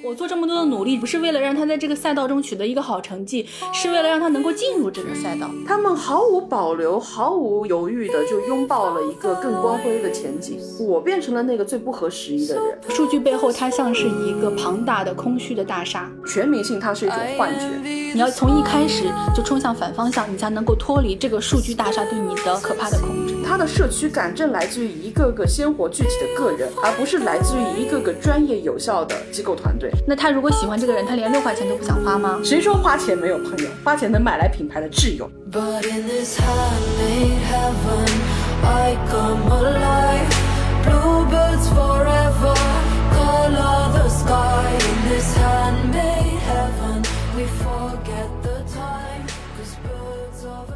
我做这么多的努力，不是为了让他在这个赛道中取得一个好成绩，是为了让他能够进入这个赛道。他们毫无保留、毫无犹豫的就拥抱了一个更光辉的前景。我变成了那个最不合时宜的人。数据背后，它像是一个庞大的空虚的大厦。全民性它是一种幻觉，你要从一开始就冲向反方向，你才能够脱离这个数据大厦对你的可怕的控制。它的社区感正来自于一个个鲜活具体的个人，而不是来自于一个个专业有效的机构团队。那他如果喜欢这个人，他连六块钱都不想花吗？谁说花钱没有朋友？花钱能买来品牌的挚友。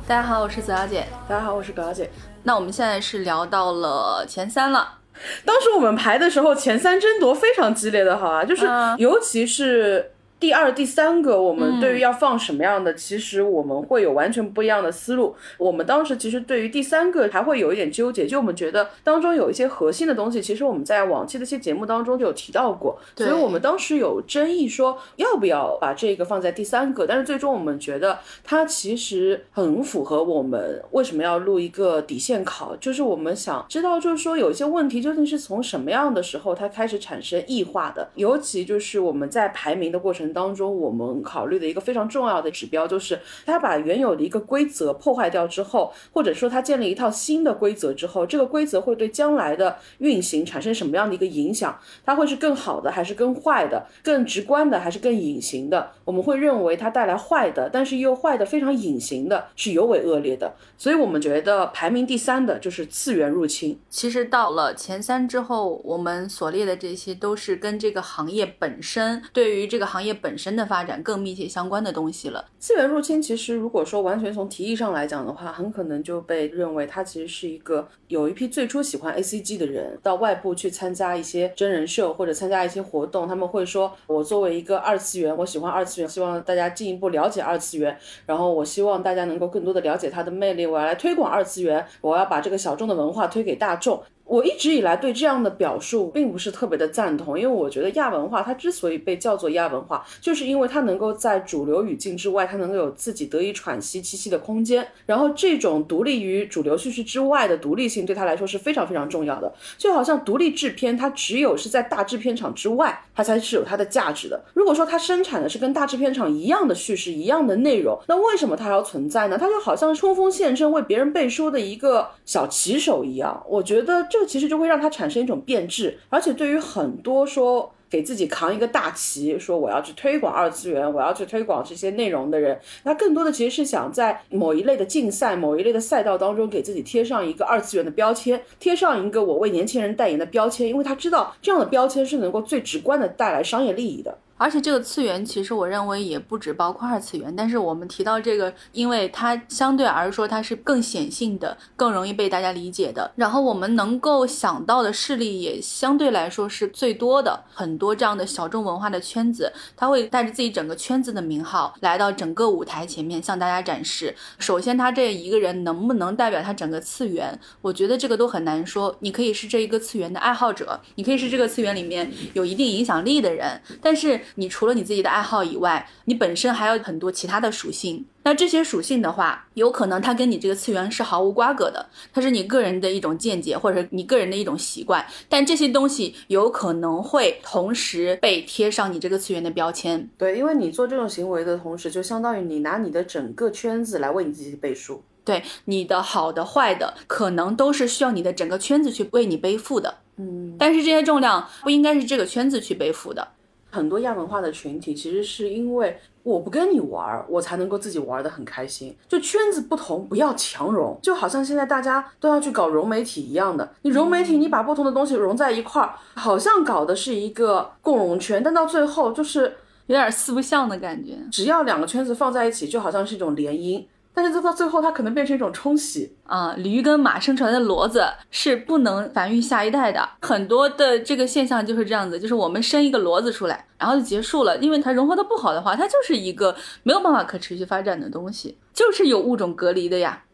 大家好，我是左小姐。大家好，我是葛小姐。那我们现在是聊到了前三了。当时我们排的时候，前三争夺非常激烈的，好啊，就是尤其是。第二、第三个，我们对于要放什么样的，其实我们会有完全不一样的思路。我们当时其实对于第三个还会有一点纠结，就我们觉得当中有一些核心的东西，其实我们在往期的一些节目当中就有提到过，所以我们当时有争议说要不要把这个放在第三个。但是最终我们觉得它其实很符合我们为什么要录一个底线考，就是我们想知道，就是说有一些问题究竟是从什么样的时候它开始产生异化的，尤其就是我们在排名的过程。当中，我们考虑的一个非常重要的指标，就是它把原有的一个规则破坏掉之后，或者说它建立一套新的规则之后，这个规则会对将来的运行产生什么样的一个影响？它会是更好的，还是更坏的？更直观的，还是更隐形的？我们会认为它带来坏的，但是又坏的非常隐形的，是尤为恶劣的。所以我们觉得排名第三的就是次元入侵。其实到了前三之后，我们所列的这些都是跟这个行业本身对于这个行业。本身的发展更密切相关的东西了。次元入侵其实如果说完全从提议上来讲的话，很可能就被认为它其实是一个有一批最初喜欢 A C G 的人到外部去参加一些真人秀或者参加一些活动，他们会说我作为一个二次元，我喜欢二次元，希望大家进一步了解二次元，然后我希望大家能够更多的了解它的魅力，我要来推广二次元，我要把这个小众的文化推给大众。我一直以来对这样的表述并不是特别的赞同，因为我觉得亚文化它之所以被叫做亚文化，就是因为它能够在主流语境之外，它能够有自己得以喘息栖息的空间。然后这种独立于主流叙事之外的独立性，对他来说是非常非常重要的。就好像独立制片，它只有是在大制片厂之外，它才是有它的价值的。如果说它生产的是跟大制片厂一样的叙事、一样的内容，那为什么它还要存在呢？它就好像冲锋陷阵为别人背书的一个小棋手一样。我觉得这。其实就会让他产生一种变质，而且对于很多说给自己扛一个大旗，说我要去推广二次元，我要去推广这些内容的人，他更多的其实是想在某一类的竞赛、某一类的赛道当中给自己贴上一个二次元的标签，贴上一个我为年轻人代言的标签，因为他知道这样的标签是能够最直观的带来商业利益的。而且这个次元其实我认为也不止包括二次元，但是我们提到这个，因为它相对而说它是更显性的，更容易被大家理解的。然后我们能够想到的势力也相对来说是最多的，很多这样的小众文化的圈子，他会带着自己整个圈子的名号来到整个舞台前面向大家展示。首先他这一个人能不能代表他整个次元，我觉得这个都很难说。你可以是这一个次元的爱好者，你可以是这个次元里面有一定影响力的人，但是。你除了你自己的爱好以外，你本身还有很多其他的属性。那这些属性的话，有可能它跟你这个次元是毫无瓜葛的，它是你个人的一种见解，或者你个人的一种习惯。但这些东西有可能会同时被贴上你这个次元的标签。对，因为你做这种行为的同时，就相当于你拿你的整个圈子来为你自己背书。对，你的好的坏的，可能都是需要你的整个圈子去为你背负的。嗯，但是这些重量不应该是这个圈子去背负的。很多亚文化的群体，其实是因为我不跟你玩，我才能够自己玩的很开心。就圈子不同，不要强融，就好像现在大家都要去搞融媒体一样的。你融媒体，你把不同的东西融在一块儿，好像搞的是一个共融圈，但到最后就是有点四不像的感觉。只要两个圈子放在一起，就好像是一种联姻。但是这到最后，它可能变成一种冲洗啊！驴跟马生出来的骡子是不能繁育下一代的。很多的这个现象就是这样子，就是我们生一个骡子出来，然后就结束了，因为它融合的不好的话，它就是一个没有办法可持续发展的东西，就是有物种隔离的呀。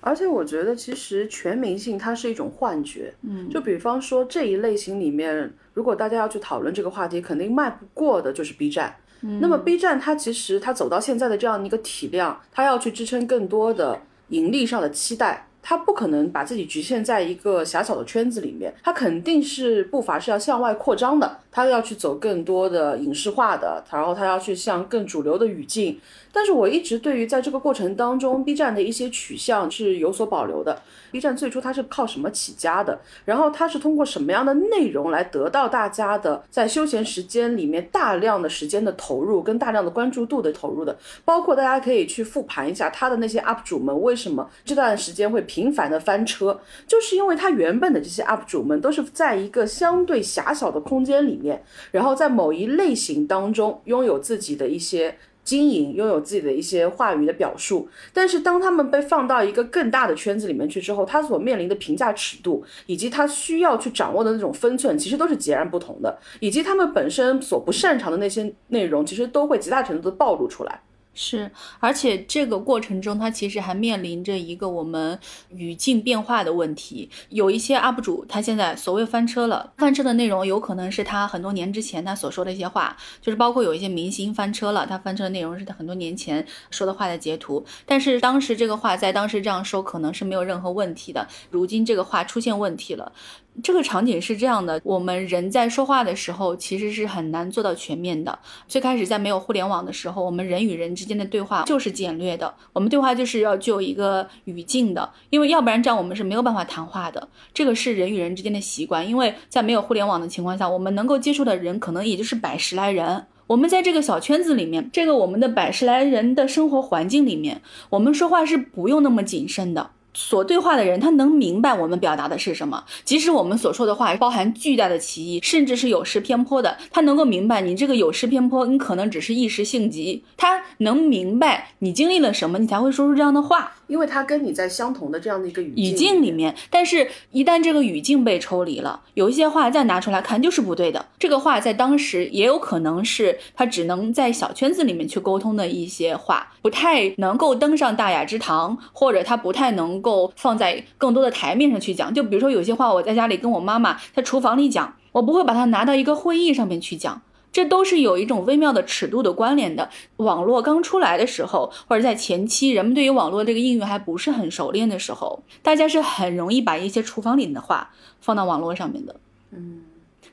而且我觉得其实全民性它是一种幻觉，嗯，就比方说这一类型里面，如果大家要去讨论这个话题，肯定迈不过的就是 B 站。那么 B 站它其实它走到现在的这样一个体量，它要去支撑更多的盈利上的期待。它不可能把自己局限在一个狭小的圈子里面，它肯定是步伐是要向外扩张的，他要去走更多的影视化的，然后他要去向更主流的语境。但是我一直对于在这个过程当中，B 站的一些取向是有所保留的。B 站最初它是靠什么起家的？然后它是通过什么样的内容来得到大家的在休闲时间里面大量的时间的投入跟大量的关注度的投入的？包括大家可以去复盘一下它的那些 UP 主们为什么这段时间会频繁的翻车，就是因为它原本的这些 UP 主们都是在一个相对狭小的空间里面，然后在某一类型当中拥有自己的一些。经营拥有自己的一些话语的表述，但是当他们被放到一个更大的圈子里面去之后，他所面临的评价尺度以及他需要去掌握的那种分寸，其实都是截然不同的，以及他们本身所不擅长的那些内容，其实都会极大程度的暴露出来。是，而且这个过程中，它其实还面临着一个我们语境变化的问题。有一些 UP 主，他现在所谓翻车了，翻车的内容有可能是他很多年之前他所说的一些话，就是包括有一些明星翻车了，他翻车的内容是他很多年前说的话的截图。但是当时这个话在当时这样说，可能是没有任何问题的。如今这个话出现问题了。这个场景是这样的：我们人在说话的时候，其实是很难做到全面的。最开始在没有互联网的时候，我们人与人之间的对话就是简略的，我们对话就是要具有一个语境的，因为要不然这样我们是没有办法谈话的。这个是人与人之间的习惯，因为在没有互联网的情况下，我们能够接触的人可能也就是百十来人。我们在这个小圈子里面，这个我们的百十来人的生活环境里面，我们说话是不用那么谨慎的。所对话的人，他能明白我们表达的是什么，即使我们所说的话包含巨大的歧义，甚至是有失偏颇的，他能够明白你这个有失偏颇，你可能只是一时性急，他能明白你经历了什么，你才会说出这样的话。因为他跟你在相同的这样的一个语语境里面，但是一旦这个语境被抽离了，有一些话再拿出来看就是不对的。这个话在当时也有可能是他只能在小圈子里面去沟通的一些话，不太能够登上大雅之堂，或者他不太能够放在更多的台面上去讲。就比如说有些话我在家里跟我妈妈在厨房里讲，我不会把它拿到一个会议上面去讲。这都是有一种微妙的尺度的关联的。网络刚出来的时候，或者在前期，人们对于网络这个应用还不是很熟练的时候，大家是很容易把一些厨房里的话放到网络上面的。嗯，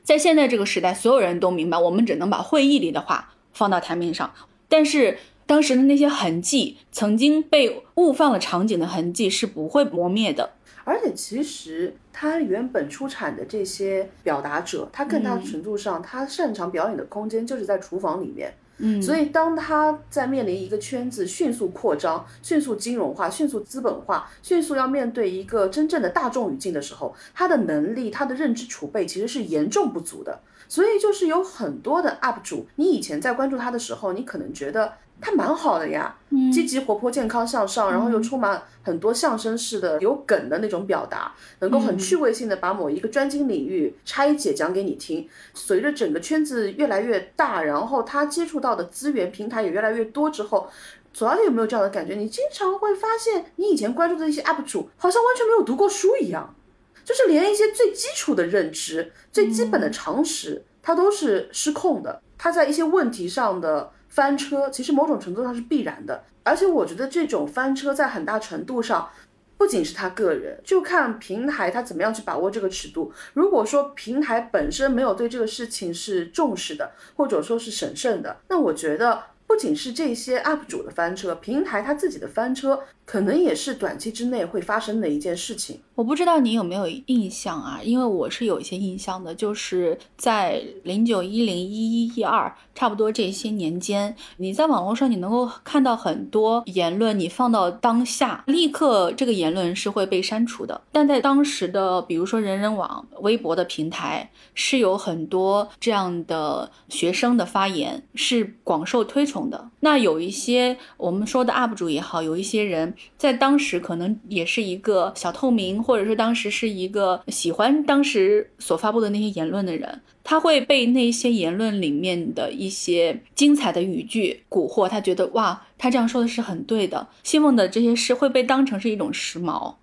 在现在这个时代，所有人都明白，我们只能把会议里的话放到台面上，但是当时的那些痕迹，曾经被误放了场景的痕迹是不会磨灭的。而且其实他原本出产的这些表达者，他更大程度上他擅长表演的空间就是在厨房里面。嗯，所以当他在面临一个圈子迅速扩张、迅速金融化、迅速资本化、迅速要面对一个真正的大众语境的时候，他的能力、他的认知储备其实是严重不足的。所以就是有很多的 UP 主，你以前在关注他的时候，你可能觉得。他蛮好的呀，积极活泼、健康向上，然后又充满很多相声式的有梗的那种表达，能够很趣味性的把某一个专精领域拆解讲给你听。随着整个圈子越来越大，然后他接触到的资源平台也越来越多之后，左小姐有没有这样的感觉？你经常会发现，你以前关注的一些 UP 主好像完全没有读过书一样，就是连一些最基础的认知、最基本的常识，他都是失控的。他在一些问题上的。翻车其实某种程度上是必然的，而且我觉得这种翻车在很大程度上不仅是他个人，就看平台他怎么样去把握这个尺度。如果说平台本身没有对这个事情是重视的，或者说是审慎的，那我觉得不仅是这些 UP 主的翻车，平台他自己的翻车。可能也是短期之内会发生的一件事情。我不知道你有没有印象啊？因为我是有一些印象的，就是在零九一零一一一二差不多这些年间，你在网络上你能够看到很多言论，你放到当下，立刻这个言论是会被删除的。但在当时的，比如说人人网、微博的平台，是有很多这样的学生的发言是广受推崇。的。那有一些我们说的 UP 主也好，有一些人在当时可能也是一个小透明，或者说当时是一个喜欢当时所发布的那些言论的人，他会被那些言论里面的一些精彩的语句蛊惑，他觉得哇，他这样说的是很对的。信奉的这些事会被当成是一种时髦。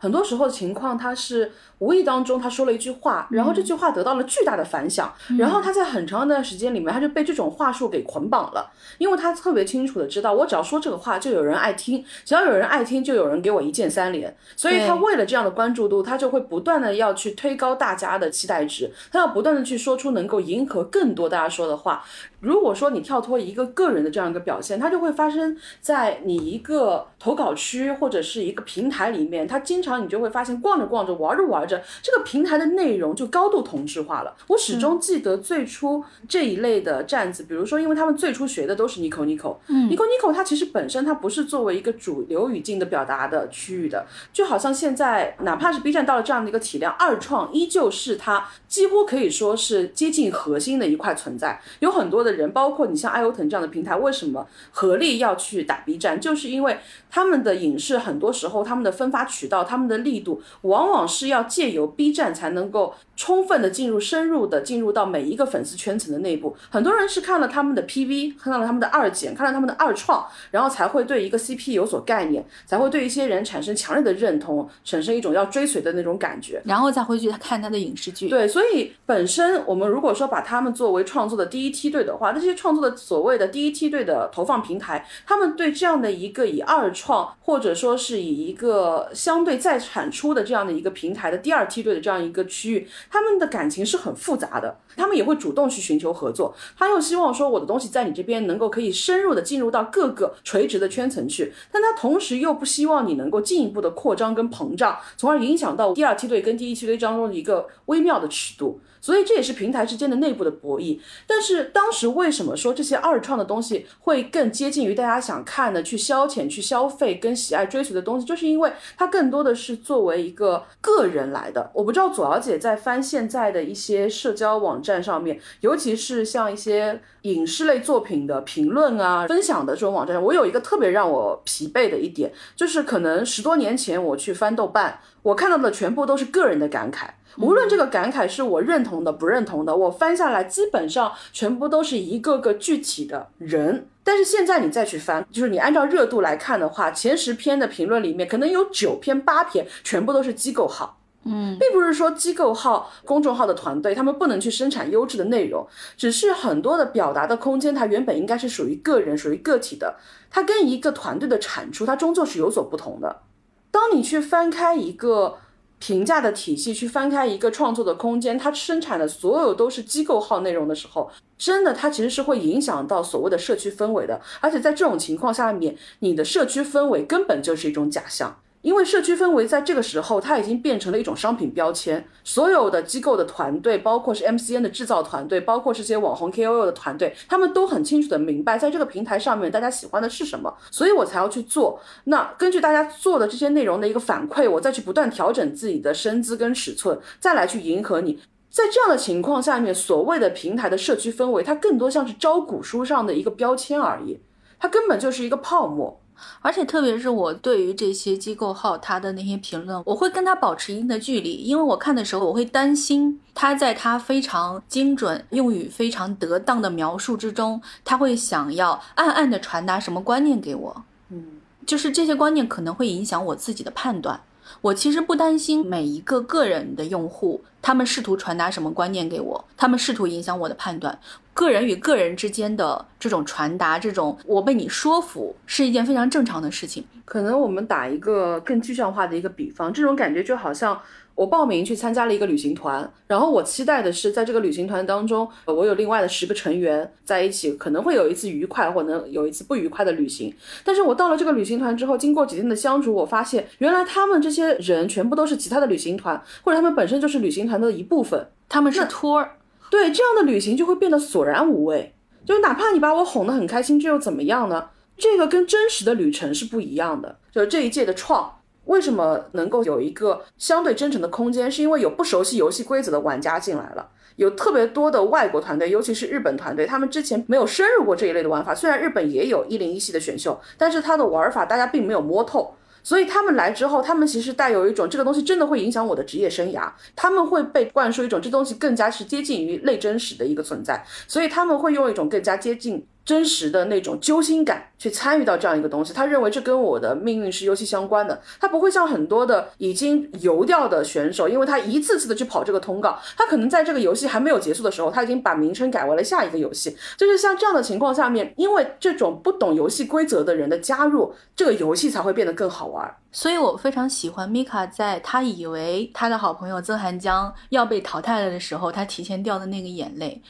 很多时候情况，他是无意当中他说了一句话，然后这句话得到了巨大的反响，然后他在很长一段时间里面，他就被这种话术给捆绑了，因为他特别清楚的知道，我只要说这个话，就有人爱听，只要有人爱听，就有人给我一键三连，所以他为了这样的关注度，他就会不断的要去推高大家的期待值，他要不断的去说出能够迎合更多大家说的话。如果说你跳脱一个个人的这样一个表现，它就会发生在你一个投稿区或者是一个平台里面，它经常你就会发现逛着逛着玩着玩着，这个平台的内容就高度同质化了。我始终记得最初这一类的站子，比如说，因为他们最初学的都是 Nico Nico，嗯，Nico Nico 它其实本身它不是作为一个主流语境的表达的区域的，就好像现在哪怕是 B 站到了这样的一个体量，二创依旧是它几乎可以说是接近核心的一块存在，有很多的。的人，包括你像爱优腾这样的平台，为什么合力要去打 B 站？就是因为他们的影视很多时候，他们的分发渠道，他们的力度，往往是要借由 B 站才能够充分的进入、深入的进入到每一个粉丝圈层的内部。很多人是看了他们的 PV，看到了他们的二剪，看了他们的二创，然后才会对一个 CP 有所概念，才会对一些人产生强烈的认同，产生一种要追随的那种感觉，然后再回去看他的影视剧。对，所以本身我们如果说把他们作为创作的第一梯队的。话，那些创作的所谓的第一梯队的投放平台，他们对这样的一个以二创或者说是以一个相对再产出的这样的一个平台的第二梯队的这样一个区域，他们的感情是很复杂的。他们也会主动去寻求合作，他又希望说我的东西在你这边能够可以深入的进入到各个垂直的圈层去，但他同时又不希望你能够进一步的扩张跟膨胀，从而影响到第二梯队跟第一梯队当中的一个微妙的尺度。所以这也是平台之间的内部的博弈。但是当时为什么说这些二创的东西会更接近于大家想看的、去消遣、去消费、跟喜爱追随的东西，就是因为它更多的是作为一个个人来的。我不知道左瑶姐在翻现在的一些社交网站上面，尤其是像一些影视类作品的评论啊、分享的这种网站，我有一个特别让我疲惫的一点，就是可能十多年前我去翻豆瓣，我看到的全部都是个人的感慨。无论这个感慨是我认同的不认同的，我翻下来基本上全部都是一个个具体的人。但是现在你再去翻，就是你按照热度来看的话，前十篇的评论里面可能有九篇八篇全部都是机构号。嗯，并不是说机构号、公众号的团队他们不能去生产优质的内容，只是很多的表达的空间它原本应该是属于个人、属于个体的，它跟一个团队的产出它终究是有所不同的。当你去翻开一个。评价的体系去翻开一个创作的空间，它生产的所有都是机构号内容的时候，真的它其实是会影响到所谓的社区氛围的。而且在这种情况下面，你的社区氛围根本就是一种假象。因为社区氛围在这个时候，它已经变成了一种商品标签。所有的机构的团队，包括是 MCN 的制造团队，包括这些网红 KOL 的团队，他们都很清楚的明白，在这个平台上面，大家喜欢的是什么，所以我才要去做。那根据大家做的这些内容的一个反馈，我再去不断调整自己的身姿跟尺寸，再来去迎合你。在这样的情况下面，所谓的平台的社区氛围，它更多像是招股书上的一个标签而已，它根本就是一个泡沫。而且，特别是我对于这些机构号他的那些评论，我会跟他保持一定的距离，因为我看的时候，我会担心他在他非常精准、用语非常得当的描述之中，他会想要暗暗的传达什么观念给我。嗯，就是这些观念可能会影响我自己的判断。我其实不担心每一个个人的用户，他们试图传达什么观念给我，他们试图影响我的判断。个人与个人之间的这种传达，这种我被你说服，是一件非常正常的事情。可能我们打一个更具象化的一个比方，这种感觉就好像。我报名去参加了一个旅行团，然后我期待的是，在这个旅行团当中，我有另外的十个成员在一起，可能会有一次愉快，或能有一次不愉快的旅行。但是我到了这个旅行团之后，经过几天的相处，我发现原来他们这些人全部都是其他的旅行团，或者他们本身就是旅行团的一部分，他们是托儿。对这样的旅行就会变得索然无味，就是哪怕你把我哄得很开心，这又怎么样呢？这个跟真实的旅程是不一样的。就是这一届的创。为什么能够有一个相对真诚的空间？是因为有不熟悉游戏规则的玩家进来了，有特别多的外国团队，尤其是日本团队，他们之前没有深入过这一类的玩法。虽然日本也有一零一系的选秀，但是它的玩法大家并没有摸透。所以他们来之后，他们其实带有一种这个东西真的会影响我的职业生涯，他们会被灌输一种这东西更加是接近于类真实的一个存在，所以他们会用一种更加接近。真实的那种揪心感去参与到这样一个东西，他认为这跟我的命运是尤其相关的。他不会像很多的已经游掉的选手，因为他一次次的去跑这个通告，他可能在这个游戏还没有结束的时候，他已经把名称改为了下一个游戏。就是像这样的情况下面，因为这种不懂游戏规则的人的加入，这个游戏才会变得更好玩。所以我非常喜欢米卡，在他以为他的好朋友曾涵江要被淘汰了的时候，他提前掉的那个眼泪。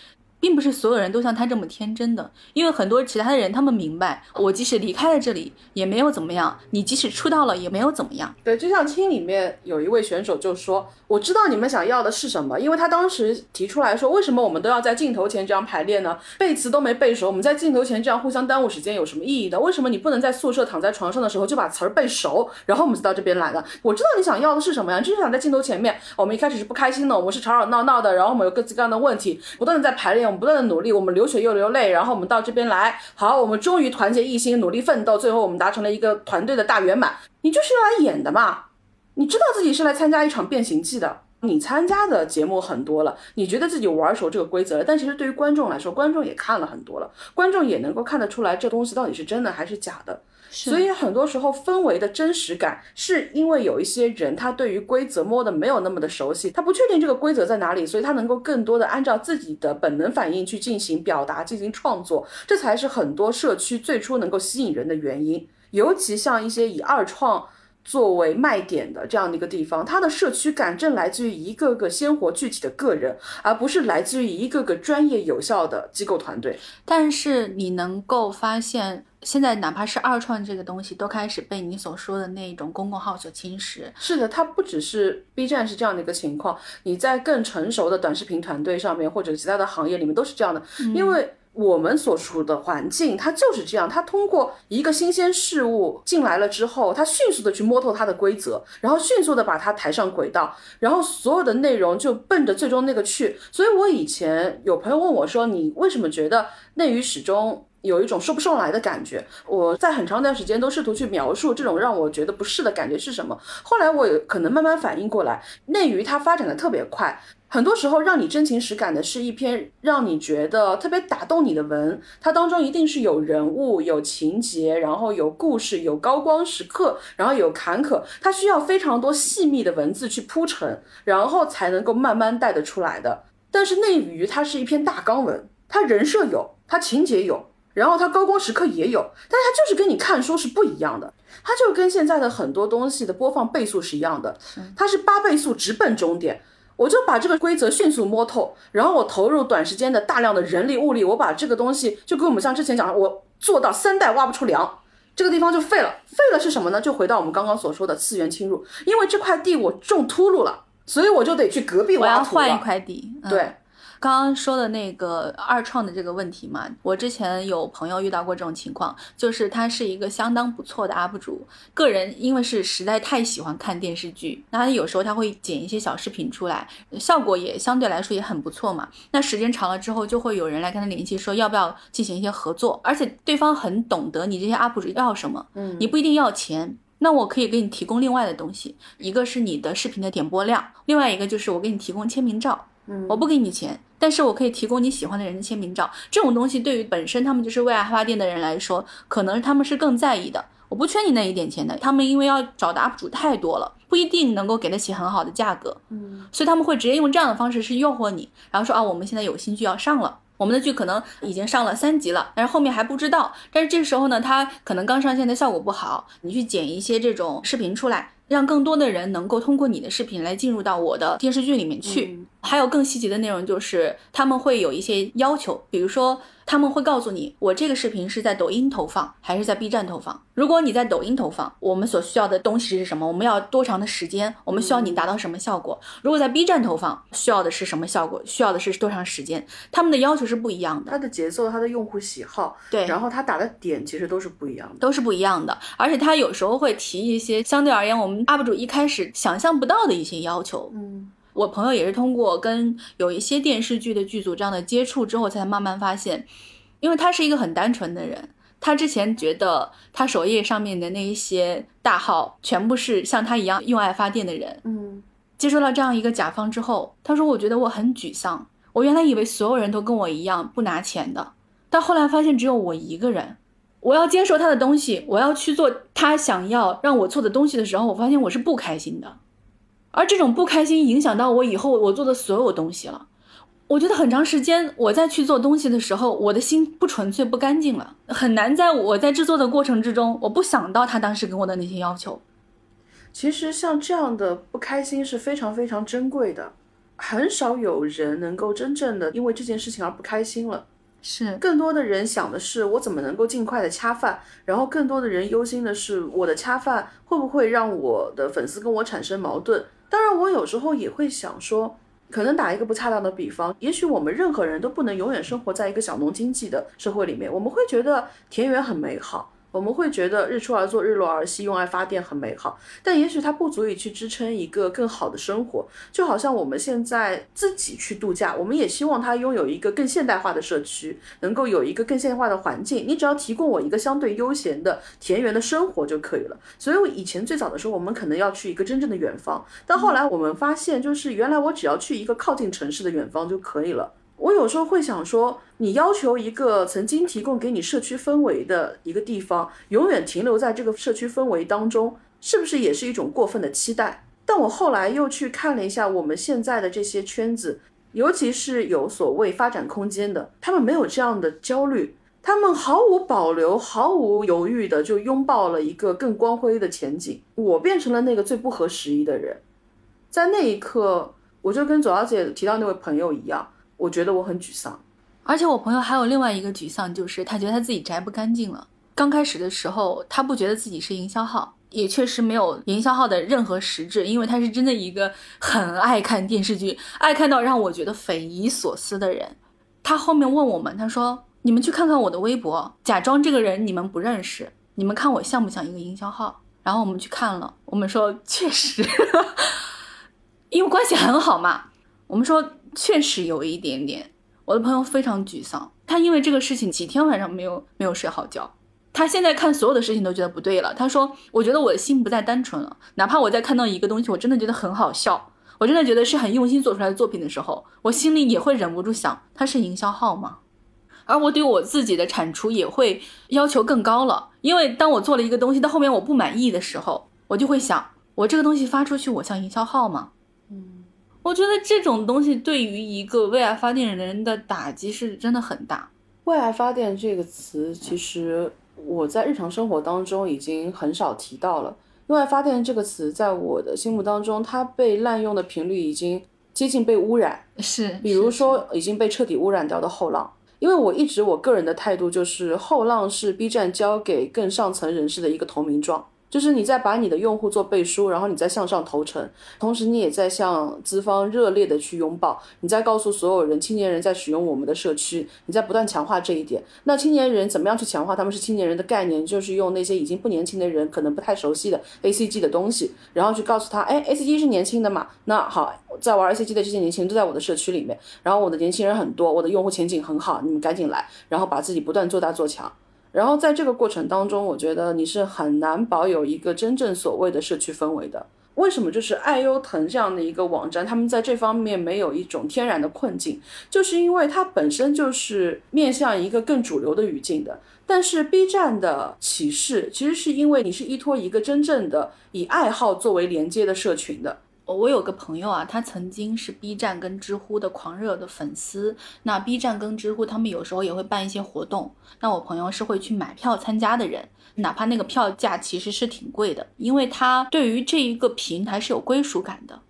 并不是所有人都像他这么天真的，因为很多其他的人，他们明白，我即使离开了这里，也没有怎么样；你即使出道了，也没有怎么样。对，就像青里面有一位选手就说。我知道你们想要的是什么，因为他当时提出来说，为什么我们都要在镜头前这样排练呢？背词都没背熟，我们在镜头前这样互相耽误时间有什么意义的？为什么你不能在宿舍躺在床上的时候就把词儿背熟，然后我们就到这边来的？我知道你想要的是什么呀，就是想在镜头前面，我们一开始是不开心的，我们是吵吵闹闹的，然后我们有各自各样的问题，不断的在排练，我们不断的努力，我们流血又流泪，然后我们到这边来，好，我们终于团结一心，努力奋斗，最后我们达成了一个团队的大圆满。你就是用来演的嘛，你知道自己是来参加一场变形记的。你参加的节目很多了，你觉得自己玩熟这个规则了，但其实对于观众来说，观众也看了很多了，观众也能够看得出来这东西到底是真的还是假的。所以很多时候氛围的真实感，是因为有一些人他对于规则摸的没有那么的熟悉，他不确定这个规则在哪里，所以他能够更多的按照自己的本能反应去进行表达、进行创作，这才是很多社区最初能够吸引人的原因。尤其像一些以二创。作为卖点的这样的一个地方，它的社区感正来自于一个个鲜活具体的个人，而不是来自于一个个专业有效的机构团队。但是你能够发现，现在哪怕是二创这个东西，都开始被你所说的那种公共号所侵蚀。是的，它不只是 B 站是这样的一个情况，你在更成熟的短视频团队上面，或者其他的行业里面都是这样的，因为。我们所处的环境，它就是这样。它通过一个新鲜事物进来了之后，它迅速的去摸透它的规则，然后迅速的把它抬上轨道，然后所有的内容就奔着最终那个去。所以我以前有朋友问我说：“你为什么觉得内娱始终有一种说不上来的感觉？”我在很长一段时间都试图去描述这种让我觉得不适的感觉是什么。后来我可能慢慢反应过来，内娱它发展的特别快。很多时候，让你真情实感的是一篇让你觉得特别打动你的文，它当中一定是有人物、有情节，然后有故事、有高光时刻，然后有坎坷，它需要非常多细密的文字去铺陈，然后才能够慢慢带得出来的。但是内娱它是一篇大纲文，它人设有，它情节有，然后它高光时刻也有，但是它就是跟你看书是不一样的，它就跟现在的很多东西的播放倍速是一样的，它是八倍速直奔终点。我就把这个规则迅速摸透，然后我投入短时间的大量的人力物力，我把这个东西就跟我们像之前讲的，我做到三代挖不出粮，这个地方就废了。废了是什么呢？就回到我们刚刚所说的次元侵入，因为这块地我种秃噜了，所以我就得去隔壁挖土了。我要换一块地，对。刚刚说的那个二创的这个问题嘛，我之前有朋友遇到过这种情况，就是他是一个相当不错的 UP 主，个人因为是实在太喜欢看电视剧，那他有时候他会剪一些小视频出来，效果也相对来说也很不错嘛。那时间长了之后，就会有人来跟他联系，说要不要进行一些合作，而且对方很懂得你这些 UP 主要什么，嗯，你不一定要钱，那我可以给你提供另外的东西，一个是你的视频的点播量，另外一个就是我给你提供签名照。嗯我不给你钱，但是我可以提供你喜欢的人的签名照。这种东西对于本身他们就是为爱发电的人来说，可能他们是更在意的。我不缺你那一点钱的，他们因为要找的 UP 主太多了，不一定能够给得起很好的价格。嗯，所以他们会直接用这样的方式去诱惑你，然后说啊，我们现在有新剧要上了，我们的剧可能已经上了三集了，但是后面还不知道。但是这个时候呢，他可能刚上线的效果不好，你去剪一些这种视频出来。让更多的人能够通过你的视频来进入到我的电视剧里面去。还有更细节的内容，就是他们会有一些要求，比如说。他们会告诉你，我这个视频是在抖音投放还是在 B 站投放。如果你在抖音投放，我们所需要的东西是什么？我们要多长的时间？我们需要你达到什么效果？如果在 B 站投放，需要的是什么效果？需要的是多长时间？他们的要求是不一样的。它的节奏，它的用户喜好，对，然后他打的点其实都是不一样的，都是不一样的。而且他有时候会提一些相对而言我们 UP 主一开始想象不到的一些要求。嗯。我朋友也是通过跟有一些电视剧的剧组这样的接触之后，才慢慢发现，因为他是一个很单纯的人。他之前觉得他首页上面的那一些大号全部是像他一样用爱发电的人。嗯，接受了这样一个甲方之后，他说：“我觉得我很沮丧。我原来以为所有人都跟我一样不拿钱的，但后来发现只有我一个人。我要接受他的东西，我要去做他想要让我做的东西的时候，我发现我是不开心的。而这种不开心影响到我以后我做的所有东西了。”我觉得很长时间，我在去做东西的时候，我的心不纯粹、不干净了，很难在我在制作的过程之中，我不想到他当时给我的那些要求。其实像这样的不开心是非常非常珍贵的，很少有人能够真正的因为这件事情而不开心了。是，更多的人想的是我怎么能够尽快的恰饭，然后更多的人忧心的是我的恰饭会不会让我的粉丝跟我产生矛盾。当然，我有时候也会想说。可能打一个不恰当的比方，也许我们任何人都不能永远生活在一个小农经济的社会里面，我们会觉得田园很美好。我们会觉得日出而作，日落而息，用爱发电很美好，但也许它不足以去支撑一个更好的生活。就好像我们现在自己去度假，我们也希望它拥有一个更现代化的社区，能够有一个更现代化的环境。你只要提供我一个相对悠闲的田园的生活就可以了。所以，我以前最早的时候，我们可能要去一个真正的远方，但后来我们发现，就是原来我只要去一个靠近城市的远方就可以了。我有时候会想说，你要求一个曾经提供给你社区氛围的一个地方，永远停留在这个社区氛围当中，是不是也是一种过分的期待？但我后来又去看了一下我们现在的这些圈子，尤其是有所谓发展空间的，他们没有这样的焦虑，他们毫无保留、毫无犹豫的就拥抱了一个更光辉的前景。我变成了那个最不合时宜的人，在那一刻，我就跟左小姐提到那位朋友一样。我觉得我很沮丧，而且我朋友还有另外一个沮丧，就是他觉得他自己宅不干净了。刚开始的时候，他不觉得自己是营销号，也确实没有营销号的任何实质，因为他是真的一个很爱看电视剧，爱看到让我觉得匪夷所思的人。他后面问我们，他说：“你们去看看我的微博，假装这个人你们不认识，你们看我像不像一个营销号？”然后我们去看了，我们说确实，因为关系很好嘛，我们说。确实有一点点，我的朋友非常沮丧，他因为这个事情几天晚上没有没有睡好觉。他现在看所有的事情都觉得不对了。他说：“我觉得我的心不再单纯了，哪怕我在看到一个东西，我真的觉得很好笑，我真的觉得是很用心做出来的作品的时候，我心里也会忍不住想，它是营销号吗？而我对我自己的产出也会要求更高了，因为当我做了一个东西到后面我不满意的时候，我就会想，我这个东西发出去，我像营销号吗？”我觉得这种东西对于一个为爱发电的人的打击是真的很大。为爱发电这个词，其实我在日常生活当中已经很少提到了。为爱发电这个词，在我的心目当中，它被滥用的频率已经接近被污染。是，比如说已经被彻底污染掉的后浪。因为我一直我个人的态度就是，后浪是 B 站交给更上层人士的一个投名状。就是你在把你的用户做背书，然后你再向上投诚，同时你也在向资方热烈的去拥抱，你在告诉所有人，青年人在使用我们的社区，你在不断强化这一点。那青年人怎么样去强化他们是青年人的概念？就是用那些已经不年轻的人可能不太熟悉的 A C G 的东西，然后去告诉他，哎，A C G 是年轻的嘛？那好，在玩 A C G 的这些年轻人都在我的社区里面，然后我的年轻人很多，我的用户前景很好，你们赶紧来，然后把自己不断做大做强。然后在这个过程当中，我觉得你是很难保有一个真正所谓的社区氛围的。为什么？就是爱优腾这样的一个网站，他们在这方面没有一种天然的困境，就是因为它本身就是面向一个更主流的语境的。但是 B 站的启示，其实是因为你是依托一个真正的以爱好作为连接的社群的。我有个朋友啊，他曾经是 B 站跟知乎的狂热的粉丝。那 B 站跟知乎他们有时候也会办一些活动，那我朋友是会去买票参加的人，哪怕那个票价其实是挺贵的，因为他对于这一个平台是有归属感的。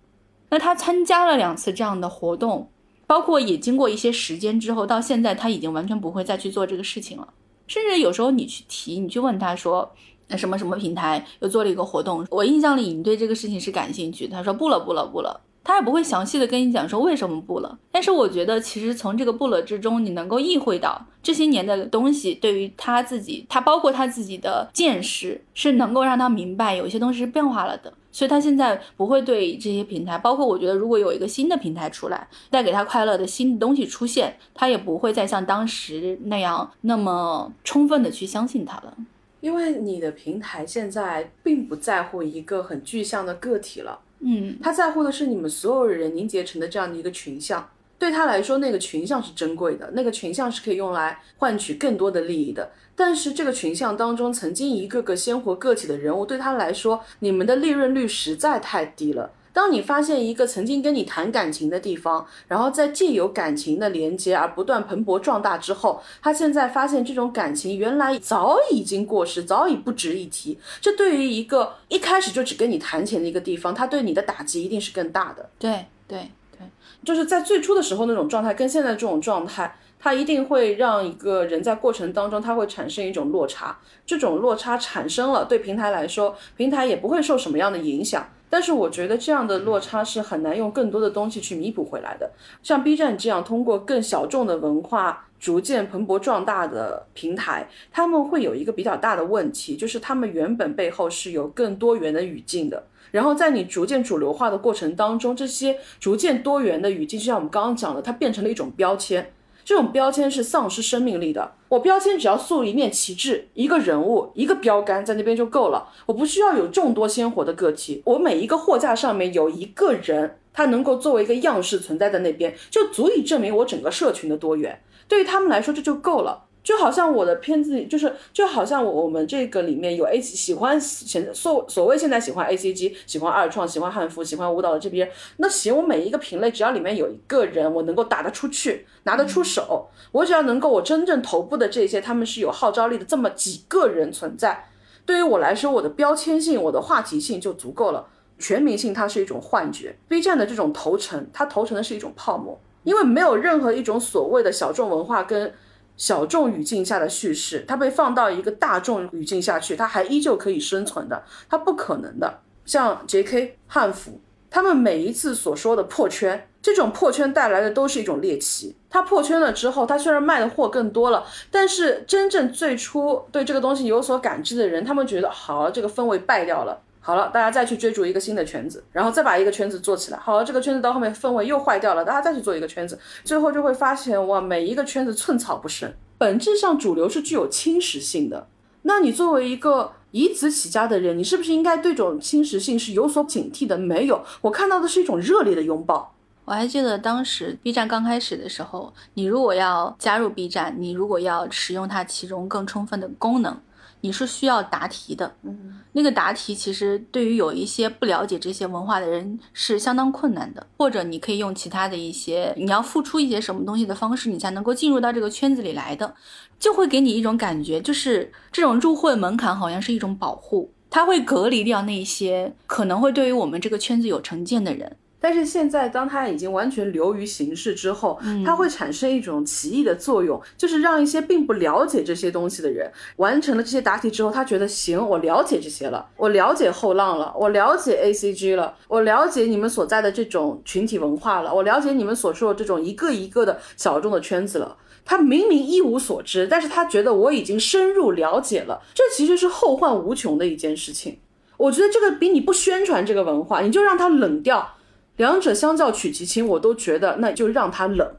那他参加了两次这样的活动，包括也经过一些时间之后，到现在他已经完全不会再去做这个事情了。甚至有时候你去提，你去问他说。那什么什么平台又做了一个活动？我印象里你对这个事情是感兴趣。他说不了不了不了，他也不会详细的跟你讲说为什么不了。但是我觉得其实从这个不了之中，你能够意会到这些年的东西对于他自己，他包括他自己的见识，是能够让他明白有些东西是变化了的。所以他现在不会对这些平台，包括我觉得，如果有一个新的平台出来，带给他快乐的新的东西出现，他也不会再像当时那样那么充分的去相信他了。因为你的平台现在并不在乎一个很具象的个体了，嗯，他在乎的是你们所有人凝结成的这样的一个群像。对他来说，那个群像是珍贵的，那个群像是可以用来换取更多的利益的。但是这个群像当中，曾经一个个鲜活个体的人物，对他来说，你们的利润率实在太低了。当你发现一个曾经跟你谈感情的地方，然后在借由感情的连接而不断蓬勃壮大之后，他现在发现这种感情原来早已经过时，早已不值一提。这对于一个一开始就只跟你谈钱的一个地方，他对你的打击一定是更大的。对对对。就是在最初的时候那种状态，跟现在这种状态，它一定会让一个人在过程当中，它会产生一种落差。这种落差产生了，对平台来说，平台也不会受什么样的影响。但是我觉得这样的落差是很难用更多的东西去弥补回来的。像 B 站这样通过更小众的文化逐渐蓬勃壮大的平台，他们会有一个比较大的问题，就是他们原本背后是有更多元的语境的。然后在你逐渐主流化的过程当中，这些逐渐多元的语境，就像我们刚刚讲的，它变成了一种标签。这种标签是丧失生命力的。我标签只要塑一面旗帜、一个人物、一个标杆在那边就够了，我不需要有众多鲜活的个体。我每一个货架上面有一个人，他能够作为一个样式存在在那边，就足以证明我整个社群的多元。对于他们来说，这就够了。就好像我的片子里，就是就好像我我们这个里面有 A 喜欢现所所谓现在喜欢 A C G 喜欢二创喜欢汉服喜欢舞蹈的这批人，那行我每一个品类只要里面有一个人我能够打得出去拿得出手，我只要能够我真正头部的这些他们是有号召力的这么几个人存在，对于我来说我的标签性我的话题性就足够了，全民性它是一种幻觉，B 站的这种投诚它投诚的是一种泡沫，因为没有任何一种所谓的小众文化跟。小众语境下的叙事，它被放到一个大众语境下去，它还依旧可以生存的，它不可能的。像 J.K. 汉服，他们每一次所说的破圈，这种破圈带来的都是一种猎奇。它破圈了之后，它虽然卖的货更多了，但是真正最初对这个东西有所感知的人，他们觉得好，这个氛围败掉了。好了，大家再去追逐一个新的圈子，然后再把一个圈子做起来。好了，这个圈子到后面氛围又坏掉了，大家再去做一个圈子，最后就会发现哇，每一个圈子寸草不生。本质上，主流是具有侵蚀性的。那你作为一个以此起家的人，你是不是应该对这种侵蚀性是有所警惕的？没有，我看到的是一种热烈的拥抱。我还记得当时 B 站刚开始的时候，你如果要加入 B 站，你如果要使用它其中更充分的功能。你是需要答题的，嗯，那个答题其实对于有一些不了解这些文化的人是相当困难的，或者你可以用其他的一些，你要付出一些什么东西的方式，你才能够进入到这个圈子里来的，就会给你一种感觉，就是这种入会门槛好像是一种保护，它会隔离掉那些可能会对于我们这个圈子有成见的人。但是现在，当它已经完全流于形式之后，它会产生一种奇异的作用，就是让一些并不了解这些东西的人完成了这些答题之后，他觉得行，我了解这些了，我了解后浪了，我了解 A C G 了，我了解你们所在的这种群体文化了，我了解你们所说的这种一个一个的小众的圈子了。他明明一无所知，但是他觉得我已经深入了解了，这其实是后患无穷的一件事情。我觉得这个比你不宣传这个文化，你就让它冷掉。两者相较取其轻，我都觉得那就让他冷。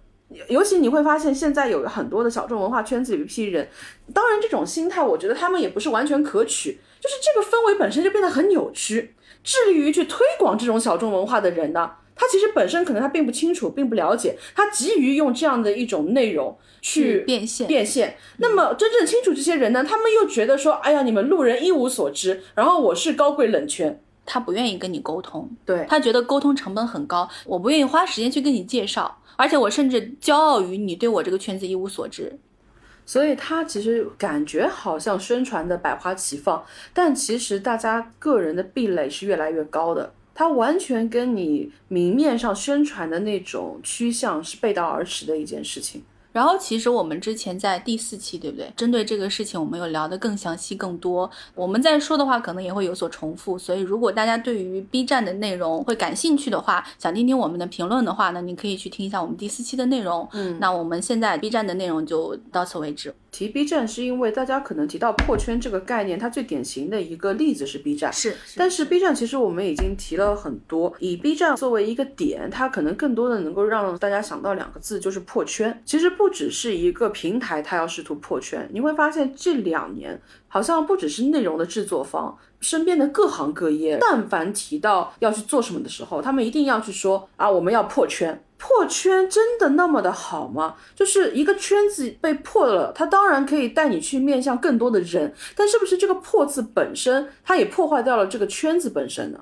尤其你会发现，现在有很多的小众文化圈子有一批人，当然这种心态，我觉得他们也不是完全可取。就是这个氛围本身就变得很扭曲。致力于去推广这种小众文化的人呢，他其实本身可能他并不清楚，并不了解，他急于用这样的一种内容去变现变现。那么真正清楚这些人呢，他们又觉得说，哎呀，你们路人一无所知，然后我是高贵冷圈。他不愿意跟你沟通，对他觉得沟通成本很高，我不愿意花时间去跟你介绍，而且我甚至骄傲于你对我这个圈子一无所知，所以他其实感觉好像宣传的百花齐放，但其实大家个人的壁垒是越来越高的，他完全跟你明面上宣传的那种趋向是背道而驰的一件事情。然后其实我们之前在第四期，对不对？针对这个事情，我们有聊得更详细、更多。我们在说的话，可能也会有所重复。所以，如果大家对于 B 站的内容会感兴趣的话，想听听我们的评论的话呢，你可以去听一下我们第四期的内容。嗯，那我们现在 B 站的内容就到此为止。提 B 站是因为大家可能提到破圈这个概念，它最典型的一个例子是 B 站。是，但是 B 站其实我们已经提了很多，以 B 站作为一个点，它可能更多的能够让大家想到两个字，就是破圈。其实不只是一个平台，它要试图破圈，你会发现这两年好像不只是内容的制作方，身边的各行各业，但凡提到要去做什么的时候，他们一定要去说啊，我们要破圈。破圈真的那么的好吗？就是一个圈子被破了，它当然可以带你去面向更多的人，但是不是这个破字本身，它也破坏掉了这个圈子本身呢？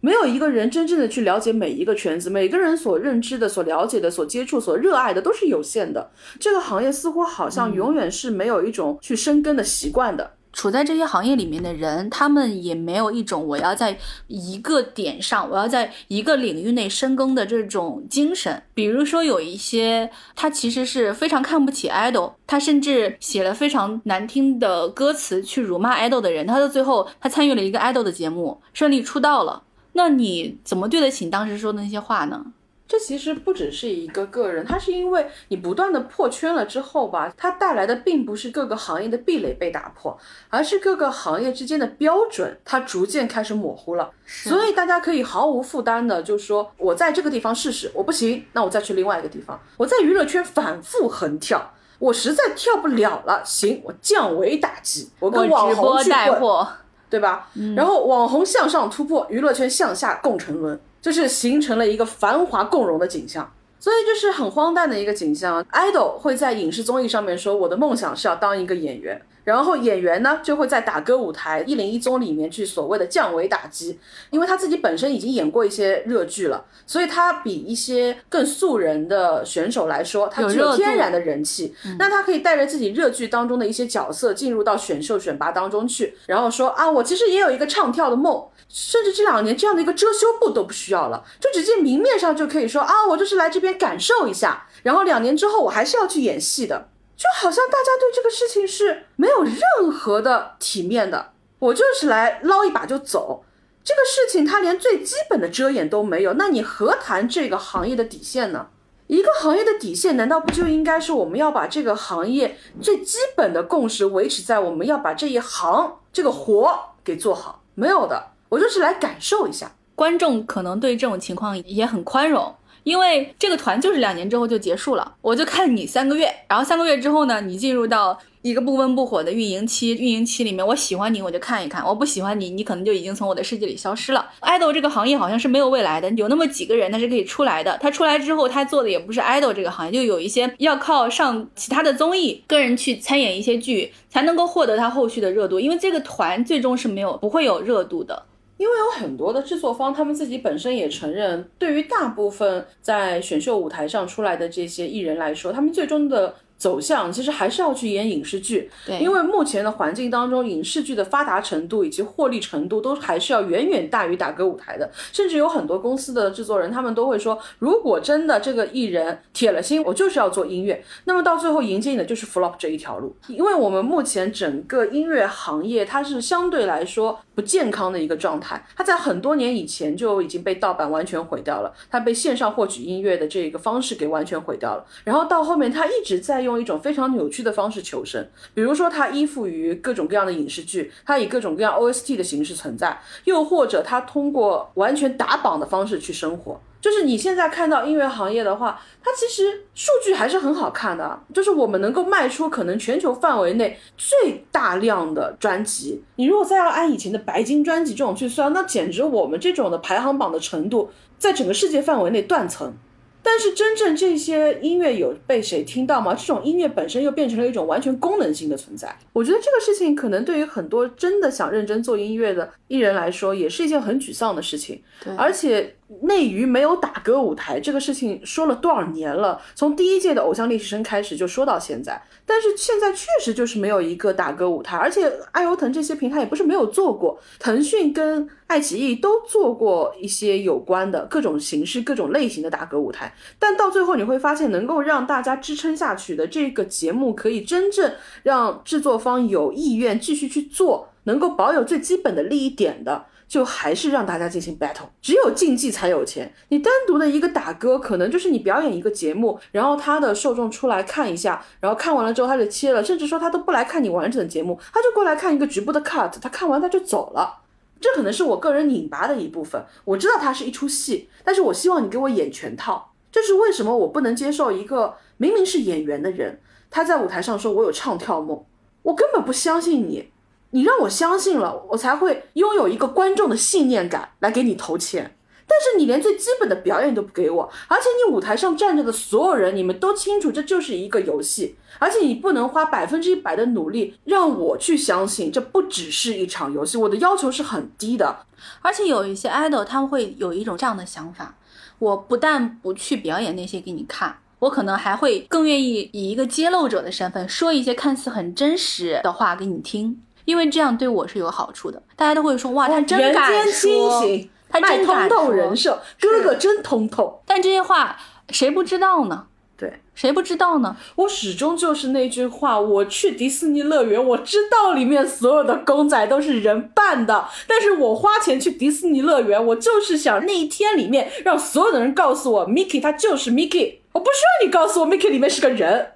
没有一个人真正的去了解每一个圈子，每个人所认知的、所了解的、所接触、所热爱的都是有限的。这个行业似乎好像永远是没有一种去深耕的习惯的。处在这些行业里面的人，他们也没有一种我要在一个点上，我要在一个领域内深耕的这种精神。比如说，有一些他其实是非常看不起 idol，他甚至写了非常难听的歌词去辱骂 idol 的人，他到最后他参与了一个 idol 的节目，顺利出道了。那你怎么对得起当时说的那些话呢？这其实不只是一个个人，它是因为你不断的破圈了之后吧，它带来的并不是各个行业的壁垒被打破，而是各个行业之间的标准它逐渐开始模糊了。所以大家可以毫无负担的就说，我在这个地方试试，我不行，那我再去另外一个地方。我在娱乐圈反复横跳，我实在跳不了了，行，我降维打击，我跟网红去混，对吧？然后网红向上突破，娱乐圈向下共沉沦。就是形成了一个繁华共荣的景象，所以就是很荒诞的一个景象。idol 会在影视综艺上面说，我的梦想是要当一个演员。然后演员呢，就会在打歌舞台一零一综里面去所谓的降维打击，因为他自己本身已经演过一些热剧了，所以他比一些更素人的选手来说，他具有天然的人气。那他可以带着自己热剧当中的一些角色进入到选秀选拔当中去，然后说啊，我其实也有一个唱跳的梦，甚至这两年这样的一个遮羞布都不需要了，就直接明面上就可以说啊，我就是来这边感受一下，然后两年之后我还是要去演戏的。就好像大家对这个事情是没有任何的体面的，我就是来捞一把就走。这个事情他连最基本的遮掩都没有，那你何谈这个行业的底线呢？一个行业的底线难道不就应该是我们要把这个行业最基本的共识维持在我们要把这一行这个活给做好？没有的，我就是来感受一下。观众可能对这种情况也很宽容。因为这个团就是两年之后就结束了，我就看你三个月，然后三个月之后呢，你进入到一个不温不火的运营期，运营期里面，我喜欢你我就看一看，我不喜欢你，你可能就已经从我的世界里消失了。idol 这个行业好像是没有未来的，有那么几个人他是可以出来的，他出来之后他做的也不是 idol 这个行业，就有一些要靠上其他的综艺，个人去参演一些剧才能够获得他后续的热度，因为这个团最终是没有不会有热度的。因为有很多的制作方，他们自己本身也承认，对于大部分在选秀舞台上出来的这些艺人来说，他们最终的。走向其实还是要去演影视剧，对，因为目前的环境当中，影视剧的发达程度以及获利程度都还是要远远大于打歌舞台的。甚至有很多公司的制作人，他们都会说，如果真的这个艺人铁了心，我就是要做音乐，那么到最后迎接你的就是 flop 这一条路。因为我们目前整个音乐行业，它是相对来说不健康的一个状态，他在很多年以前就已经被盗版完全毁掉了，他被线上获取音乐的这个方式给完全毁掉了，然后到后面他一直在。用一种非常扭曲的方式求生，比如说他依附于各种各样的影视剧，他以各种各样 OST 的形式存在，又或者他通过完全打榜的方式去生活。就是你现在看到音乐行业的话，它其实数据还是很好看的，就是我们能够卖出可能全球范围内最大量的专辑。你如果再要按以前的白金专辑这种去算，那简直我们这种的排行榜的程度，在整个世界范围内断层。但是真正这些音乐有被谁听到吗？这种音乐本身又变成了一种完全功能性的存在。我觉得这个事情可能对于很多真的想认真做音乐的艺人来说，也是一件很沮丧的事情。对，而且内娱没有打歌舞台这个事情说了多少年了？从第一届的偶像练习生开始就说到现在，但是现在确实就是没有一个打歌舞台，而且爱优腾这些平台也不是没有做过，腾讯跟爱奇艺都做过一些有关的各种形式、各种类型的打歌舞台，但到最后你会发现，能够让大家支撑下去的这个节目，可以真正让制作方有意愿继续去做，能够保有最基本的利益点的。就还是让大家进行 battle，只有竞技才有钱。你单独的一个打歌，可能就是你表演一个节目，然后他的受众出来看一下，然后看完了之后他就切了，甚至说他都不来看你完整的节目，他就过来看一个局部的 cut，他看完他就走了。这可能是我个人拧巴的一部分。我知道它是一出戏，但是我希望你给我演全套。这是为什么我不能接受一个明明是演员的人，他在舞台上说我有唱跳梦，我根本不相信你。你让我相信了，我才会拥有一个观众的信念感来给你投钱。但是你连最基本的表演都不给我，而且你舞台上站着的所有人，你们都清楚这就是一个游戏，而且你不能花百分之一百的努力让我去相信这不只是一场游戏。我的要求是很低的，而且有一些 idol 他们会有一种这样的想法：我不但不去表演那些给你看，我可能还会更愿意以一个揭露者的身份说一些看似很真实的话给你听。因为这样对我是有好处的，大家都会说哇，他真敢说，他真通透人设，哥哥真通透。但这些话谁不知道呢？对，谁不知道呢？我始终就是那句话，我去迪士尼乐园，我知道里面所有的公仔都是人扮的，但是我花钱去迪士尼乐园，我就是想那一天里面让所有的人告诉我，Mickey 他就是 Mickey，我不需要你告诉我 Mickey 里面是个人。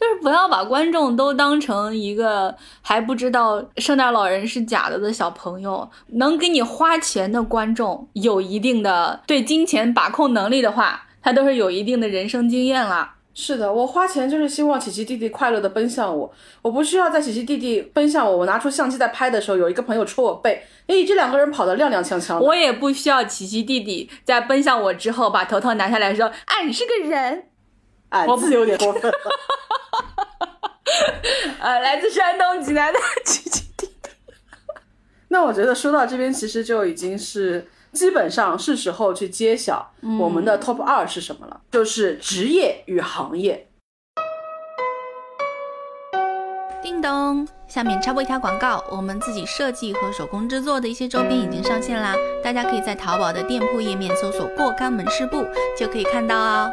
就是不要把观众都当成一个还不知道圣诞老人是假的的小朋友。能给你花钱的观众，有一定的对金钱把控能力的话，他都是有一定的人生经验了。是的，我花钱就是希望琪琪弟弟快乐的奔向我，我不需要在琪琪弟弟奔向我，我拿出相机在拍的时候，有一个朋友戳我背，诶，这两个人跑得踉踉跄跄。我也不需要琪琪弟弟在奔向我之后把头套拿下来说，啊，你是个人。我字有点过分了。呃，来自山东济南的奇奇弟弟。那我觉得说到这边，其实就已经是基本上是时候去揭晓我们的 top 二是什么了，就是职业与行业。叮咚，下面插播一条广告，我们自己设计和手工制作的一些周边已经上线啦，大家可以在淘宝的店铺页面搜索“过干门市部”就可以看到哦。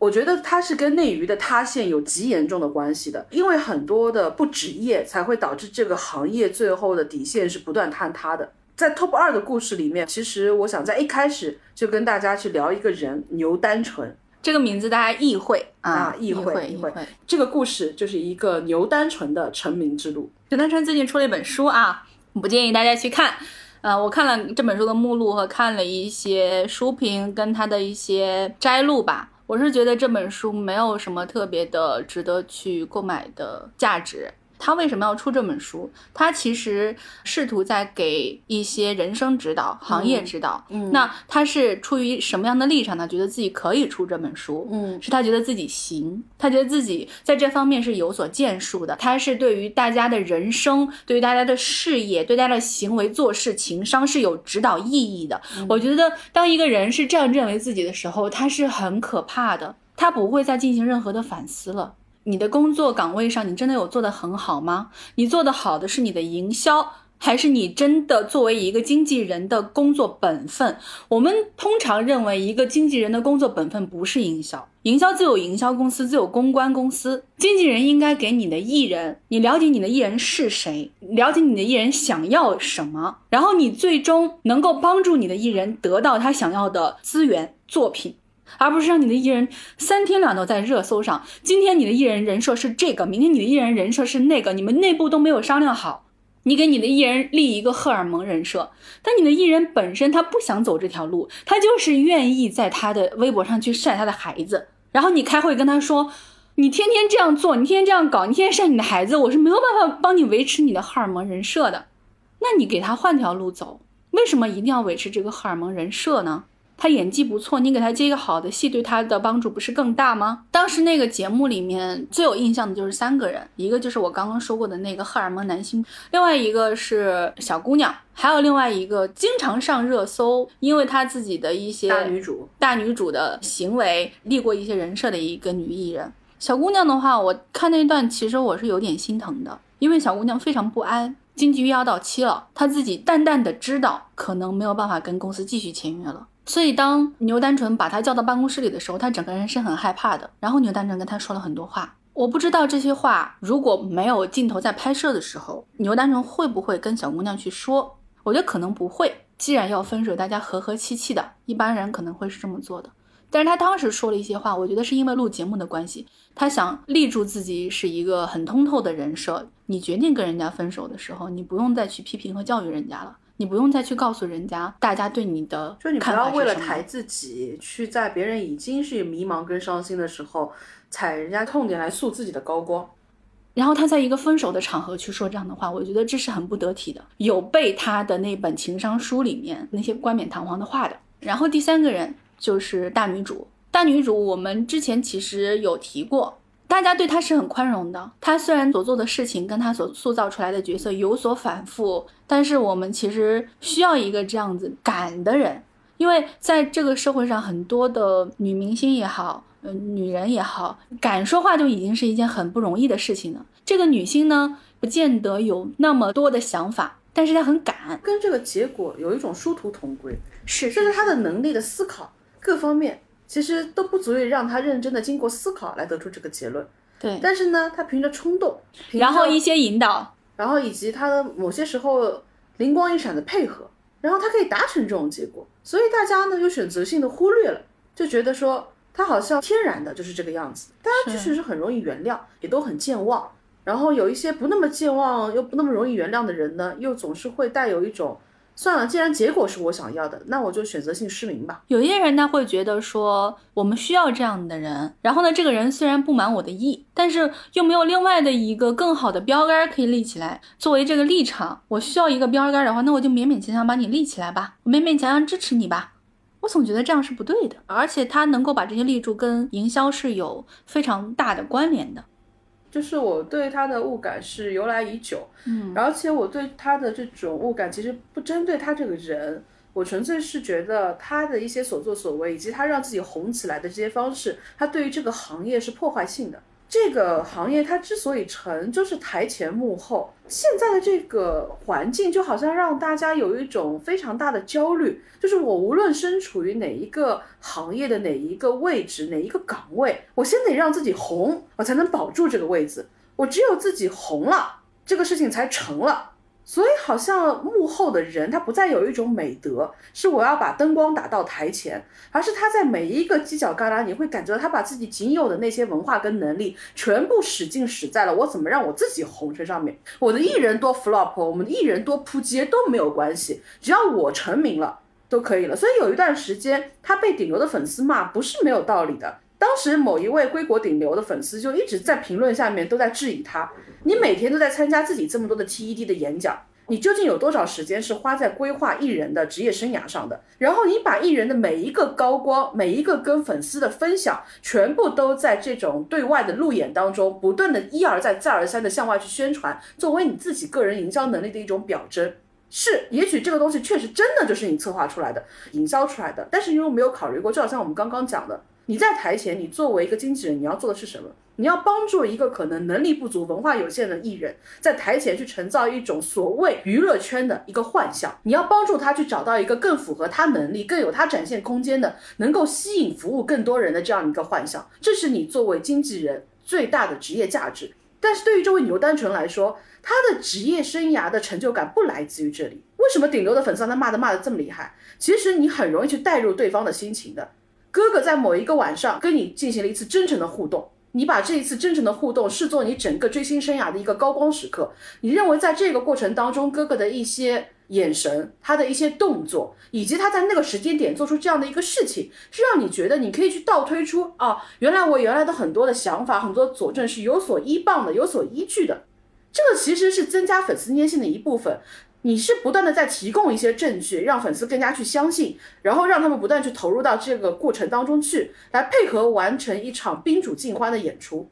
我觉得它是跟内娱的塌陷有极严重的关系的，因为很多的不职业才会导致这个行业最后的底线是不断坍塌的。在 Top 二的故事里面，其实我想在一开始就跟大家去聊一个人牛单纯这个名字，大家意会啊，意会意会。这个故事就是一个牛单纯的成名之路。牛丹纯最近出了一本书啊，不建议大家去看。呃，我看了这本书的目录和看了一些书评跟他的一些摘录吧。我是觉得这本书没有什么特别的值得去购买的价值。他为什么要出这本书？他其实试图在给一些人生指导、行业指导。嗯，那他是出于什么样的立场呢？觉得自己可以出这本书。嗯，是他觉得自己行，他觉得自己在这方面是有所建树的。他是对于大家的人生、对于大家的事业、对大家的行为做事、情商是有指导意义的。我觉得，当一个人是这样认为自己的时候，他是很可怕的。他不会再进行任何的反思了。你的工作岗位上，你真的有做得很好吗？你做的好的是你的营销，还是你真的作为一个经纪人的工作本分？我们通常认为，一个经纪人的工作本分不是营销，营销自有营销公司，自有公关公司。经纪人应该给你的艺人，你了解你的艺人是谁，了解你的艺人想要什么，然后你最终能够帮助你的艺人得到他想要的资源作品。而不是让你的艺人三天两头在热搜上。今天你的艺人人设是这个，明天你的艺人人设是那个，你们内部都没有商量好。你给你的艺人立一个荷尔蒙人设，但你的艺人本身他不想走这条路，他就是愿意在他的微博上去晒他的孩子。然后你开会跟他说，你天天这样做，你天天这样搞，你天天晒你的孩子，我是没有办法帮你维持你的荷尔蒙人设的。那你给他换条路走，为什么一定要维持这个荷尔蒙人设呢？他演技不错，你给他接一个好的戏，对他的帮助不是更大吗？当时那个节目里面最有印象的就是三个人，一个就是我刚刚说过的那个荷尔蒙男星，另外一个是小姑娘，还有另外一个经常上热搜，因为她自己的一些大女主大女主的行为立过一些人设的一个女艺人。小姑娘的话，我看那段其实我是有点心疼的，因为小姑娘非常不安。经纪约要到期了，她自己淡淡的知道可能没有办法跟公司继续签约了。所以当牛丹纯把她叫到办公室里的时候，她整个人是很害怕的。然后牛丹纯跟她说了很多话，我不知道这些话如果没有镜头在拍摄的时候，牛丹纯会不会跟小姑娘去说？我觉得可能不会。既然要分手，大家和和气气的，一般人可能会是这么做的。但是他当时说了一些话，我觉得是因为录节目的关系，他想立住自己是一个很通透的人设。你决定跟人家分手的时候，你不用再去批评和教育人家了，你不用再去告诉人家大家对你的就你不要为了抬自己，去在别人已经是迷茫跟伤心的时候，踩人家痛点来诉自己的高光。然后他在一个分手的场合去说这样的话，我觉得这是很不得体的，有被他的那本情商书里面那些冠冕堂皇的话的。然后第三个人就是大女主，大女主我们之前其实有提过，大家对他是很宽容的。他虽然所做的事情跟他所塑造出来的角色有所反复，但是我们其实需要一个这样子敢的人，因为在这个社会上，很多的女明星也好，呃，女人也好，敢说话就已经是一件很不容易的事情了。这个女星呢，不见得有那么多的想法，但是她很敢，跟这个结果有一种殊途同归，是这是她的能力的思考各方面，其实都不足以让他认真的经过思考来得出这个结论。对，但是呢，他凭着冲动，然后一些引导，然后以及他的某些时候灵光一闪的配合，然后他可以达成这种结果，所以大家呢就选择性的忽略了，就觉得说他好像天然的就是这个样子，大家其实是很容易原谅，也都很健忘。然后有一些不那么健忘又不那么容易原谅的人呢，又总是会带有一种，算了，既然结果是我想要的，那我就选择性失明吧。有些人呢会觉得说，我们需要这样的人，然后呢，这个人虽然不满我的意，但是又没有另外的一个更好的标杆可以立起来作为这个立场。我需要一个标杆的话，那我就勉勉强强把你立起来吧，我勉勉强强支持你吧。我总觉得这样是不对的，而且他能够把这些立住，跟营销是有非常大的关联的。就是我对他的误感是由来已久，嗯，而且我对他的这种误感其实不针对他这个人，我纯粹是觉得他的一些所作所为，以及他让自己红起来的这些方式，他对于这个行业是破坏性的。这个行业它之所以成，就是台前幕后。现在的这个环境就好像让大家有一种非常大的焦虑，就是我无论身处于哪一个行业的哪一个位置、哪一个岗位，我先得让自己红，我才能保住这个位置。我只有自己红了，这个事情才成了。所以好像幕后的人，他不再有一种美德，是我要把灯光打到台前，而是他在每一个犄角旮旯，你会感觉到他把自己仅有的那些文化跟能力，全部使劲使在了我怎么让我自己红身上面。我的艺人多 flop，我们的艺人多扑街都没有关系，只要我成名了都可以了。所以有一段时间，他被顶流的粉丝骂不是没有道理的。当时某一位归国顶流的粉丝就一直在评论下面都在质疑他：你每天都在参加自己这么多的 TED 的演讲，你究竟有多少时间是花在规划艺人的职业生涯上的？然后你把艺人的每一个高光，每一个跟粉丝的分享，全部都在这种对外的路演当中，不断的一而再再而三的向外去宣传，作为你自己个人营销能力的一种表征。是，也许这个东西确实真的就是你策划出来的、营销出来的，但是你有没有考虑过？就好像我们刚刚讲的，你在台前，你作为一个经纪人，你要做的是什么？你要帮助一个可能能力不足、文化有限的艺人，在台前去营造一种所谓娱乐圈的一个幻象。你要帮助他去找到一个更符合他能力、更有他展现空间的，能够吸引服务更多人的这样一个幻象。这是你作为经纪人最大的职业价值。但是对于这位牛丹纯来说，他的职业生涯的成就感不来自于这里。为什么顶流的粉丝让他骂的骂的这么厉害？其实你很容易去带入对方的心情的。哥哥在某一个晚上跟你进行了一次真诚的互动，你把这一次真诚的互动视作你整个追星生涯的一个高光时刻。你认为在这个过程当中，哥哥的一些眼神、他的一些动作，以及他在那个时间点做出这样的一个事情，是让你觉得你可以去倒推出啊，原来我原来的很多的想法、很多佐证是有所依傍的、有所依据的。这个其实是增加粉丝粘性的一部分。你是不断的在提供一些证据，让粉丝更加去相信，然后让他们不断去投入到这个过程当中去，来配合完成一场宾主尽欢的演出。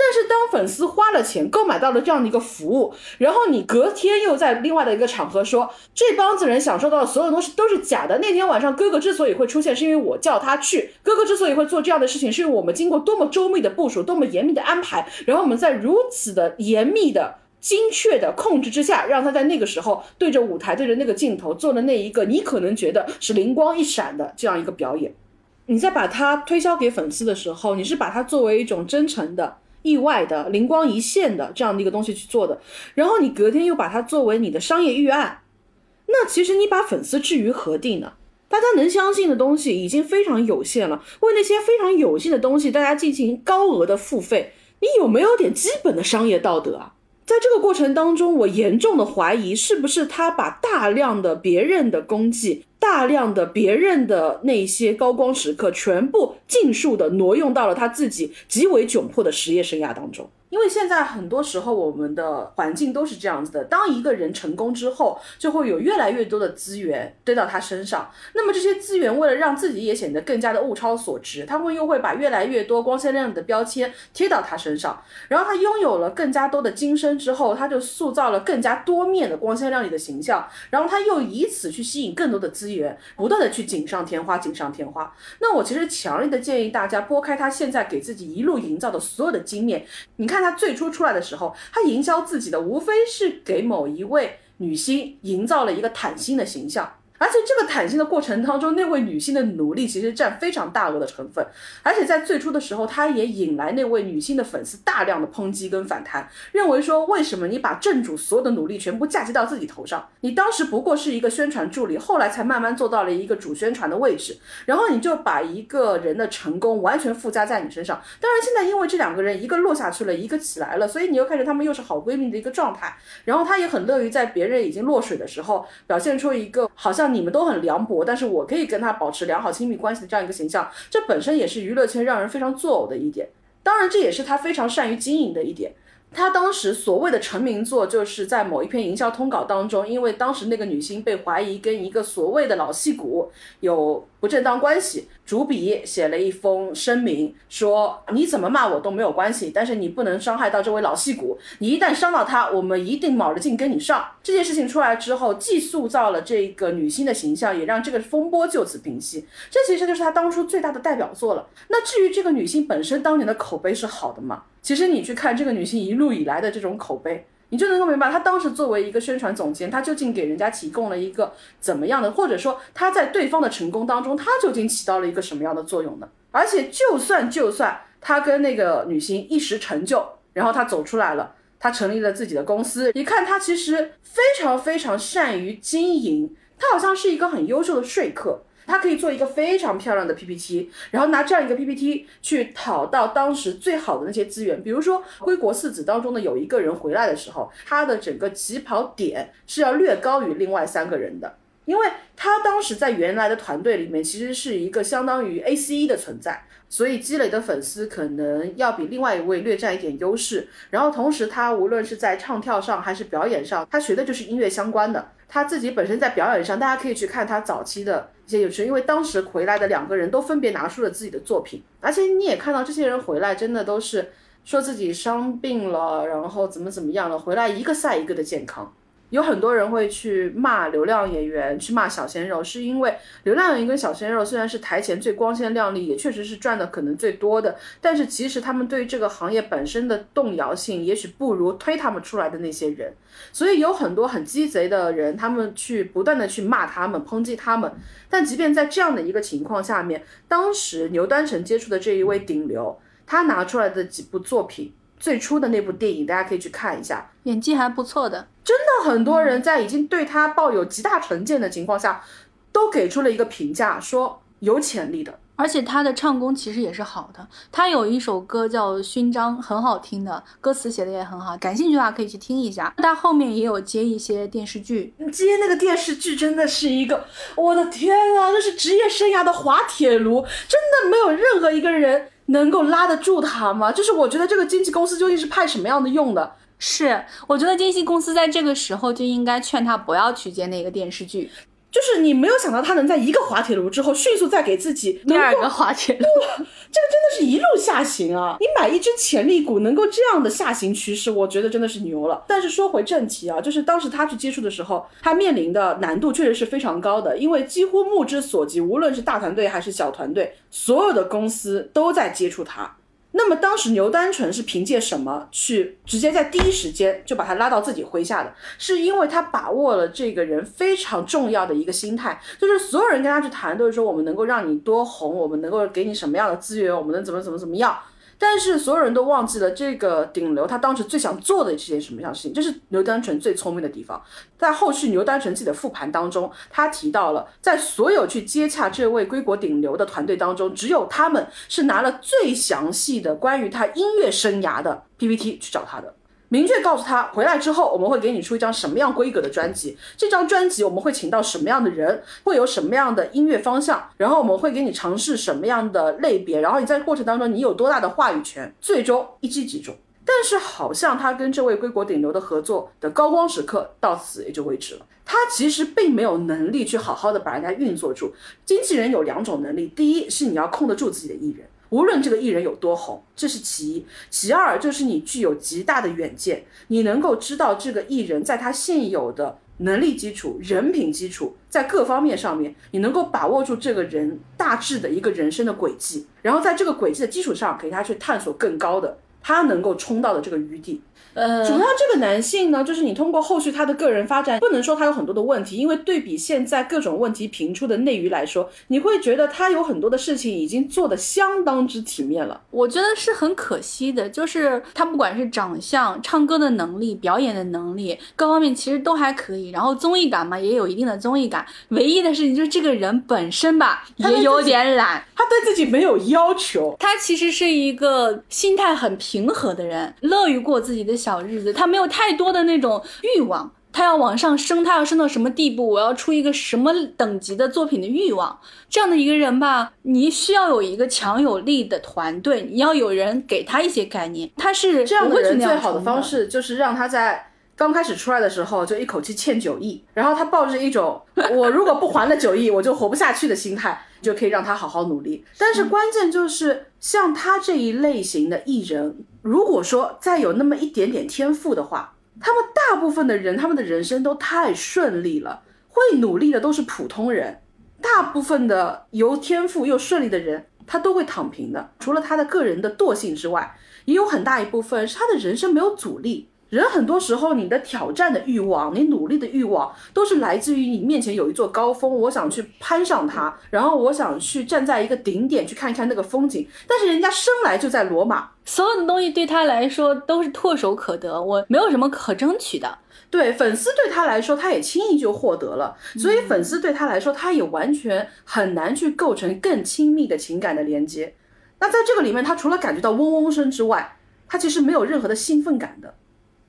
但是当粉丝花了钱购买到了这样的一个服务，然后你隔天又在另外的一个场合说这帮子人享受到的所有东西都是假的。那天晚上哥哥之所以会出现，是因为我叫他去。哥哥之所以会做这样的事情，是因为我们经过多么周密的部署，多么严密的安排，然后我们在如此的严密的。精确的控制之下，让他在那个时候对着舞台、对着那个镜头做了那一个你可能觉得是灵光一闪的这样一个表演。你在把它推销给粉丝的时候，你是把它作为一种真诚的、意外的、灵光一现的这样的一个东西去做的。然后你隔天又把它作为你的商业预案，那其实你把粉丝置于何地呢？大家能相信的东西已经非常有限了，为那些非常有限的东西，大家进行高额的付费，你有没有点基本的商业道德啊？在这个过程当中，我严重的怀疑，是不是他把大量的别人的功绩、大量的别人的那些高光时刻，全部尽数的挪用到了他自己极为窘迫的职业生涯当中。因为现在很多时候我们的环境都是这样子的，当一个人成功之后，就会有越来越多的资源堆到他身上。那么这些资源为了让自己也显得更加的物超所值，他们又会把越来越多光鲜亮丽的标签贴到他身上。然后他拥有了更加多的金身之后，他就塑造了更加多面的光鲜亮丽的形象。然后他又以此去吸引更多的资源，不断的去锦上添花，锦上添花。那我其实强烈的建议大家拨开他现在给自己一路营造的所有的经验，你看。他最初出来的时候，他营销自己的无非是给某一位女星营造了一个坦心的形象。而且这个坦心的过程当中，那位女性的努力其实占非常大额的成分。而且在最初的时候，她也引来那位女性的粉丝大量的抨击跟反弹，认为说为什么你把正主所有的努力全部嫁接到自己头上？你当时不过是一个宣传助理，后来才慢慢做到了一个主宣传的位置，然后你就把一个人的成功完全附加在你身上。当然现在因为这两个人一个落下去了，一个起来了，所以你又看着他们又是好闺蜜的一个状态。然后她也很乐于在别人已经落水的时候，表现出一个好像。你们都很凉薄，但是我可以跟他保持良好亲密关系的这样一个形象，这本身也是娱乐圈让人非常作呕的一点。当然，这也是他非常善于经营的一点。他当时所谓的成名作，就是在某一篇营销通稿当中，因为当时那个女星被怀疑跟一个所谓的老戏骨有不正当关系。主笔写了一封声明，说你怎么骂我都没有关系，但是你不能伤害到这位老戏骨。你一旦伤到他，我们一定卯着劲跟你上。这件事情出来之后，既塑造了这个女星的形象，也让这个风波就此平息。这其实就是他当初最大的代表作了。那至于这个女星本身当年的口碑是好的吗？其实你去看这个女星一路以来的这种口碑。你就能够明白，他当时作为一个宣传总监，他究竟给人家提供了一个怎么样的，或者说他在对方的成功当中，他究竟起到了一个什么样的作用呢？而且，就算就算他跟那个女星一时成就，然后他走出来了，他成立了自己的公司，你看他其实非常非常善于经营，他好像是一个很优秀的说客。他可以做一个非常漂亮的 PPT，然后拿这样一个 PPT 去讨到当时最好的那些资源。比如说归国四子当中的有一个人回来的时候，他的整个起跑点是要略高于另外三个人的，因为他当时在原来的团队里面其实是一个相当于 ACE 的存在，所以积累的粉丝可能要比另外一位略占一点优势。然后同时他无论是在唱跳上还是表演上，他学的就是音乐相关的。他自己本身在表演上，大家可以去看他早期的一些有趣，因为当时回来的两个人都分别拿出了自己的作品，而且你也看到这些人回来真的都是说自己伤病了，然后怎么怎么样了，回来一个赛一个的健康。有很多人会去骂流量演员，去骂小鲜肉，是因为流量演员跟小鲜肉虽然是台前最光鲜亮丽，也确实是赚的可能最多的，但是其实他们对于这个行业本身的动摇性，也许不如推他们出来的那些人。所以有很多很鸡贼的人，他们去不断的去骂他们，抨击他们。但即便在这样的一个情况下面，当时牛丹成接触的这一位顶流，他拿出来的几部作品。最初的那部电影，大家可以去看一下，演技还不错的。真的，很多人在已经对他抱有极大成见的情况下，都给出了一个评价，说有潜力的。而且他的唱功其实也是好的，他有一首歌叫《勋章》，很好听的，歌词写的也很好。感兴趣的话可以去听一下。他后面也有接一些电视剧，接那个电视剧真的是一个，我的天啊，那是职业生涯的滑铁卢，真的没有任何一个人。能够拉得住他吗？就是我觉得这个经纪公司究竟是派什么样的用的？是，我觉得经纪公司在这个时候就应该劝他不要去接那个电视剧。就是你没有想到他能在一个滑铁卢之后迅速再给自己第二个滑铁卢，这个真的是一路下行啊！你买一只潜力股能够这样的下行趋势，我觉得真的是牛了。但是说回正题啊，就是当时他去接触的时候，他面临的难度确实是非常高的，因为几乎目之所及，无论是大团队还是小团队，所有的公司都在接触他。那么当时牛单纯是凭借什么去直接在第一时间就把他拉到自己麾下的？是因为他把握了这个人非常重要的一个心态，就是所有人跟他去谈都是说我们能够让你多红，我们能够给你什么样的资源，我们能怎么怎么怎么样。但是所有人都忘记了这个顶流，他当时最想做的是件什么样的事情？这是牛丹纯最聪明的地方。在后续牛丹纯自己的复盘当中，他提到了，在所有去接洽这位归国顶流的团队当中，只有他们是拿了最详细的关于他音乐生涯的 PPT 去找他的。明确告诉他，回来之后我们会给你出一张什么样规格的专辑，这张专辑我们会请到什么样的人，会有什么样的音乐方向，然后我们会给你尝试什么样的类别，然后你在过程当中你有多大的话语权，最终一击即中。但是好像他跟这位归国顶流的合作的高光时刻到此也就为止了，他其实并没有能力去好好的把人家运作住。经纪人有两种能力，第一是你要控得住自己的艺人。无论这个艺人有多红，这是其一；其二就是你具有极大的远见，你能够知道这个艺人在他现有的能力基础、人品基础，在各方面上面，你能够把握住这个人大致的一个人生的轨迹，然后在这个轨迹的基础上，给他去探索更高的，他能够冲到的这个余地。呃，主要这个男性呢，就是你通过后续他的个人发展，不能说他有很多的问题，因为对比现在各种问题频出的内娱来说，你会觉得他有很多的事情已经做得相当之体面了。我觉得是很可惜的，就是他不管是长相、唱歌的能力、表演的能力，各方面其实都还可以。然后综艺感嘛，也有一定的综艺感。唯一的事情就是这个人本身吧，也有点懒，他对自己没有要求。他其实是一个心态很平和的人，乐于过自己的小。小日子，他没有太多的那种欲望，他要往上升，他要升到什么地步？我要出一个什么等级的作品的欲望？这样的一个人吧，你需要有一个强有力的团队，你要有人给他一些概念。他是这样的人，最好的方式就是让他在刚开始出来的时候就一口气欠九亿，然后他抱着一种 我如果不还了九亿，我就活不下去的心态，就可以让他好好努力。但是关键就是像他这一类型的艺人。如果说再有那么一点点天赋的话，他们大部分的人，他们的人生都太顺利了。会努力的都是普通人，大部分的有天赋又顺利的人，他都会躺平的。除了他的个人的惰性之外，也有很大一部分是他的人生没有阻力。人很多时候，你的挑战的欲望，你努力的欲望，都是来自于你面前有一座高峰，我想去攀上它，然后我想去站在一个顶点去看一看那个风景。但是人家生来就在罗马，所有的东西对他来说都是唾手可得，我没有什么可争取的。对粉丝对他来说，他也轻易就获得了，所以粉丝对他来说，他也完全很难去构成更亲密的情感的连接。那在这个里面，他除了感觉到嗡嗡声之外，他其实没有任何的兴奋感的。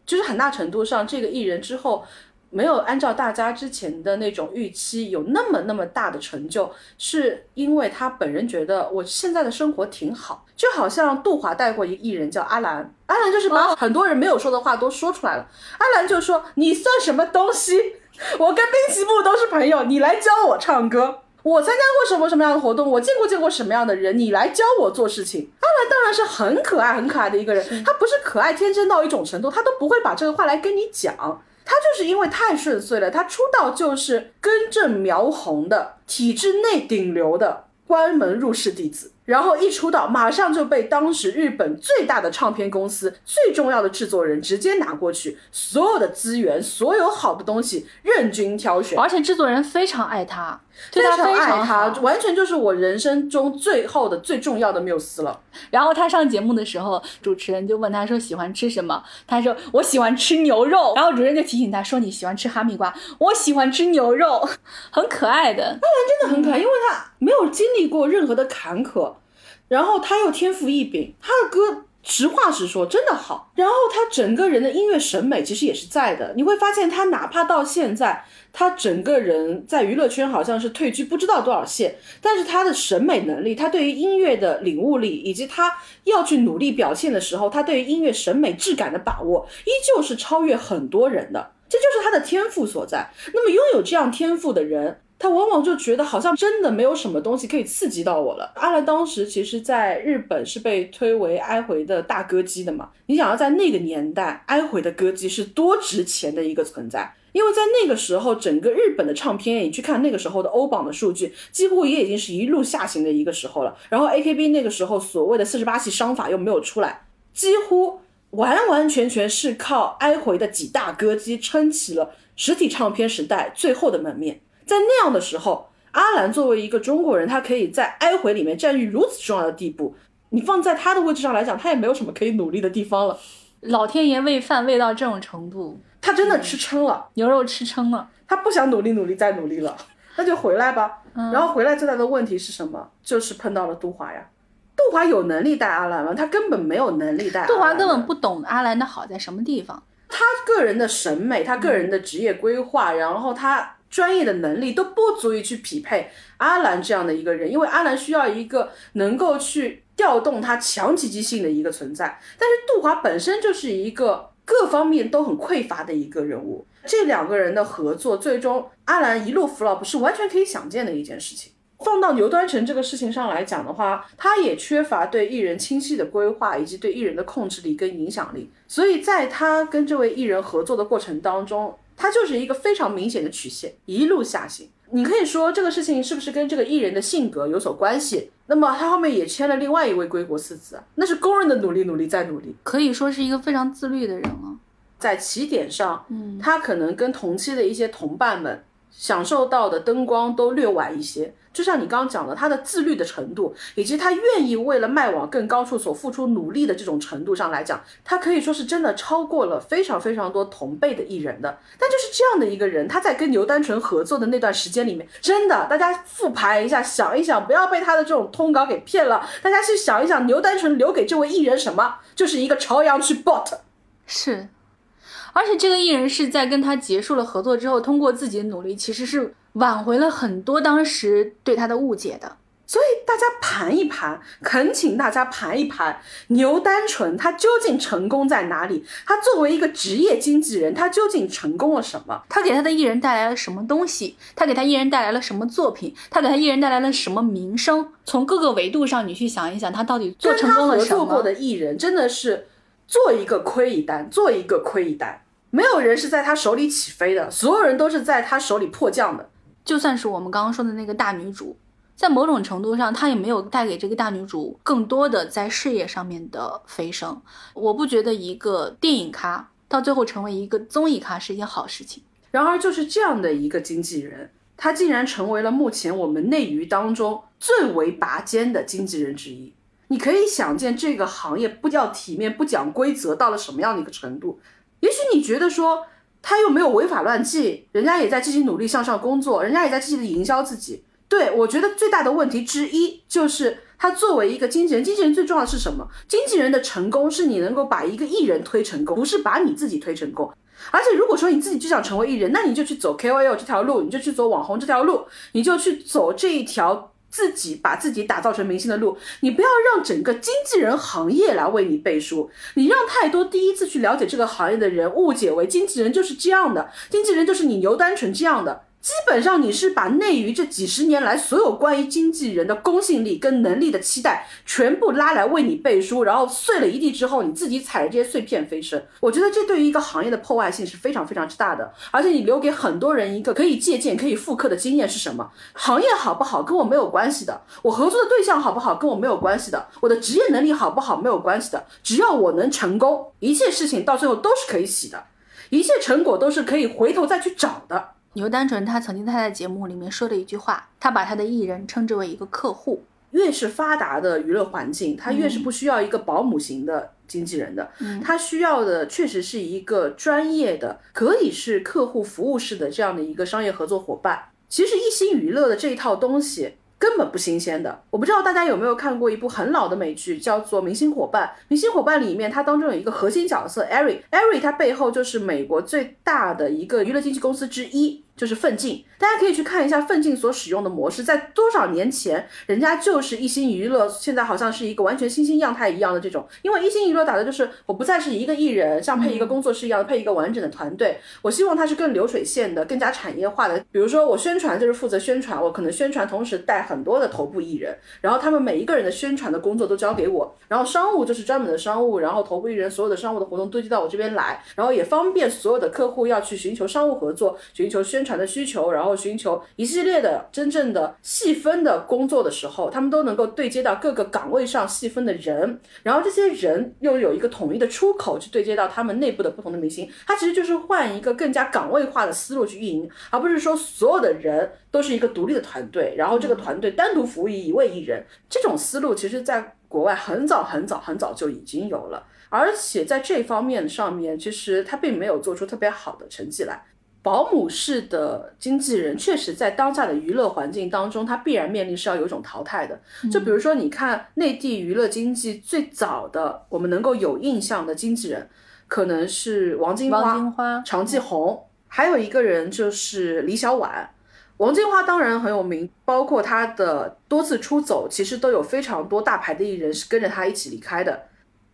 就是很大程度上，这个艺人之后没有按照大家之前的那种预期有那么那么大的成就，是因为他本人觉得我现在的生活挺好。就好像杜华带过一个艺人叫阿兰，阿兰就是把很多人没有说的话都说出来了。阿兰就说：“你算什么东西？我跟滨崎步都是朋友，你来教我唱歌。”我参加过什么什么样的活动？我见过见过什么样的人？你来教我做事情。阿兰当然是很可爱很可爱的一个人，他不是可爱天真到一种程度，他都不会把这个话来跟你讲。他就是因为太顺遂了，他出道就是根正苗红的体制内顶流的关门入室弟子。然后一出道，马上就被当时日本最大的唱片公司最重要的制作人直接拿过去，所有的资源，所有好的东西任君挑选，而且制作人非常爱他，非常爱他，完全就是我人生中最后的最重要的缪斯了。然后他上节目的时候，主持人就问他说喜欢吃什么，他说我喜欢吃牛肉，然后主持人就提醒他说你喜欢吃哈密瓜，我喜欢吃牛肉，很可爱的，当然真的很可爱，因为他没有经历过任何的坎坷。然后他又天赋异禀，他的歌实话实说，真的好。然后他整个人的音乐审美其实也是在的，你会发现他哪怕到现在，他整个人在娱乐圈好像是退居不知道多少线，但是他的审美能力，他对于音乐的领悟力，以及他要去努力表现的时候，他对于音乐审美质感的把握，依旧是超越很多人的。这就是他的天赋所在。那么拥有这样天赋的人。他往往就觉得好像真的没有什么东西可以刺激到我了。阿兰当时其实在日本是被推为哀回的大歌姬的嘛？你想要在那个年代，哀回的歌姬是多值钱的一个存在？因为在那个时候，整个日本的唱片，你去看那个时候的欧榜的数据，几乎也已经是一路下行的一个时候了。然后 AKB 那个时候所谓的四十八系商法又没有出来，几乎完完全全是靠哀回的几大歌姬撑起了实体唱片时代最后的门面。在那样的时候，阿兰作为一个中国人，他可以在哀回里面占据如此重要的地步。你放在他的位置上来讲，他也没有什么可以努力的地方了。老天爷喂饭喂到这种程度，他真的吃撑了，牛肉吃撑了，他不想努力努力再努力了，那就回来吧。然后回来最大的问题是什么？就是碰到了杜华呀。杜华有能力带阿兰吗？他根本没有能力带。杜华根本不懂阿兰的好在什么地方。他个人的审美，他个人的职业规划，然后他。专业的能力都不足以去匹配阿兰这样的一个人，因为阿兰需要一个能够去调动他强积极性的一个存在。但是杜华本身就是一个各方面都很匮乏的一个人物，这两个人的合作，最终阿兰一路扶老，不是完全可以想见的一件事情。放到牛端成这个事情上来讲的话，他也缺乏对艺人清晰的规划，以及对艺人的控制力跟影响力。所以在他跟这位艺人合作的过程当中，他就是一个非常明显的曲线，一路下行。你可以说这个事情是不是跟这个艺人的性格有所关系？那么他后面也签了另外一位归国四子，那是工人的努力，努力再努力，可以说是一个非常自律的人了。在起点上，嗯，他可能跟同期的一些同伴们享受到的灯光都略晚一些。就像你刚刚讲的，他的自律的程度，以及他愿意为了迈往更高处所付出努力的这种程度上来讲，他可以说是真的超过了非常非常多同辈的艺人的。但就是这样的一个人，他在跟牛丹纯合作的那段时间里面，真的，大家复盘一下，想一想，不要被他的这种通稿给骗了。大家去想一想，牛丹纯留给这位艺人什么？就是一个朝阳区 bot。是，而且这个艺人是在跟他结束了合作之后，通过自己的努力，其实是。挽回了很多当时对他的误解的，所以大家盘一盘，恳请大家盘一盘，牛单纯他究竟成功在哪里？他作为一个职业经纪人，他究竟成功了什么？他给他的艺人带来了什么东西？他给他艺人带来了什么作品？他给他艺人带来了什么名声？从各个维度上，你去想一想，他到底做成功了什么？合作过的艺人真的是做一个亏一单，做一个亏一单，没有人是在他手里起飞的，所有人都是在他手里迫降的。就算是我们刚刚说的那个大女主，在某种程度上，她也没有带给这个大女主更多的在事业上面的飞升。我不觉得一个电影咖到最后成为一个综艺咖是一件好事情。然而，就是这样的一个经纪人，他竟然成为了目前我们内娱当中最为拔尖的经纪人之一。你可以想见，这个行业不叫体面、不讲规则到了什么样的一个程度。也许你觉得说。他又没有违法乱纪，人家也在积极努力向上工作，人家也在积极的营销自己。对我觉得最大的问题之一就是，他作为一个经纪人，经纪人最重要的是什么？经纪人的成功是你能够把一个艺人推成功，不是把你自己推成功。而且如果说你自己就想成为艺人，那你就去走 KOL 这条路，你就去走网红这条路，你就去走这一条。自己把自己打造成明星的路，你不要让整个经纪人行业来为你背书，你让太多第一次去了解这个行业的人误解为经纪人就是这样的，经纪人就是你牛单纯这样的。基本上你是把内娱这几十年来所有关于经纪人的公信力跟能力的期待全部拉来为你背书，然后碎了一地之后，你自己踩着这些碎片飞升。我觉得这对于一个行业的破坏性是非常非常之大的。而且你留给很多人一个可以借鉴、可以复刻的经验是什么？行业好不好跟我没有关系的，我合作的对象好不好跟我没有关系的，我的职业能力好不好没有关系的。只要我能成功，一切事情到最后都是可以洗的，一切成果都是可以回头再去找的。牛单纯，他曾经在他在节目里面说的一句话，他把他的艺人称之为一个客户。越是发达的娱乐环境，他越是不需要一个保姆型的经纪人的，他需要的确实是一个专业的，可以是客户服务式的这样的一个商业合作伙伴。其实一心娱乐的这一套东西，根本不新鲜的。我不知道大家有没有看过一部很老的美剧，叫做《明星伙伴》。《明星伙伴》里面，它当中有一个核心角色 Ari，Ari 他背后就是美国最大的一个娱乐经纪公司之一。就是奋进，大家可以去看一下奋进所使用的模式，在多少年前，人家就是一心娱乐，现在好像是一个完全新兴样态一样的这种。因为一心娱乐打的就是我不再是一个艺人，像配一个工作室一样配一个完整的团队，我希望它是更流水线的，更加产业化的。比如说我宣传就是负责宣传，我可能宣传同时带很多的头部艺人，然后他们每一个人的宣传的工作都交给我，然后商务就是专门的商务，然后头部艺人所有的商务的活动堆积到我这边来，然后也方便所有的客户要去寻求商务合作，寻求宣传的需求，然后。寻求一系列的真正的细分的工作的时候，他们都能够对接到各个岗位上细分的人，然后这些人又有一个统一的出口去对接到他们内部的不同的明星。他其实就是换一个更加岗位化的思路去运营，而不是说所有的人都是一个独立的团队，然后这个团队单独服务于一位艺人。这种思路其实在国外很早很早很早就已经有了，而且在这方面上面，其实他并没有做出特别好的成绩来。保姆式的经纪人确实在当下的娱乐环境当中，他必然面临是要有一种淘汰的。就比如说，你看内地娱乐经济最早的我们能够有印象的经纪人，可能是王金花、常继红，还有一个人就是李小婉。王金花当然很有名，包括她的多次出走，其实都有非常多大牌的艺人是跟着她一起离开的。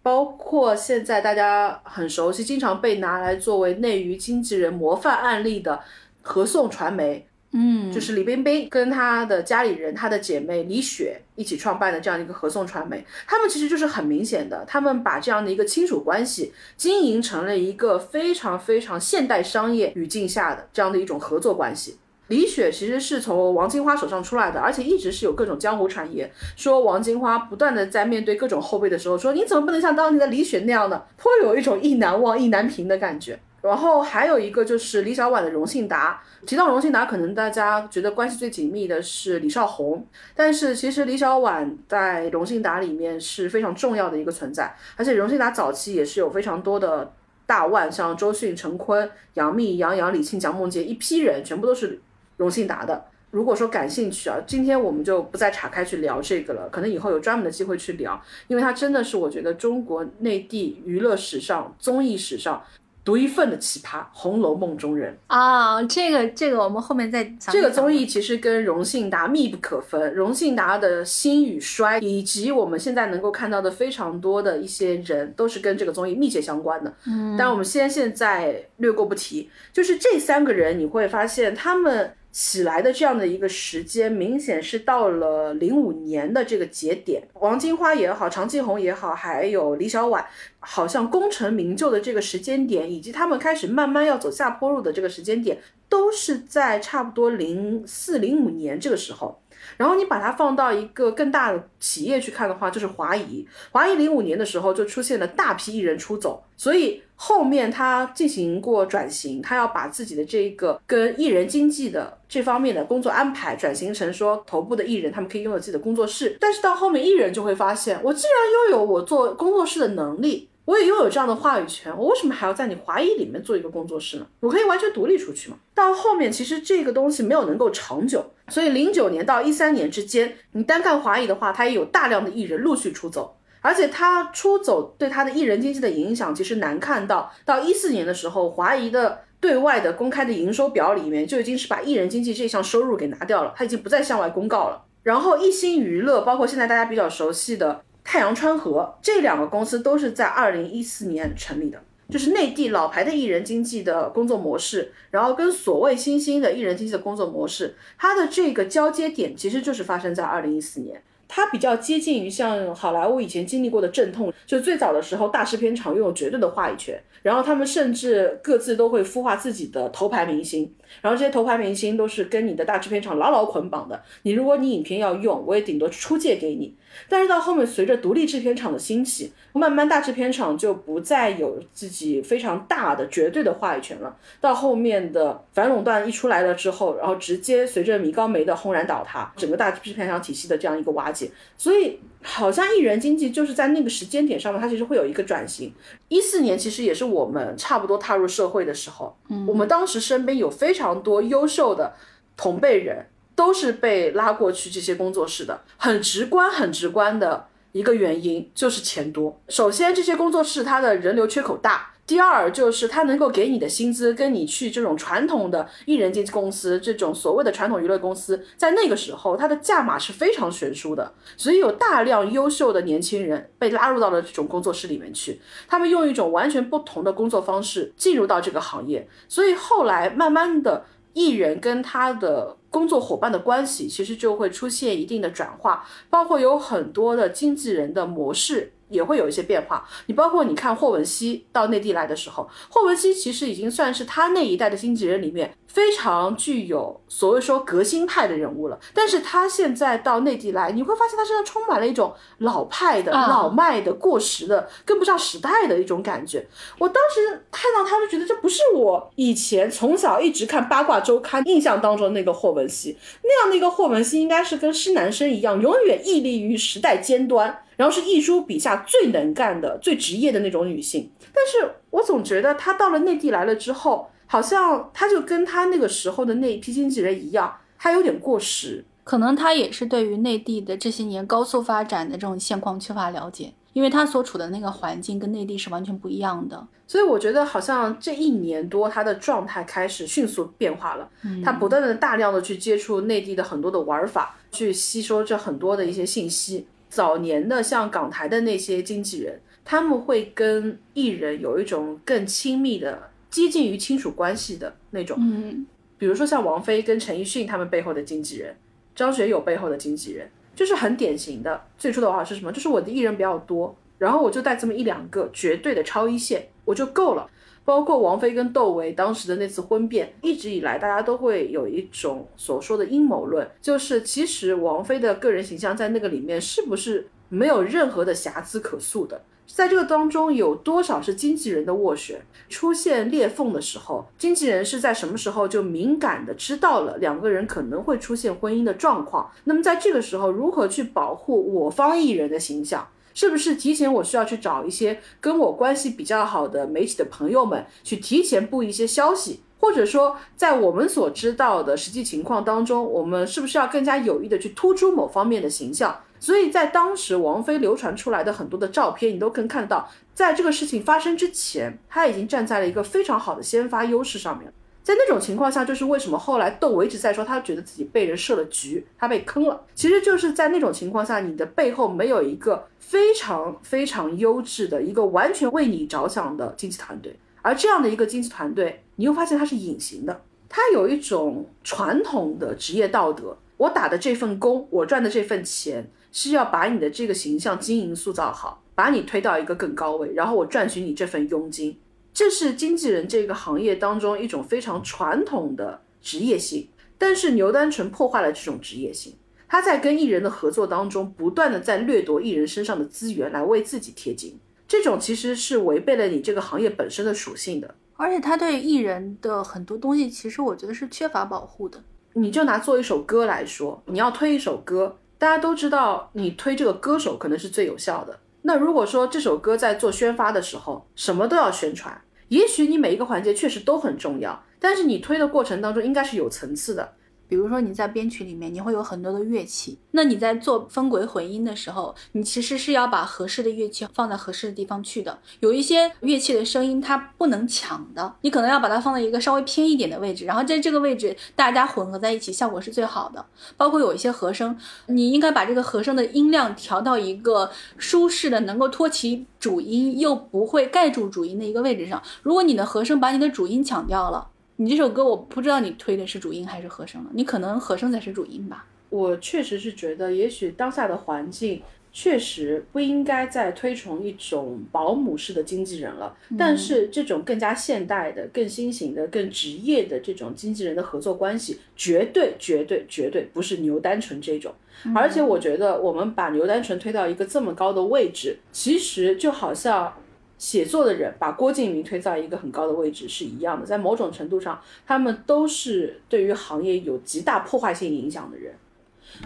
包括现在大家很熟悉、经常被拿来作为内娱经纪人模范案例的合颂传媒，嗯，就是李冰冰跟她的家里人、她的姐妹李雪一起创办的这样一个合颂传媒，他们其实就是很明显的，他们把这样的一个亲属关系经营成了一个非常非常现代商业语境下的这样的一种合作关系。李雪其实是从王金花手上出来的，而且一直是有各种江湖传言，说王金花不断的在面对各种后辈的时候，说你怎么不能像当年的李雪那样呢？颇有一种意难忘、意难平的感觉。然后还有一个就是李小婉的荣幸达，提到荣幸达，可能大家觉得关系最紧密的是李少红，但是其实李小婉在荣幸达里面是非常重要的一个存在，而且荣幸达早期也是有非常多的大腕，像周迅、陈坤、杨幂、杨洋、李沁、蒋梦婕一批人，全部都是。荣信达的，如果说感兴趣啊，今天我们就不再岔开去聊这个了，可能以后有专门的机会去聊，因为它真的是我觉得中国内地娱乐史上、综艺史上独一份的奇葩，《红楼梦》中人啊，这个这个我们后面再讲。这个综艺其实跟荣信达密不可分，荣信达的兴与衰，以及我们现在能够看到的非常多的一些人，都是跟这个综艺密切相关的。嗯，但我们先现在略过不提，就是这三个人，你会发现他们。起来的这样的一个时间，明显是到了零五年的这个节点。王金花也好，常继红也好，还有李小婉，好像功成名就的这个时间点，以及他们开始慢慢要走下坡路的这个时间点，都是在差不多零四零五年这个时候。然后你把它放到一个更大的企业去看的话，就是华谊。华谊零五年的时候就出现了大批艺人出走，所以后面他进行过转型，他要把自己的这个跟艺人经济的这方面的工作安排转型成说头部的艺人，他们可以拥有自己的工作室。但是到后面艺人就会发现，我既然拥有我做工作室的能力。我也拥有这样的话语权，我为什么还要在你华谊里面做一个工作室呢？我可以完全独立出去嘛。到后面其实这个东西没有能够长久，所以零九年到一三年之间，你单看华谊的话，它也有大量的艺人陆续出走，而且他出走对他的艺人经济的影响其实难看到。到一四年的时候，华谊的对外的公开的营收表里面就已经是把艺人经济这项收入给拿掉了，他已经不再向外公告了。然后一心娱乐，包括现在大家比较熟悉的。太阳川河这两个公司都是在二零一四年成立的，就是内地老牌的艺人经济的工作模式，然后跟所谓新兴的艺人经济的工作模式，它的这个交接点其实就是发生在二零一四年。它比较接近于像好莱坞以前经历过的阵痛，就最早的时候大制片厂拥有绝对的话语权，然后他们甚至各自都会孵化自己的头牌明星，然后这些头牌明星都是跟你的大制片厂牢牢捆绑的。你如果你影片要用，我也顶多出借给你。但是到后面，随着独立制片厂的兴起，慢慢大制片厂就不再有自己非常大的绝对的话语权了。到后面的反垄断一出来了之后，然后直接随着米高梅的轰然倒塌，整个大制片厂体系的这样一个瓦解，所以好像艺人经济就是在那个时间点上面，它其实会有一个转型。一四年其实也是我们差不多踏入社会的时候，我们当时身边有非常多优秀的同辈人。都是被拉过去这些工作室的，很直观、很直观的一个原因就是钱多。首先，这些工作室它的人流缺口大。第二就是他能够给你的薪资，跟你去这种传统的艺人经纪公司，这种所谓的传统娱乐公司，在那个时候，它的价码是非常悬殊的，所以有大量优秀的年轻人被拉入到了这种工作室里面去，他们用一种完全不同的工作方式进入到这个行业，所以后来慢慢的，艺人跟他的工作伙伴的关系其实就会出现一定的转化，包括有很多的经纪人的模式。也会有一些变化。你包括你看霍汶希到内地来的时候，霍汶希其实已经算是他那一代的经纪人里面非常具有所谓说革新派的人物了。但是他现在到内地来，你会发现他身上充满了一种老派的、老迈的、过时的、跟不上时代的一种感觉。我当时看到他就觉得这不是我以前从小一直看八卦周刊印象当中那个霍汶希那样的一个霍汶希，应该是跟施南生一样，永远屹立于时代尖端。然后是亦舒笔下最能干的、最职业的那种女性，但是我总觉得她到了内地来了之后，好像他就跟他那个时候的那一批经纪人一样，他有点过时。可能他也是对于内地的这些年高速发展的这种现况缺乏了解，因为他所处的那个环境跟内地是完全不一样的。所以我觉得好像这一年多，他的状态开始迅速变化了。他不断的大量的去接触内地的很多的玩法，去吸收这很多的一些信息。早年的像港台的那些经纪人，他们会跟艺人有一种更亲密的、接近于亲属关系的那种。嗯，比如说像王菲跟陈奕迅他们背后的经纪人，张学友背后的经纪人，就是很典型的。最初的话是什么？就是我的艺人比较多，然后我就带这么一两个绝对的超一线，我就够了。包括王菲跟窦唯当时的那次婚变，一直以来大家都会有一种所说的阴谋论，就是其实王菲的个人形象在那个里面是不是没有任何的瑕疵可诉的？在这个当中有多少是经纪人的斡旋？出现裂缝的时候，经纪人是在什么时候就敏感的知道了两个人可能会出现婚姻的状况？那么在这个时候，如何去保护我方艺人的形象？是不是提前我需要去找一些跟我关系比较好的媒体的朋友们去提前布一些消息，或者说在我们所知道的实际情况当中，我们是不是要更加有意的去突出某方面的形象？所以在当时王菲流传出来的很多的照片，你都可以看得到，在这个事情发生之前，她已经站在了一个非常好的先发优势上面。在那种情况下，就是为什么后来窦唯一直在说他觉得自己被人设了局，他被坑了。其实就是在那种情况下，你的背后没有一个非常非常优质的一个完全为你着想的经纪团队，而这样的一个经纪团队，你又发现它是隐形的，它有一种传统的职业道德。我打的这份工，我赚的这份钱，是要把你的这个形象经营塑造好，把你推到一个更高位，然后我赚取你这份佣金。这是经纪人这个行业当中一种非常传统的职业性，但是牛单纯破坏了这种职业性。他在跟艺人的合作当中，不断的在掠夺艺人身上的资源来为自己贴金，这种其实是违背了你这个行业本身的属性的。而且他对艺人的很多东西，其实我觉得是缺乏保护的。你就拿做一首歌来说，你要推一首歌，大家都知道你推这个歌手可能是最有效的。那如果说这首歌在做宣发的时候，什么都要宣传。也许你每一个环节确实都很重要，但是你推的过程当中应该是有层次的。比如说你在编曲里面，你会有很多的乐器，那你在做分轨混音的时候，你其实是要把合适的乐器放在合适的地方去的。有一些乐器的声音它不能抢的，你可能要把它放在一个稍微偏一点的位置，然后在这个位置大家混合在一起，效果是最好的。包括有一些和声，你应该把这个和声的音量调到一个舒适的，能够托起主音又不会盖住主音的一个位置上。如果你的和声把你的主音抢掉了。你这首歌我不知道你推的是主音还是和声了，你可能和声才是主音吧。我确实是觉得，也许当下的环境确实不应该再推崇一种保姆式的经纪人了。但是这种更加现代的、更新型的、更职业的这种经纪人的合作关系，绝对、绝对、绝对不是牛单纯这种。而且我觉得，我们把牛丹纯推到一个这么高的位置，其实就好像。写作的人把郭敬明推到一个很高的位置是一样的，在某种程度上，他们都是对于行业有极大破坏性影响的人。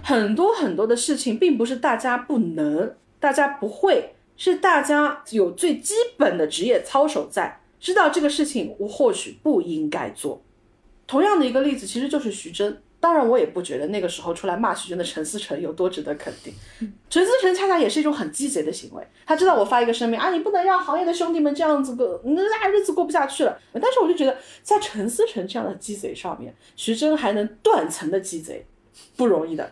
很多很多的事情，并不是大家不能、大家不会，是大家有最基本的职业操守在，知道这个事情我或许不应该做。同样的一个例子，其实就是徐峥。当然，我也不觉得那个时候出来骂徐峥的陈思诚有多值得肯定。陈思诚恰恰也是一种很鸡贼的行为，他知道我发一个声明啊，你不能让行业的兄弟们这样子过，那日子过不下去了。但是我就觉得，在陈思诚这样的鸡贼上面，徐峥还能断层的鸡贼，不容易的。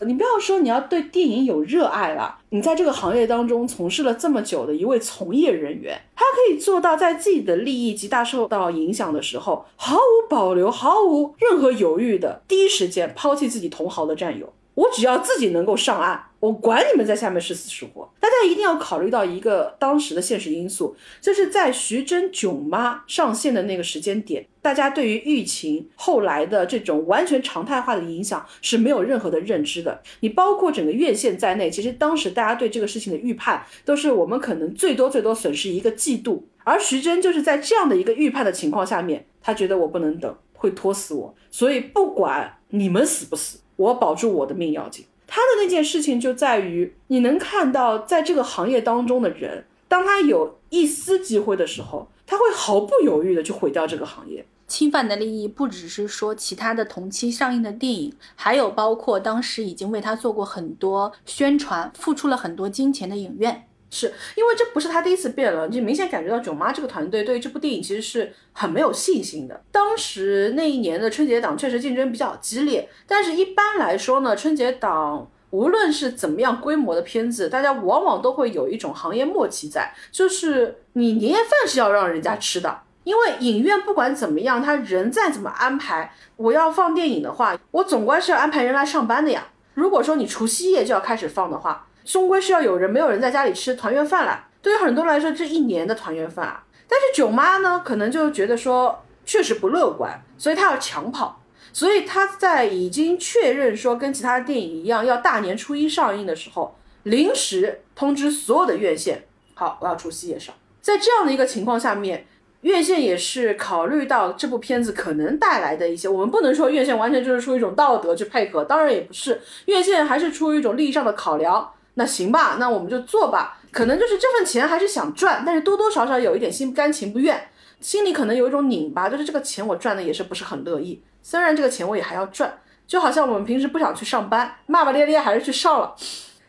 你不要说你要对电影有热爱了，你在这个行业当中从事了这么久的一位从业人员，他可以做到在自己的利益极大受到影响的时候，毫无保留、毫无任何犹豫的第一时间抛弃自己同行的战友。我只要自己能够上岸，我管你们在下面是死是活。大家一定要考虑到一个当时的现实因素，就是在徐峥囧妈上线的那个时间点，大家对于疫情后来的这种完全常态化的影响是没有任何的认知的。你包括整个院线在内，其实当时大家对这个事情的预判都是我们可能最多最多损失一个季度，而徐峥就是在这样的一个预判的情况下面，他觉得我不能等，会拖死我，所以不管你们死不死。我保住我的命要紧。他的那件事情就在于，你能看到在这个行业当中的人，当他有一丝机会的时候，他会毫不犹豫的去毁掉这个行业。侵犯的利益不只是说其他的同期上映的电影，还有包括当时已经为他做过很多宣传、付出了很多金钱的影院。是因为这不是他第一次变了，就明显感觉到囧妈这个团队对于这部电影其实是很没有信心的。当时那一年的春节档确实竞争比较激烈，但是一般来说呢，春节档无论是怎么样规模的片子，大家往往都会有一种行业默契在，就是你年夜饭是要让人家吃的，因为影院不管怎么样，他人再怎么安排，我要放电影的话，我总归是要安排人来上班的呀。如果说你除夕夜就要开始放的话，终归是要有人，没有人在家里吃团圆饭了。对于很多人来说，这一年的团圆饭啊。但是囧妈呢，可能就觉得说确实不乐观，所以她要抢跑。所以她在已经确认说跟其他的电影一样要大年初一上映的时候，临时通知所有的院线，好，我要除夕夜上。在这样的一个情况下面，院线也是考虑到这部片子可能带来的一些，我们不能说院线完全就是出于一种道德去配合，当然也不是，院线还是出于一种利益上的考量。那行吧，那我们就做吧。可能就是这份钱还是想赚，但是多多少少有一点心不甘情不愿，心里可能有一种拧巴，就是这个钱我赚的也是不是很乐意。虽然这个钱我也还要赚，就好像我们平时不想去上班，骂骂咧咧还是去上了。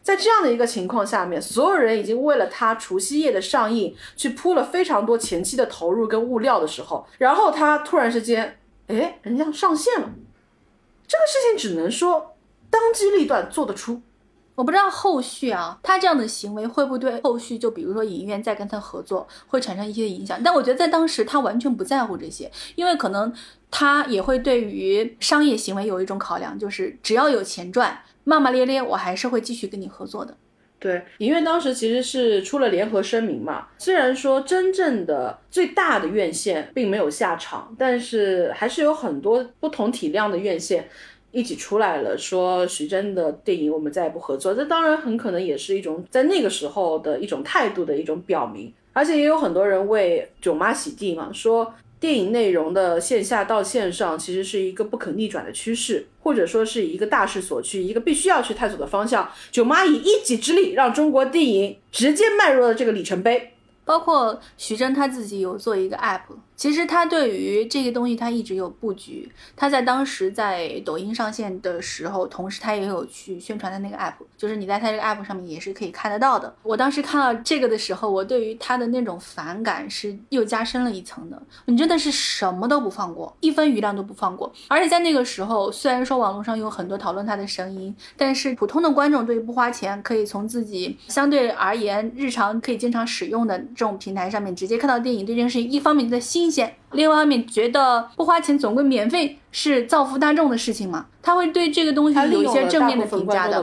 在这样的一个情况下面，所有人已经为了他除夕夜的上映去铺了非常多前期的投入跟物料的时候，然后他突然之间，哎，人家上线了，这个事情只能说当机立断做得出。我不知道后续啊，他这样的行为会不会对后续，就比如说影院再跟他合作，会产生一些影响。但我觉得在当时他完全不在乎这些，因为可能他也会对于商业行为有一种考量，就是只要有钱赚，骂骂咧咧，我还是会继续跟你合作的。对，影院当时其实是出了联合声明嘛，虽然说真正的最大的院线并没有下场，但是还是有很多不同体量的院线。一起出来了，说徐峥的电影我们再也不合作，这当然很可能也是一种在那个时候的一种态度的一种表明，而且也有很多人为囧妈洗地嘛，说电影内容的线下到线上其实是一个不可逆转的趋势，或者说是一个大势所趋，一个必须要去探索的方向。囧妈以一己之力让中国电影直接迈入了这个里程碑，包括徐峥他自己有做一个 app。其实他对于这个东西，他一直有布局。他在当时在抖音上线的时候，同时他也有去宣传的那个 app，就是你在他这个 app 上面也是可以看得到的。我当时看到这个的时候，我对于他的那种反感是又加深了一层的。你真的是什么都不放过，一分余量都不放过。而且在那个时候，虽然说网络上有很多讨论他的声音，但是普通的观众对于不花钱可以从自己相对而言日常可以经常使用的这种平台上面直接看到电影，对这件事情一方面在新。新鲜，另外一方面觉得不花钱总归免费是造福大众的事情嘛，他会对这个东西有一些正面的评价的。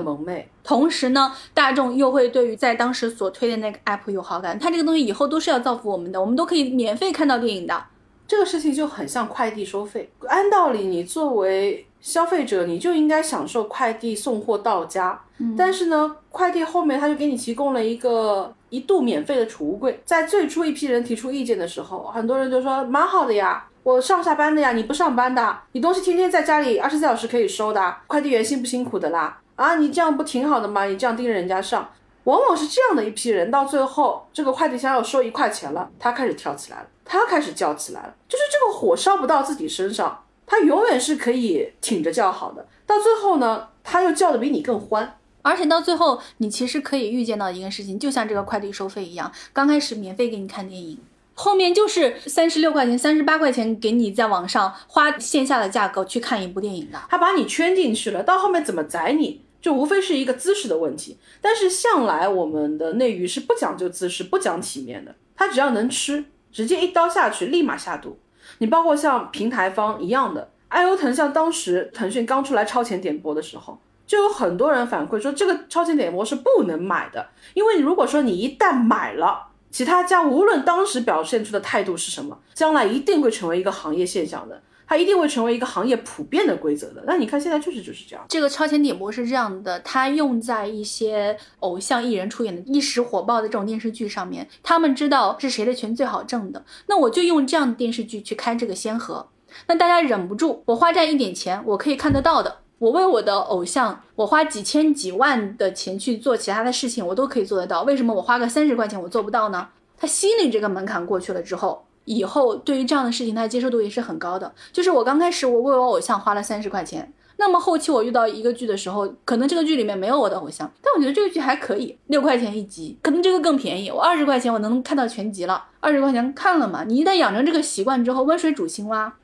同时呢，大众又会对于在当时所推的那个 app 有好感，他这个东西以后都是要造福我们的，我们都可以免费看到电影的。这个事情就很像快递收费，按道理你作为。消费者你就应该享受快递送货到家，但是呢，快递后面他就给你提供了一个一度免费的储物柜。在最初一批人提出意见的时候，很多人就说蛮好的呀，我上下班的呀，你不上班的，你东西天天在家里二十四小时可以收的，快递员辛不辛苦的啦？啊，你这样不挺好的吗？你这样盯着人家上，往往是这样的一批人，到最后这个快递箱要收一块钱了，他开始跳起来了，他开始叫起来了，就是这个火烧不到自己身上。他永远是可以挺着叫好的，到最后呢，他又叫的比你更欢。而且到最后，你其实可以预见到一个事情，就像这个快递收费一样，刚开始免费给你看电影，后面就是三十六块钱、三十八块钱给你在网上花线下的价格去看一部电影的。他把你圈进去了，到后面怎么宰你，就无非是一个姿势的问题。但是向来我们的内娱是不讲究姿势、不讲体面的，他只要能吃，直接一刀下去，立马下肚。你包括像平台方一样的，爱优腾，像当时腾讯刚出来超前点播的时候。就有很多人反馈说，这个超前点播是不能买的，因为如果说你一旦买了，其他家无论当时表现出的态度是什么，将来一定会成为一个行业现象的，它一定会成为一个行业普遍的规则的。那你看现在确实就是这样。这个超前点播是这样的，它用在一些偶像艺人出演的一时火爆的这种电视剧上面，他们知道是谁的钱最好挣的，那我就用这样的电视剧去开这个先河，那大家忍不住，我花这样一点钱，我可以看得到的。我为我的偶像，我花几千几万的钱去做其他的事情，我都可以做得到。为什么我花个三十块钱我做不到呢？他心里这个门槛过去了之后，以后对于这样的事情，他的接受度也是很高的。就是我刚开始我为我偶像花了三十块钱，那么后期我遇到一个剧的时候，可能这个剧里面没有我的偶像，但我觉得这个剧还可以，六块钱一集，可能这个更便宜，我二十块钱我能看到全集了，二十块钱看了嘛？你一旦养成这个习惯之后，温水煮青蛙。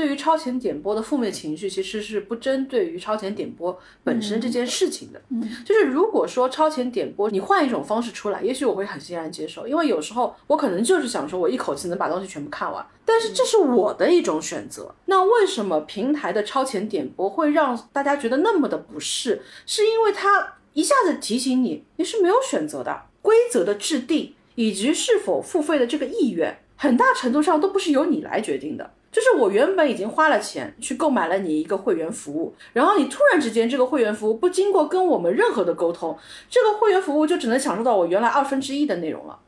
对于超前点播的负面情绪，其实是不针对于超前点播本身这件事情的。嗯，就是如果说超前点播，你换一种方式出来，也许我会很欣然接受，因为有时候我可能就是想说，我一口气能把东西全部看完。但是这是我的一种选择。那为什么平台的超前点播会让大家觉得那么的不适？是因为它一下子提醒你，你是没有选择的。规则的制定以及是否付费的这个意愿，很大程度上都不是由你来决定的。就是我原本已经花了钱去购买了你一个会员服务，然后你突然之间这个会员服务不经过跟我们任何的沟通，这个会员服务就只能享受到我原来二分之一的内容了。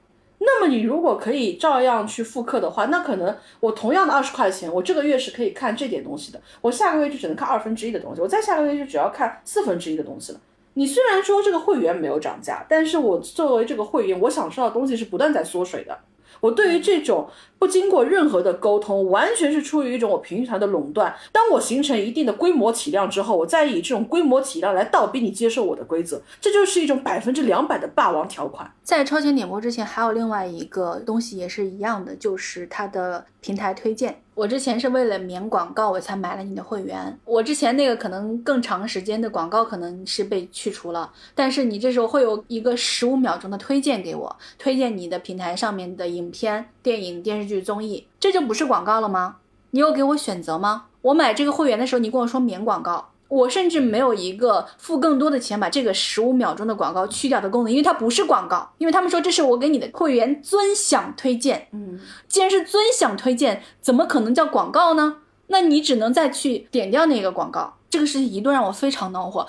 那么你如果可以照样去复刻的话，那可能我同样的二十块钱，我这个月是可以看这点东西的，我下个月就只能看二分之一的东西，我再下个月就只要看四分之一的东西了。你虽然说这个会员没有涨价，但是我作为这个会员，我享受到的东西是不断在缩水的。我对于这种不经过任何的沟通，完全是出于一种我平台的垄断。当我形成一定的规模体量之后，我再以这种规模体量来倒逼你接受我的规则，这就是一种百分之两百的霸王条款。在超前点播之前，还有另外一个东西也是一样的，就是它的平台推荐。我之前是为了免广告，我才买了你的会员。我之前那个可能更长时间的广告可能是被去除了，但是你这时候会有一个十五秒钟的推荐给我，推荐你的平台上面的影片、电影、电视剧、综艺，这就不是广告了吗？你有给我选择吗？我买这个会员的时候，你跟我说免广告。我甚至没有一个付更多的钱把这个十五秒钟的广告去掉的功能，因为它不是广告，因为他们说这是我给你的会员尊享推荐。嗯，既然是尊享推荐，怎么可能叫广告呢？那你只能再去点掉那个广告。这个事情一度让我非常恼火，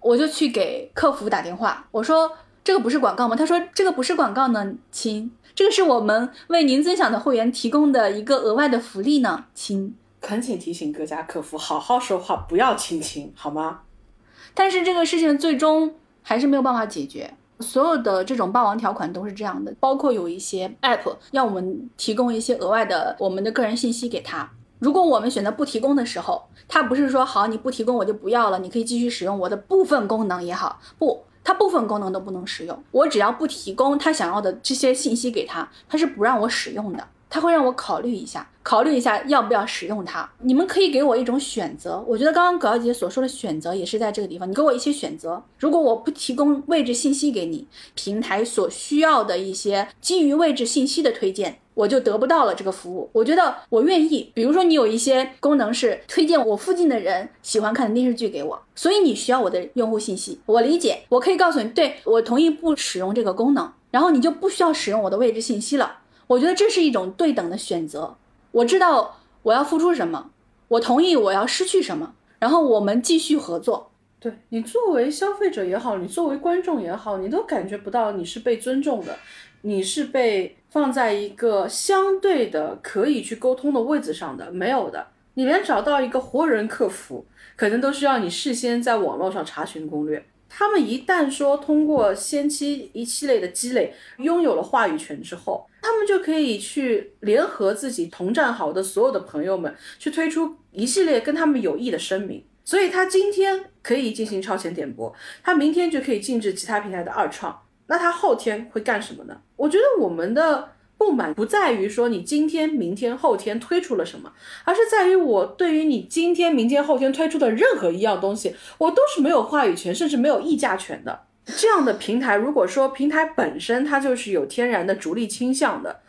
我就去给客服打电话，我说这个不是广告吗？他说这个不是广告呢，亲，这个是我们为您尊享的会员提供的一个额外的福利呢，亲。恳请提醒各家客服好好说话，不要亲亲，好吗？但是这个事情最终还是没有办法解决。所有的这种霸王条款都是这样的，包括有一些 app 要我们提供一些额外的我们的个人信息给他。如果我们选择不提供的时候，他不是说好你不提供我就不要了，你可以继续使用我的部分功能也好，不，他部分功能都不能使用。我只要不提供他想要的这些信息给他，他是不让我使用的。他会让我考虑一下，考虑一下要不要使用它。你们可以给我一种选择。我觉得刚刚葛小姐所说的选择也是在这个地方。你给我一些选择。如果我不提供位置信息给你，平台所需要的一些基于位置信息的推荐，我就得不到了这个服务。我觉得我愿意。比如说，你有一些功能是推荐我附近的人喜欢看的电视剧给我，所以你需要我的用户信息。我理解，我可以告诉你，对我同意不使用这个功能，然后你就不需要使用我的位置信息了。我觉得这是一种对等的选择。我知道我要付出什么，我同意我要失去什么，然后我们继续合作。对你作为消费者也好，你作为观众也好，你都感觉不到你是被尊重的，你是被放在一个相对的可以去沟通的位置上的，没有的。你连找到一个活人客服，可能都需要你事先在网络上查询攻略。他们一旦说通过先期一系列的积累，拥有了话语权之后，他们就可以去联合自己同战壕的所有的朋友们，去推出一系列跟他们有益的声明。所以他今天可以进行超前点播，他明天就可以禁止其他平台的二创。那他后天会干什么呢？我觉得我们的不满不在于说你今天、明天、后天推出了什么，而是在于我对于你今天、明天、后天推出的任何一样东西，我都是没有话语权，甚至没有议价权的。这样的平台，如果说平台本身它就是有天然的逐利倾向的，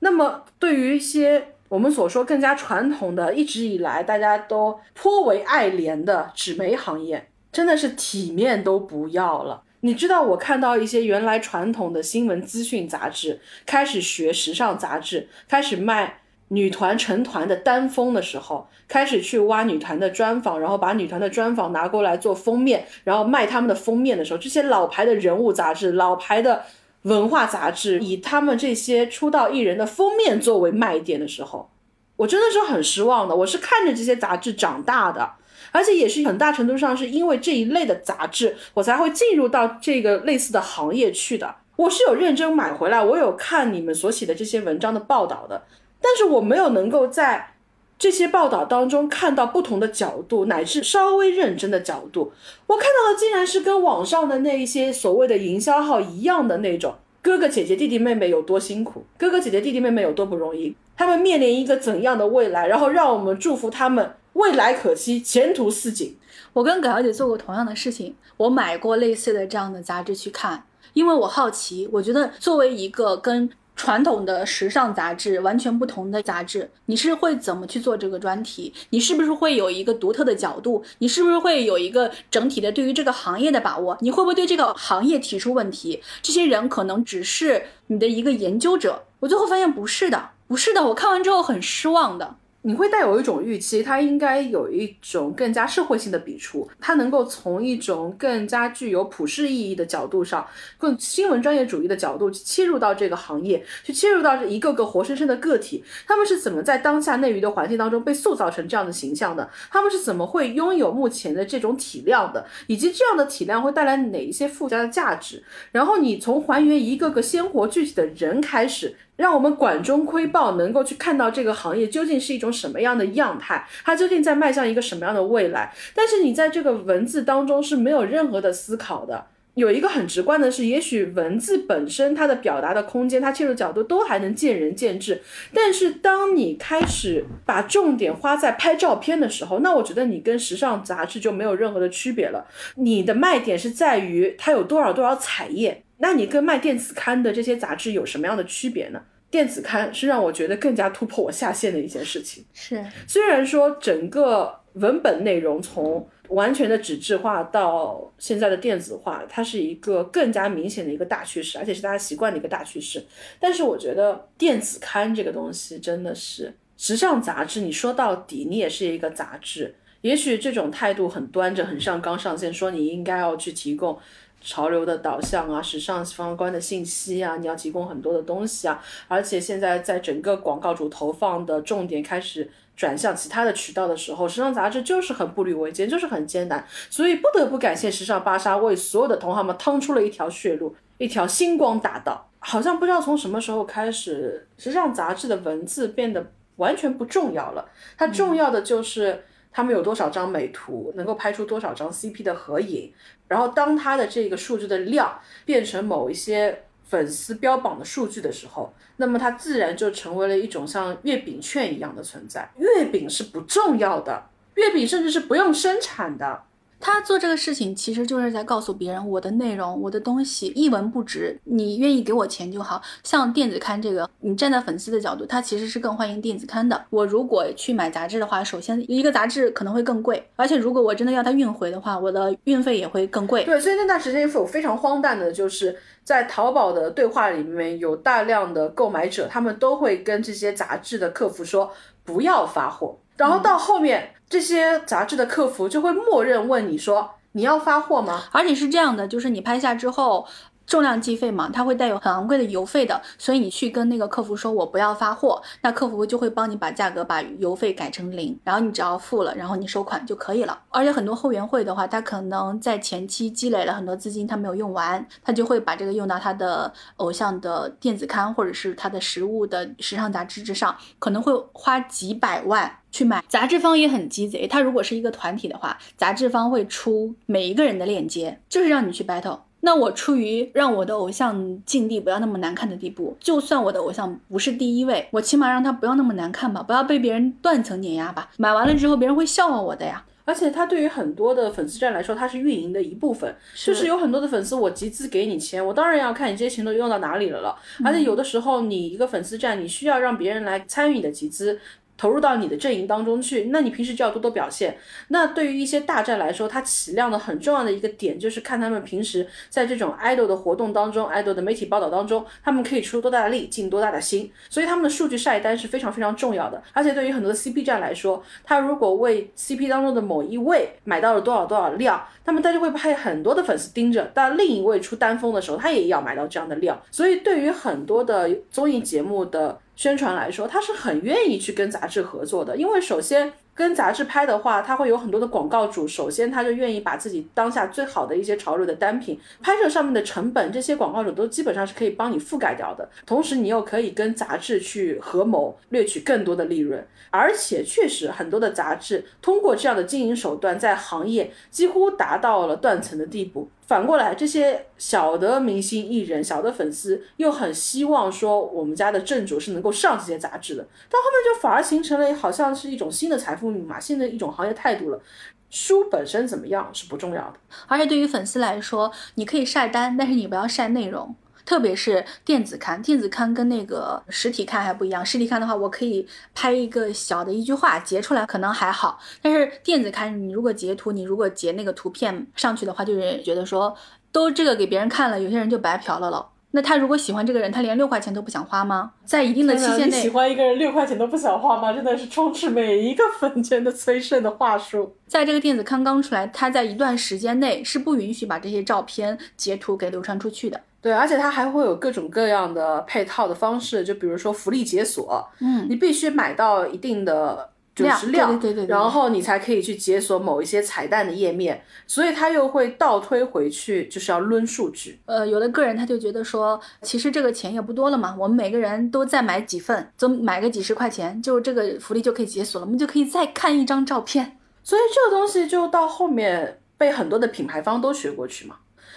那么对于一些我们所说更加传统的，一直以来大家都颇为爱怜的纸媒行业，真的是体面都不要了。你知道，我看到一些原来传统的新闻资讯杂志开始学时尚杂志，开始卖女团成团的单封的时候，开始去挖女团的专访，然后把女团的专访拿过来做封面，然后卖他们的封面的时候，这些老牌的人物杂志、老牌的文化杂志，以他们这些出道艺人的封面作为卖点的时候，我真的是很失望的。我是看着这些杂志长大的。而且也是很大程度上是因为这一类的杂志，我才会进入到这个类似的行业去的。我是有认真买回来，我有看你们所写的这些文章的报道的，但是我没有能够在这些报道当中看到不同的角度，乃至稍微认真的角度。我看到的竟然是跟网上的那一些所谓的营销号一样的那种哥哥姐姐弟弟妹妹有多辛苦，哥哥姐姐弟弟妹妹有多不容易，他们面临一个怎样的未来，然后让我们祝福他们。未来可期，前途似锦。我跟葛小姐做过同样的事情，我买过类似的这样的杂志去看，因为我好奇。我觉得作为一个跟传统的时尚杂志完全不同的杂志，你是会怎么去做这个专题？你是不是会有一个独特的角度？你是不是会有一个整体的对于这个行业的把握？你会不会对这个行业提出问题？这些人可能只是你的一个研究者。我最后发现不是的，不是的。我看完之后很失望的。你会带有一种预期，它应该有一种更加社会性的笔触，它能够从一种更加具有普世意义的角度上，更新闻专业主义的角度去切入到这个行业，去切入到这一个个活生生的个体，他们是怎么在当下内娱的环境当中被塑造成这样的形象的？他们是怎么会拥有目前的这种体量的？以及这样的体量会带来哪一些附加的价值？然后你从还原一个个鲜活具体的人开始。让我们管中窥豹，能够去看到这个行业究竟是一种什么样的样态，它究竟在迈向一个什么样的未来。但是你在这个文字当中是没有任何的思考的。有一个很直观的是，也许文字本身它的表达的空间，它切入角度都还能见仁见智。但是当你开始把重点花在拍照片的时候，那我觉得你跟时尚杂志就没有任何的区别了。你的卖点是在于它有多少多少彩页。那你跟卖电子刊的这些杂志有什么样的区别呢？电子刊是让我觉得更加突破我下限的一件事情。是，虽然说整个文本内容从完全的纸质化到现在的电子化，它是一个更加明显的一个大趋势，而且是大家习惯的一个大趋势。但是我觉得电子刊这个东西真的是时尚杂志，你说到底你也是一个杂志。也许这种态度很端着、很上纲上线，说你应该要去提供。潮流的导向啊，时尚相关的信息啊，你要提供很多的东西啊，而且现在在整个广告主投放的重点开始转向其他的渠道的时候，时尚杂志就是很步履维艰，就是很艰难，所以不得不感谢时尚芭莎为所有的同行们趟出了一条血路，一条星光大道。好像不知道从什么时候开始，时尚杂志的文字变得完全不重要了，它重要的就是。他们有多少张美图，能够拍出多少张 CP 的合影？然后当他的这个数据的量变成某一些粉丝标榜的数据的时候，那么它自然就成为了一种像月饼券一样的存在。月饼是不重要的，月饼甚至是不用生产的。他做这个事情，其实就是在告诉别人，我的内容、我的东西一文不值，你愿意给我钱就好。像电子刊这个，你站在粉丝的角度，他其实是更欢迎电子刊的。我如果去买杂志的话，首先一个杂志可能会更贵，而且如果我真的要它运回的话，我的运费也会更贵。对，所以那段时间有非常荒诞的，就是在淘宝的对话里面有大量的购买者，他们都会跟这些杂志的客服说不要发货，然后到后面。这些杂志的客服就会默认问你说：“你要发货吗？”而且是这样的，就是你拍下之后，重量计费嘛，它会带有很昂贵的邮费的，所以你去跟那个客服说我不要发货，那客服就会帮你把价格把邮费改成零，然后你只要付了，然后你收款就可以了。而且很多后援会的话，他可能在前期积累了很多资金，他没有用完，他就会把这个用到他的偶像的电子刊或者是他的实物的时尚杂志之上，可能会花几百万去买。杂志方也很鸡贼，他如果是一个团体的话，杂志方会出每一个人的链接，就是让你去 battle。那我出于让我的偶像境地不要那么难看的地步，就算我的偶像不是第一位，我起码让他不要那么难看吧，不要被别人断层碾压吧。买完了之后，别人会笑话我的呀。而且它对于很多的粉丝站来说，它是运营的一部分，就是有很多的粉丝，我集资给你钱，我当然要看你这些钱都用到哪里了了。而且有的时候，你一个粉丝站，你需要让别人来参与你的集资。投入到你的阵营当中去，那你平时就要多多表现。那对于一些大站来说，它起量的很重要的一个点就是看他们平时在这种 idol 的活动当中，idol 的媒体报道当中，他们可以出多大的力，尽多大的心。所以他们的数据晒单是非常非常重要的。而且对于很多的 CP 站来说，他如果为 CP 当中的某一位买到了多少多少量，那么他就会派很多的粉丝盯着，但另一位出单峰的时候，他也要买到这样的量。所以对于很多的综艺节目的。宣传来说，他是很愿意去跟杂志合作的，因为首先。跟杂志拍的话，他会有很多的广告主。首先，他就愿意把自己当下最好的一些潮流的单品拍摄上面的成本，这些广告主都基本上是可以帮你覆盖掉的。同时，你又可以跟杂志去合谋，掠取更多的利润。而且，确实很多的杂志通过这样的经营手段，在行业几乎达到了断层的地步。反过来，这些小的明星艺人、小的粉丝又很希望说，我们家的正主是能够上这些杂志的。到后面就反而形成了好像是一种新的财富。密码，现在一种行业态度了。书本身怎么样是不重要的，而且对于粉丝来说，你可以晒单，但是你不要晒内容，特别是电子刊。电子刊跟那个实体刊还不一样，实体刊的话，我可以拍一个小的一句话截出来，可能还好。但是电子刊，你如果截图，你如果截那个图片上去的话，就是觉得说都这个给别人看了，有些人就白嫖了了。那他如果喜欢这个人，他连六块钱都不想花吗？在一定的期限内，喜欢一个人六块钱都不想花吗？真的是充斥每一个粉圈的催生的话术。在这个电子刊刚出来，他在一段时间内是不允许把这些照片截图给流传出去的。对，而且他还会有各种各样的配套的方式，就比如说福利解锁，嗯，你必须买到一定的。就是量，对对对，然后你才可以去解锁某一些彩蛋的页面，所以他又会倒推回去，就是要抡数据。呃，有的个人他就觉得说，其实这个钱也不多了嘛，我们每个人都再买几份，就买个几十块钱，就这个福利就可以解锁了，我们就可以再看一张照片。所以这个东西就到后面被很多的品牌方都学过去嘛，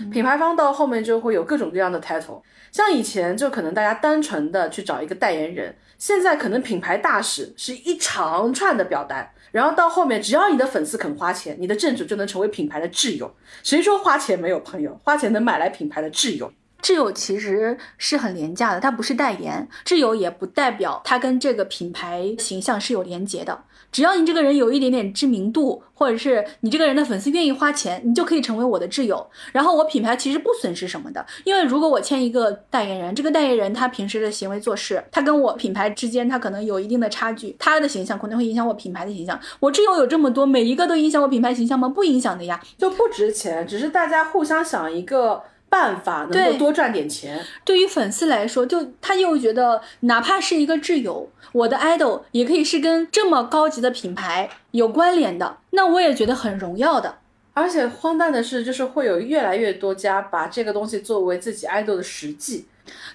品牌方到后面就会有各种各样的 title，像以前就可能大家单纯的去找一个代言人。现在可能品牌大使是一长串的表单，然后到后面，只要你的粉丝肯花钱，你的正主就能成为品牌的挚友。谁说花钱没有朋友？花钱能买来品牌的挚友。挚友其实是很廉价的，它不是代言，挚友也不代表它跟这个品牌形象是有连结的。只要你这个人有一点点知名度，或者是你这个人的粉丝愿意花钱，你就可以成为我的挚友。然后我品牌其实不损失什么的，因为如果我签一个代言人，这个代言人他平时的行为做事，他跟我品牌之间他可能有一定的差距，他的形象可能会影响我品牌的形象。我挚友有这么多，每一个都影响我品牌形象吗？不影响的呀，就不值钱，只是大家互相想一个。办法能够多赚点钱，对于粉丝来说，就他又觉得，哪怕是一个挚友，我的 idol 也可以是跟这么高级的品牌有关联的，那我也觉得很荣耀的。而且荒诞的是，就是会有越来越多家把这个东西作为自己 idol 的实际，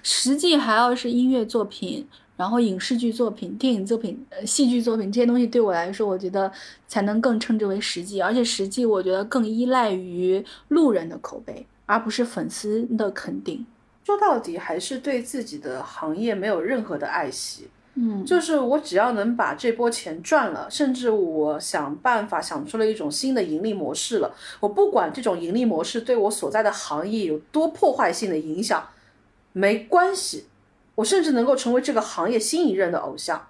实际还要是音乐作品，然后影视剧作品、电影作品、呃戏剧作品这些东西，对我来说，我觉得才能更称之为实际。而且实际，我觉得更依赖于路人的口碑。而不是粉丝的肯定，说到底还是对自己的行业没有任何的爱惜。嗯，就是我只要能把这波钱赚了，甚至我想办法想出了一种新的盈利模式了，我不管这种盈利模式对我所在的行业有多破坏性的影响，没关系，我甚至能够成为这个行业新一任的偶像。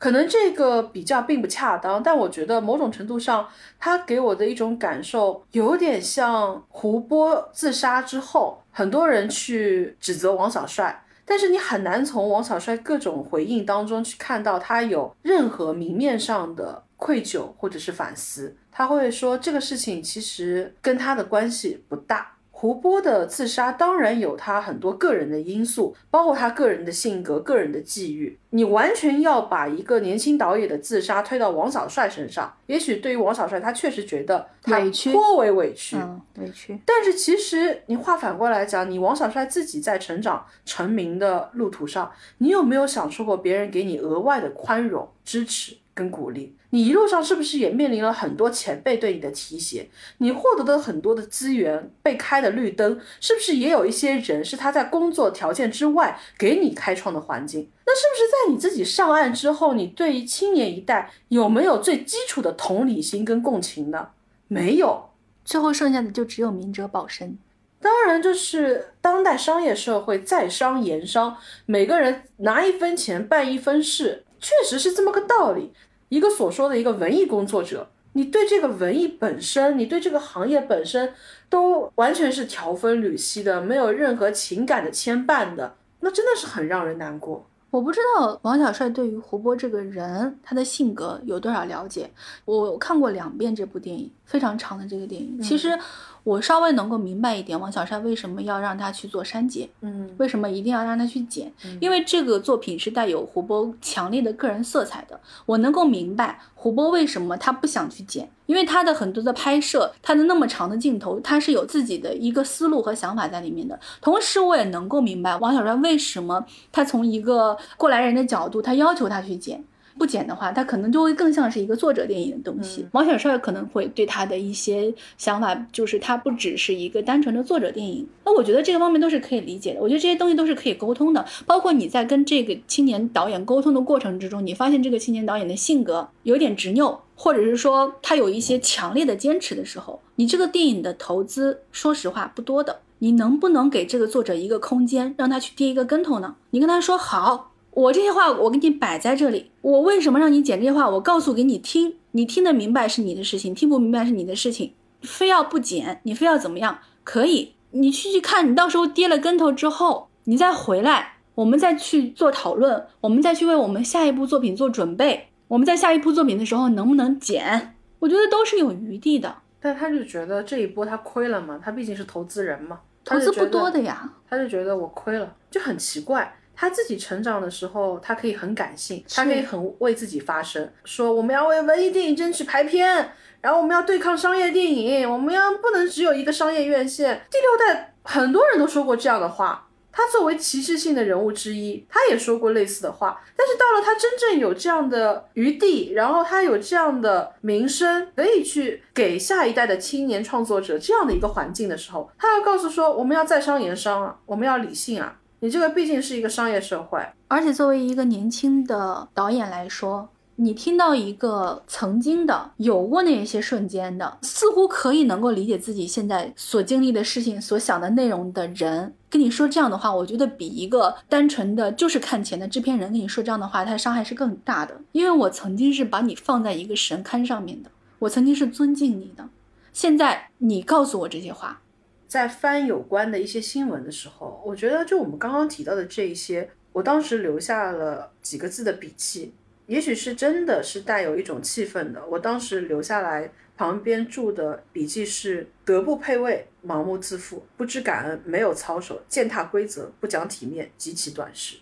可能这个比较并不恰当，但我觉得某种程度上，他给我的一种感受有点像胡波自杀之后，很多人去指责王小帅，但是你很难从王小帅各种回应当中去看到他有任何明面上的愧疚或者是反思。他会说这个事情其实跟他的关系不大。胡波的自杀当然有他很多个人的因素，包括他个人的性格、个人的际遇。你完全要把一个年轻导演的自杀推到王小帅身上，也许对于王小帅，他确实觉得他委屈颇为委屈。嗯，委屈。但是其实你话反过来讲，你王小帅自己在成长成名的路途上，你有没有享受过别人给你额外的宽容、支持跟鼓励？你一路上是不是也面临了很多前辈对你的提携？你获得的很多的资源，被开的绿灯，是不是也有一些人是他在工作条件之外给你开创的环境？那是不是在你自己上岸之后，你对于青年一代有没有最基础的同理心跟共情呢？没有。最后剩下的就只有明哲保身。当然，就是当代商业社会在商言商，每个人拿一分钱办一分事，确实是这么个道理。一个所说的一个文艺工作者，你对这个文艺本身，你对这个行业本身，都完全是条分缕析的，没有任何情感的牵绊的，那真的是很让人难过。我不知道王小帅对于胡波这个人，他的性格有多少了解。我看过两遍这部电影，非常长的这个电影。其实我稍微能够明白一点，王小帅为什么要让他去做删减，嗯，为什么一定要让他去剪，因为这个作品是带有胡波强烈的个人色彩的。我能够明白胡波为什么他不想去剪，因为他的很多的拍摄，他的那么长的镜头，他是有自己的一个思路和想法在里面的。同时，我也能够明白王小帅为什么他从一个过来人的角度，他要求他去剪。不剪的话，他可能就会更像是一个作者电影的东西。毛小帅可能会对他的一些想法，就是他不只是一个单纯的作者电影。那我觉得这个方面都是可以理解的。我觉得这些东西都是可以沟通的。包括你在跟这个青年导演沟通的过程之中，你发现这个青年导演的性格有点执拗，或者是说他有一些强烈的坚持的时候，你这个电影的投资，说实话不多的。你能不能给这个作者一个空间，让他去跌一个跟头呢？你跟他说好。我这些话我给你摆在这里，我为什么让你剪这些话？我告诉给你听，你听得明白是你的事情，听不明白是你的事情。非要不剪，你非要怎么样？可以，你去去看，你到时候跌了跟头之后，你再回来，我们再去做讨论，我们再去为我们下一部作品做准备。我们在下一部作品的时候能不能剪？我觉得都是有余地的。但他就觉得这一波他亏了嘛，他毕竟是投资人嘛，投资不多的呀，他就觉得我亏了，就很奇怪。他自己成长的时候，他可以很感性，他可以很为自己发声，说我们要为文艺电影争取排片，然后我们要对抗商业电影，我们要不能只有一个商业院线。第六代很多人都说过这样的话，他作为歧视性的人物之一，他也说过类似的话。但是到了他真正有这样的余地，然后他有这样的名声，可以去给下一代的青年创作者这样的一个环境的时候，他要告诉说，我们要在商言商啊，我们要理性啊。你这个毕竟是一个商业社会，而且作为一个年轻的导演来说，你听到一个曾经的有过那些瞬间的，似乎可以能够理解自己现在所经历的事情、所想的内容的人，跟你说这样的话，我觉得比一个单纯的就是看钱的制片人跟你说这样的话，他的伤害是更大的。因为我曾经是把你放在一个神龛上面的，我曾经是尊敬你的，现在你告诉我这些话。在翻有关的一些新闻的时候，我觉得就我们刚刚提到的这一些，我当时留下了几个字的笔记，也许是真的是带有一种气氛的。我当时留下来旁边注的笔记是：德不配位，盲目自负，不知感恩，没有操守，践踏规则，不讲体面，极其短视。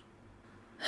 唉，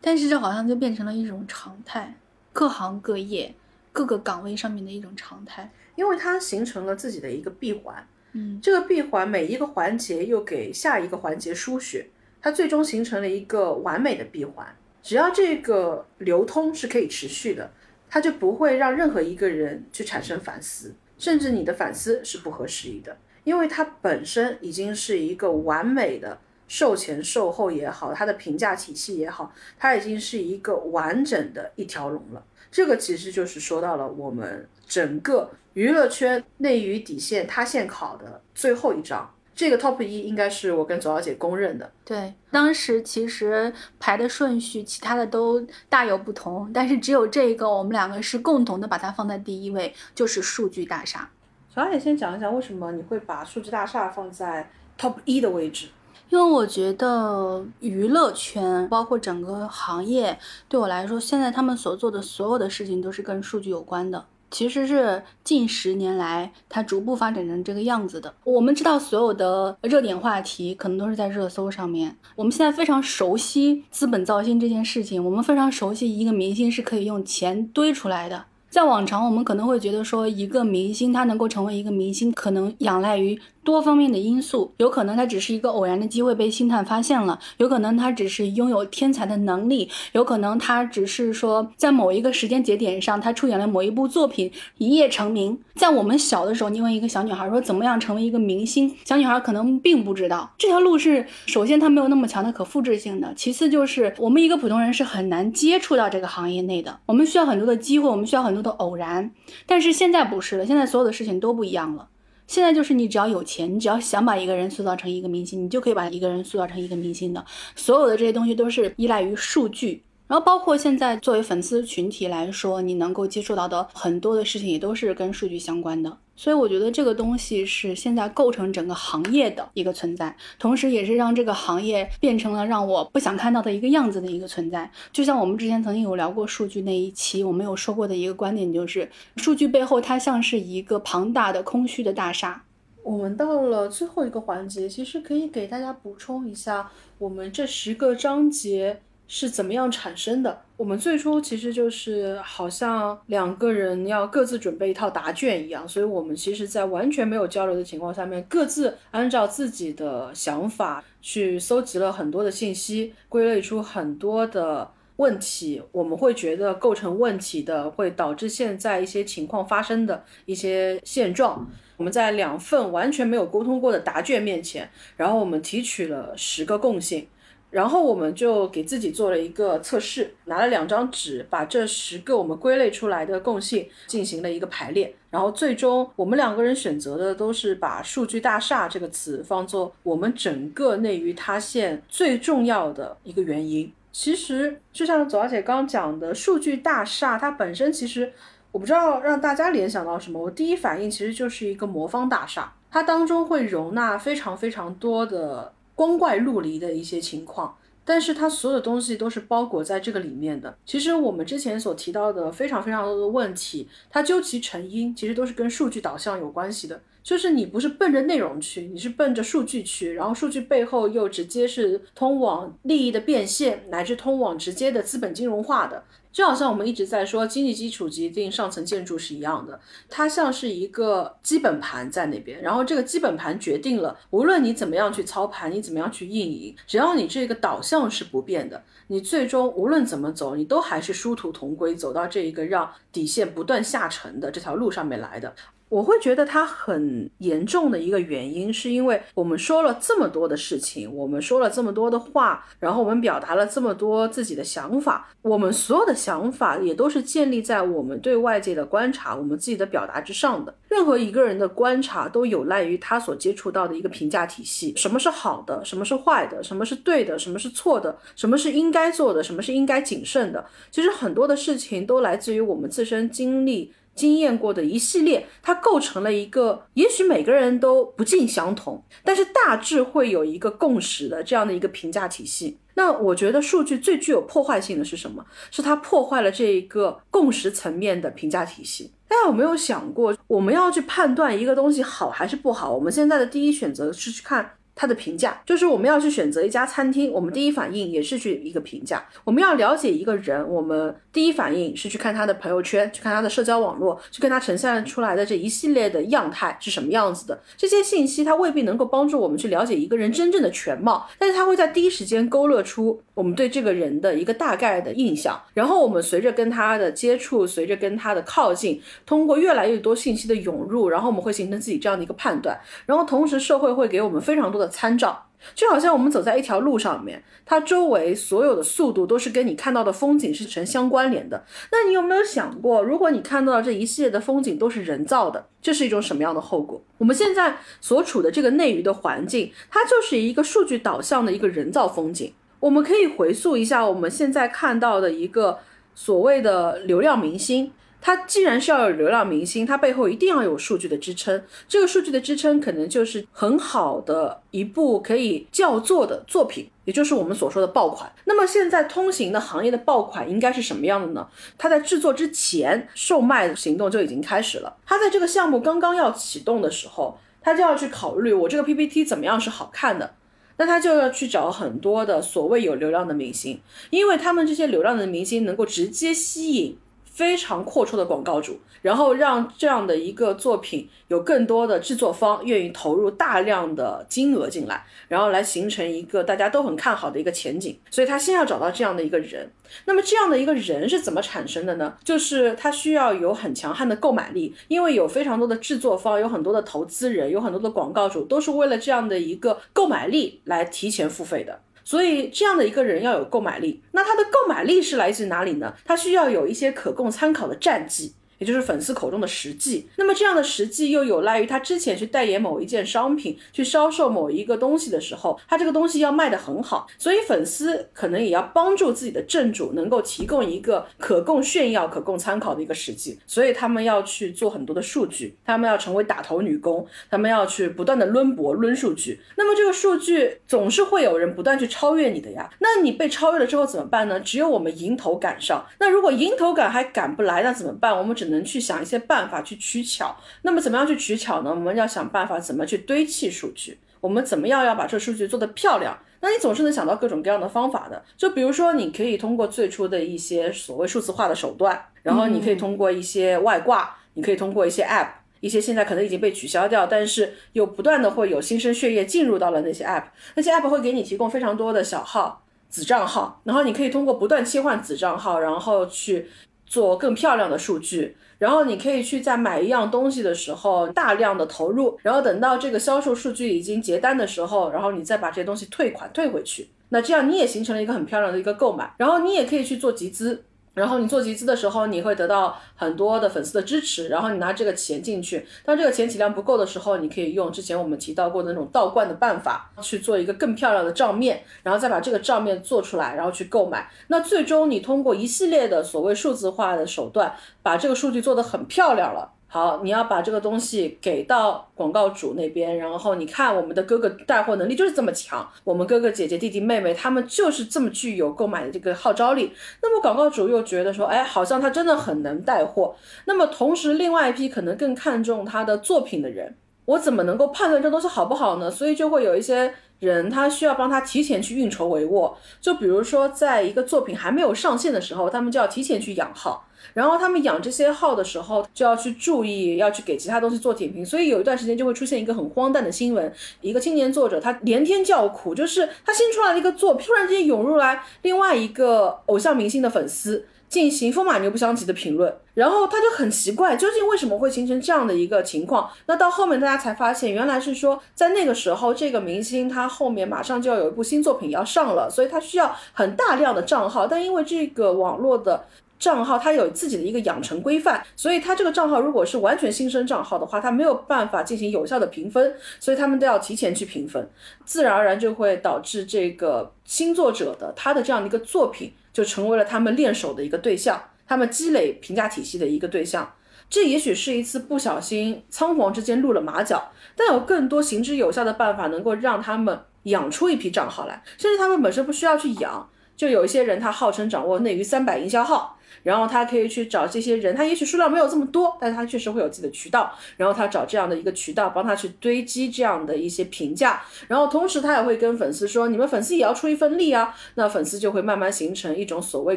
但是这好像就变成了一种常态，各行各业各个岗位上面的一种常态，因为它形成了自己的一个闭环。嗯，这个闭环每一个环节又给下一个环节输血，它最终形成了一个完美的闭环。只要这个流通是可以持续的，它就不会让任何一个人去产生反思，甚至你的反思是不合时宜的，因为它本身已经是一个完美的售前售后也好，它的评价体系也好，它已经是一个完整的一条龙了。这个其实就是说到了我们整个。娱乐圈内娱底线塌陷考的最后一章，这个 top 一应该是我跟左小姐公认的。对，当时其实排的顺序，其他的都大有不同，但是只有这一个，我们两个是共同的把它放在第一位，就是数据大厦。左小姐先讲一讲为什么你会把数据大厦放在 top 一的位置？因为我觉得娱乐圈，包括整个行业，对我来说，现在他们所做的所有的事情都是跟数据有关的。其实是近十年来它逐步发展成这个样子的。我们知道所有的热点话题可能都是在热搜上面。我们现在非常熟悉资本造星这件事情，我们非常熟悉一个明星是可以用钱堆出来的。在往常，我们可能会觉得说，一个明星他能够成为一个明星，可能仰赖于。多方面的因素，有可能他只是一个偶然的机会被星探发现了，有可能他只是拥有天才的能力，有可能他只是说在某一个时间节点上，他出演了某一部作品一夜成名。在我们小的时候，你问一个小女孩说怎么样成为一个明星，小女孩可能并不知道这条路是首先它没有那么强的可复制性的，其次就是我们一个普通人是很难接触到这个行业内的，我们需要很多的机会，我们需要很多多的偶然。但是现在不是了，现在所有的事情都不一样了。现在就是你只要有钱，你只要想把一个人塑造成一个明星，你就可以把一个人塑造成一个明星的。所有的这些东西都是依赖于数据，然后包括现在作为粉丝群体来说，你能够接触到的很多的事情也都是跟数据相关的。所以我觉得这个东西是现在构成整个行业的一个存在，同时也是让这个行业变成了让我不想看到的一个样子的一个存在。就像我们之前曾经有聊过数据那一期，我们有说过的一个观点就是，数据背后它像是一个庞大的空虚的大厦。我们到了最后一个环节，其实可以给大家补充一下，我们这十个章节。是怎么样产生的？我们最初其实就是好像两个人要各自准备一套答卷一样，所以我们其实，在完全没有交流的情况下面，各自按照自己的想法去搜集了很多的信息，归类出很多的问题。我们会觉得构成问题的，会导致现在一些情况发生的一些现状。我们在两份完全没有沟通过的答卷面前，然后我们提取了十个共性。然后我们就给自己做了一个测试，拿了两张纸，把这十个我们归类出来的共性进行了一个排列。然后最终我们两个人选择的都是把“数据大厦”这个词放作我们整个内娱塌陷最重要的一个原因。其实就像左小姐刚讲的，“数据大厦”它本身其实我不知道让大家联想到什么，我第一反应其实就是一个魔方大厦，它当中会容纳非常非常多的。光怪陆离的一些情况，但是它所有的东西都是包裹在这个里面的。其实我们之前所提到的非常非常多的问题，它究其成因，其实都是跟数据导向有关系的。就是你不是奔着内容去，你是奔着数据去，然后数据背后又直接是通往利益的变现，乃至通往直接的资本金融化的。就好像我们一直在说经济基础决定上层建筑是一样的，它像是一个基本盘在那边，然后这个基本盘决定了，无论你怎么样去操盘，你怎么样去运营，只要你这个导向是不变的，你最终无论怎么走，你都还是殊途同归，走到这一个让底线不断下沉的这条路上面来的。我会觉得它很严重的一个原因，是因为我们说了这么多的事情，我们说了这么多的话，然后我们表达了这么多自己的想法，我们所有的想法也都是建立在我们对外界的观察、我们自己的表达之上的。任何一个人的观察都有赖于他所接触到的一个评价体系，什么是好的，什么是坏的，什么是对的，什么是错的，什么是应该做的，什么是应该谨慎的。其实很多的事情都来自于我们自身经历。经验过的一系列，它构成了一个，也许每个人都不尽相同，但是大致会有一个共识的这样的一个评价体系。那我觉得数据最具有破坏性的是什么？是它破坏了这一个共识层面的评价体系。大家有没有想过，我们要去判断一个东西好还是不好？我们现在的第一选择是去看。他的评价就是我们要去选择一家餐厅，我们第一反应也是去一个评价。我们要了解一个人，我们第一反应是去看他的朋友圈，去看他的社交网络，去跟他呈现出来的这一系列的样态是什么样子的。这些信息它未必能够帮助我们去了解一个人真正的全貌，但是它会在第一时间勾勒出我们对这个人的一个大概的印象。然后我们随着跟他的接触，随着跟他的靠近，通过越来越多信息的涌入，然后我们会形成自己这样的一个判断。然后同时社会会给我们非常多的。参照，就好像我们走在一条路上面，它周围所有的速度都是跟你看到的风景是成相关联的。那你有没有想过，如果你看到的这一系列的风景都是人造的，这是一种什么样的后果？我们现在所处的这个内娱的环境，它就是一个数据导向的一个人造风景。我们可以回溯一下我们现在看到的一个所谓的流量明星。它既然是要有流量明星，它背后一定要有数据的支撑。这个数据的支撑可能就是很好的一部可以叫座的作品，也就是我们所说的爆款。那么现在通行的行业的爆款应该是什么样的呢？它在制作之前，售卖行动就已经开始了。它在这个项目刚刚要启动的时候，它就要去考虑我这个 PPT 怎么样是好看的。那他就要去找很多的所谓有流量的明星，因为他们这些流量的明星能够直接吸引。非常阔绰的广告主，然后让这样的一个作品有更多的制作方愿意投入大量的金额进来，然后来形成一个大家都很看好的一个前景。所以他先要找到这样的一个人。那么这样的一个人是怎么产生的呢？就是他需要有很强悍的购买力，因为有非常多的制作方，有很多的投资人，有很多的广告主，都是为了这样的一个购买力来提前付费的。所以这样的一个人要有购买力，那他的购买力是来自哪里呢？他需要有一些可供参考的战绩。也就是粉丝口中的实际，那么这样的实际又有赖于他之前去代言某一件商品，去销售某一个东西的时候，他这个东西要卖得很好，所以粉丝可能也要帮助自己的正主能够提供一个可供炫耀、可供参考的一个实际，所以他们要去做很多的数据，他们要成为打头女工，他们要去不断的抡博抡数据，那么这个数据总是会有人不断去超越你的呀，那你被超越了之后怎么办呢？只有我们迎头赶上，那如果迎头赶还赶不来，那怎么办？我们只能去想一些办法去取巧，那么怎么样去取巧呢？我们要想办法怎么去堆砌数据，我们怎么样要把这数据做得漂亮？那你总是能想到各种各样的方法的，就比如说你可以通过最初的一些所谓数字化的手段，然后你可以通过一些外挂，你可以通过一些 app，一些现在可能已经被取消掉，但是又不断的会有新生血液进入到了那些 app，那些 app 会给你提供非常多的小号子账号，然后你可以通过不断切换子账号，然后去。做更漂亮的数据，然后你可以去在买一样东西的时候大量的投入，然后等到这个销售数据已经结单的时候，然后你再把这些东西退款退回去，那这样你也形成了一个很漂亮的一个购买，然后你也可以去做集资。然后你做集资的时候，你会得到很多的粉丝的支持，然后你拿这个钱进去。当这个钱体量不够的时候，你可以用之前我们提到过的那种倒灌的办法去做一个更漂亮的账面，然后再把这个账面做出来，然后去购买。那最终你通过一系列的所谓数字化的手段，把这个数据做得很漂亮了。好，你要把这个东西给到广告主那边，然后你看我们的哥哥带货能力就是这么强，我们哥哥姐姐弟弟妹妹他们就是这么具有购买的这个号召力。那么广告主又觉得说，哎，好像他真的很能带货。那么同时，另外一批可能更看重他的作品的人，我怎么能够判断这东西好不好呢？所以就会有一些人他需要帮他提前去运筹帷幄。就比如说，在一个作品还没有上线的时候，他们就要提前去养号。然后他们养这些号的时候，就要去注意，要去给其他东西做点评，所以有一段时间就会出现一个很荒诞的新闻：一个青年作者他连天叫苦，就是他新出来的一个作，突然之间涌入来另外一个偶像明星的粉丝进行风马牛不相及的评论，然后他就很奇怪，究竟为什么会形成这样的一个情况？那到后面大家才发现，原来是说在那个时候，这个明星他后面马上就要有一部新作品要上了，所以他需要很大量的账号，但因为这个网络的。账号它有自己的一个养成规范，所以它这个账号如果是完全新生账号的话，它没有办法进行有效的评分，所以他们都要提前去评分，自然而然就会导致这个新作者的他的这样的一个作品就成为了他们练手的一个对象，他们积累评价体系的一个对象。这也许是一次不小心仓皇之间露了马脚，但有更多行之有效的办法能够让他们养出一批账号来，甚至他们本身不需要去养，就有一些人他号称掌握内娱三百营销号。然后他可以去找这些人，他也许数量没有这么多，但是他确实会有自己的渠道。然后他找这样的一个渠道，帮他去堆积这样的一些评价。然后同时他也会跟粉丝说，你们粉丝也要出一份力啊。那粉丝就会慢慢形成一种所谓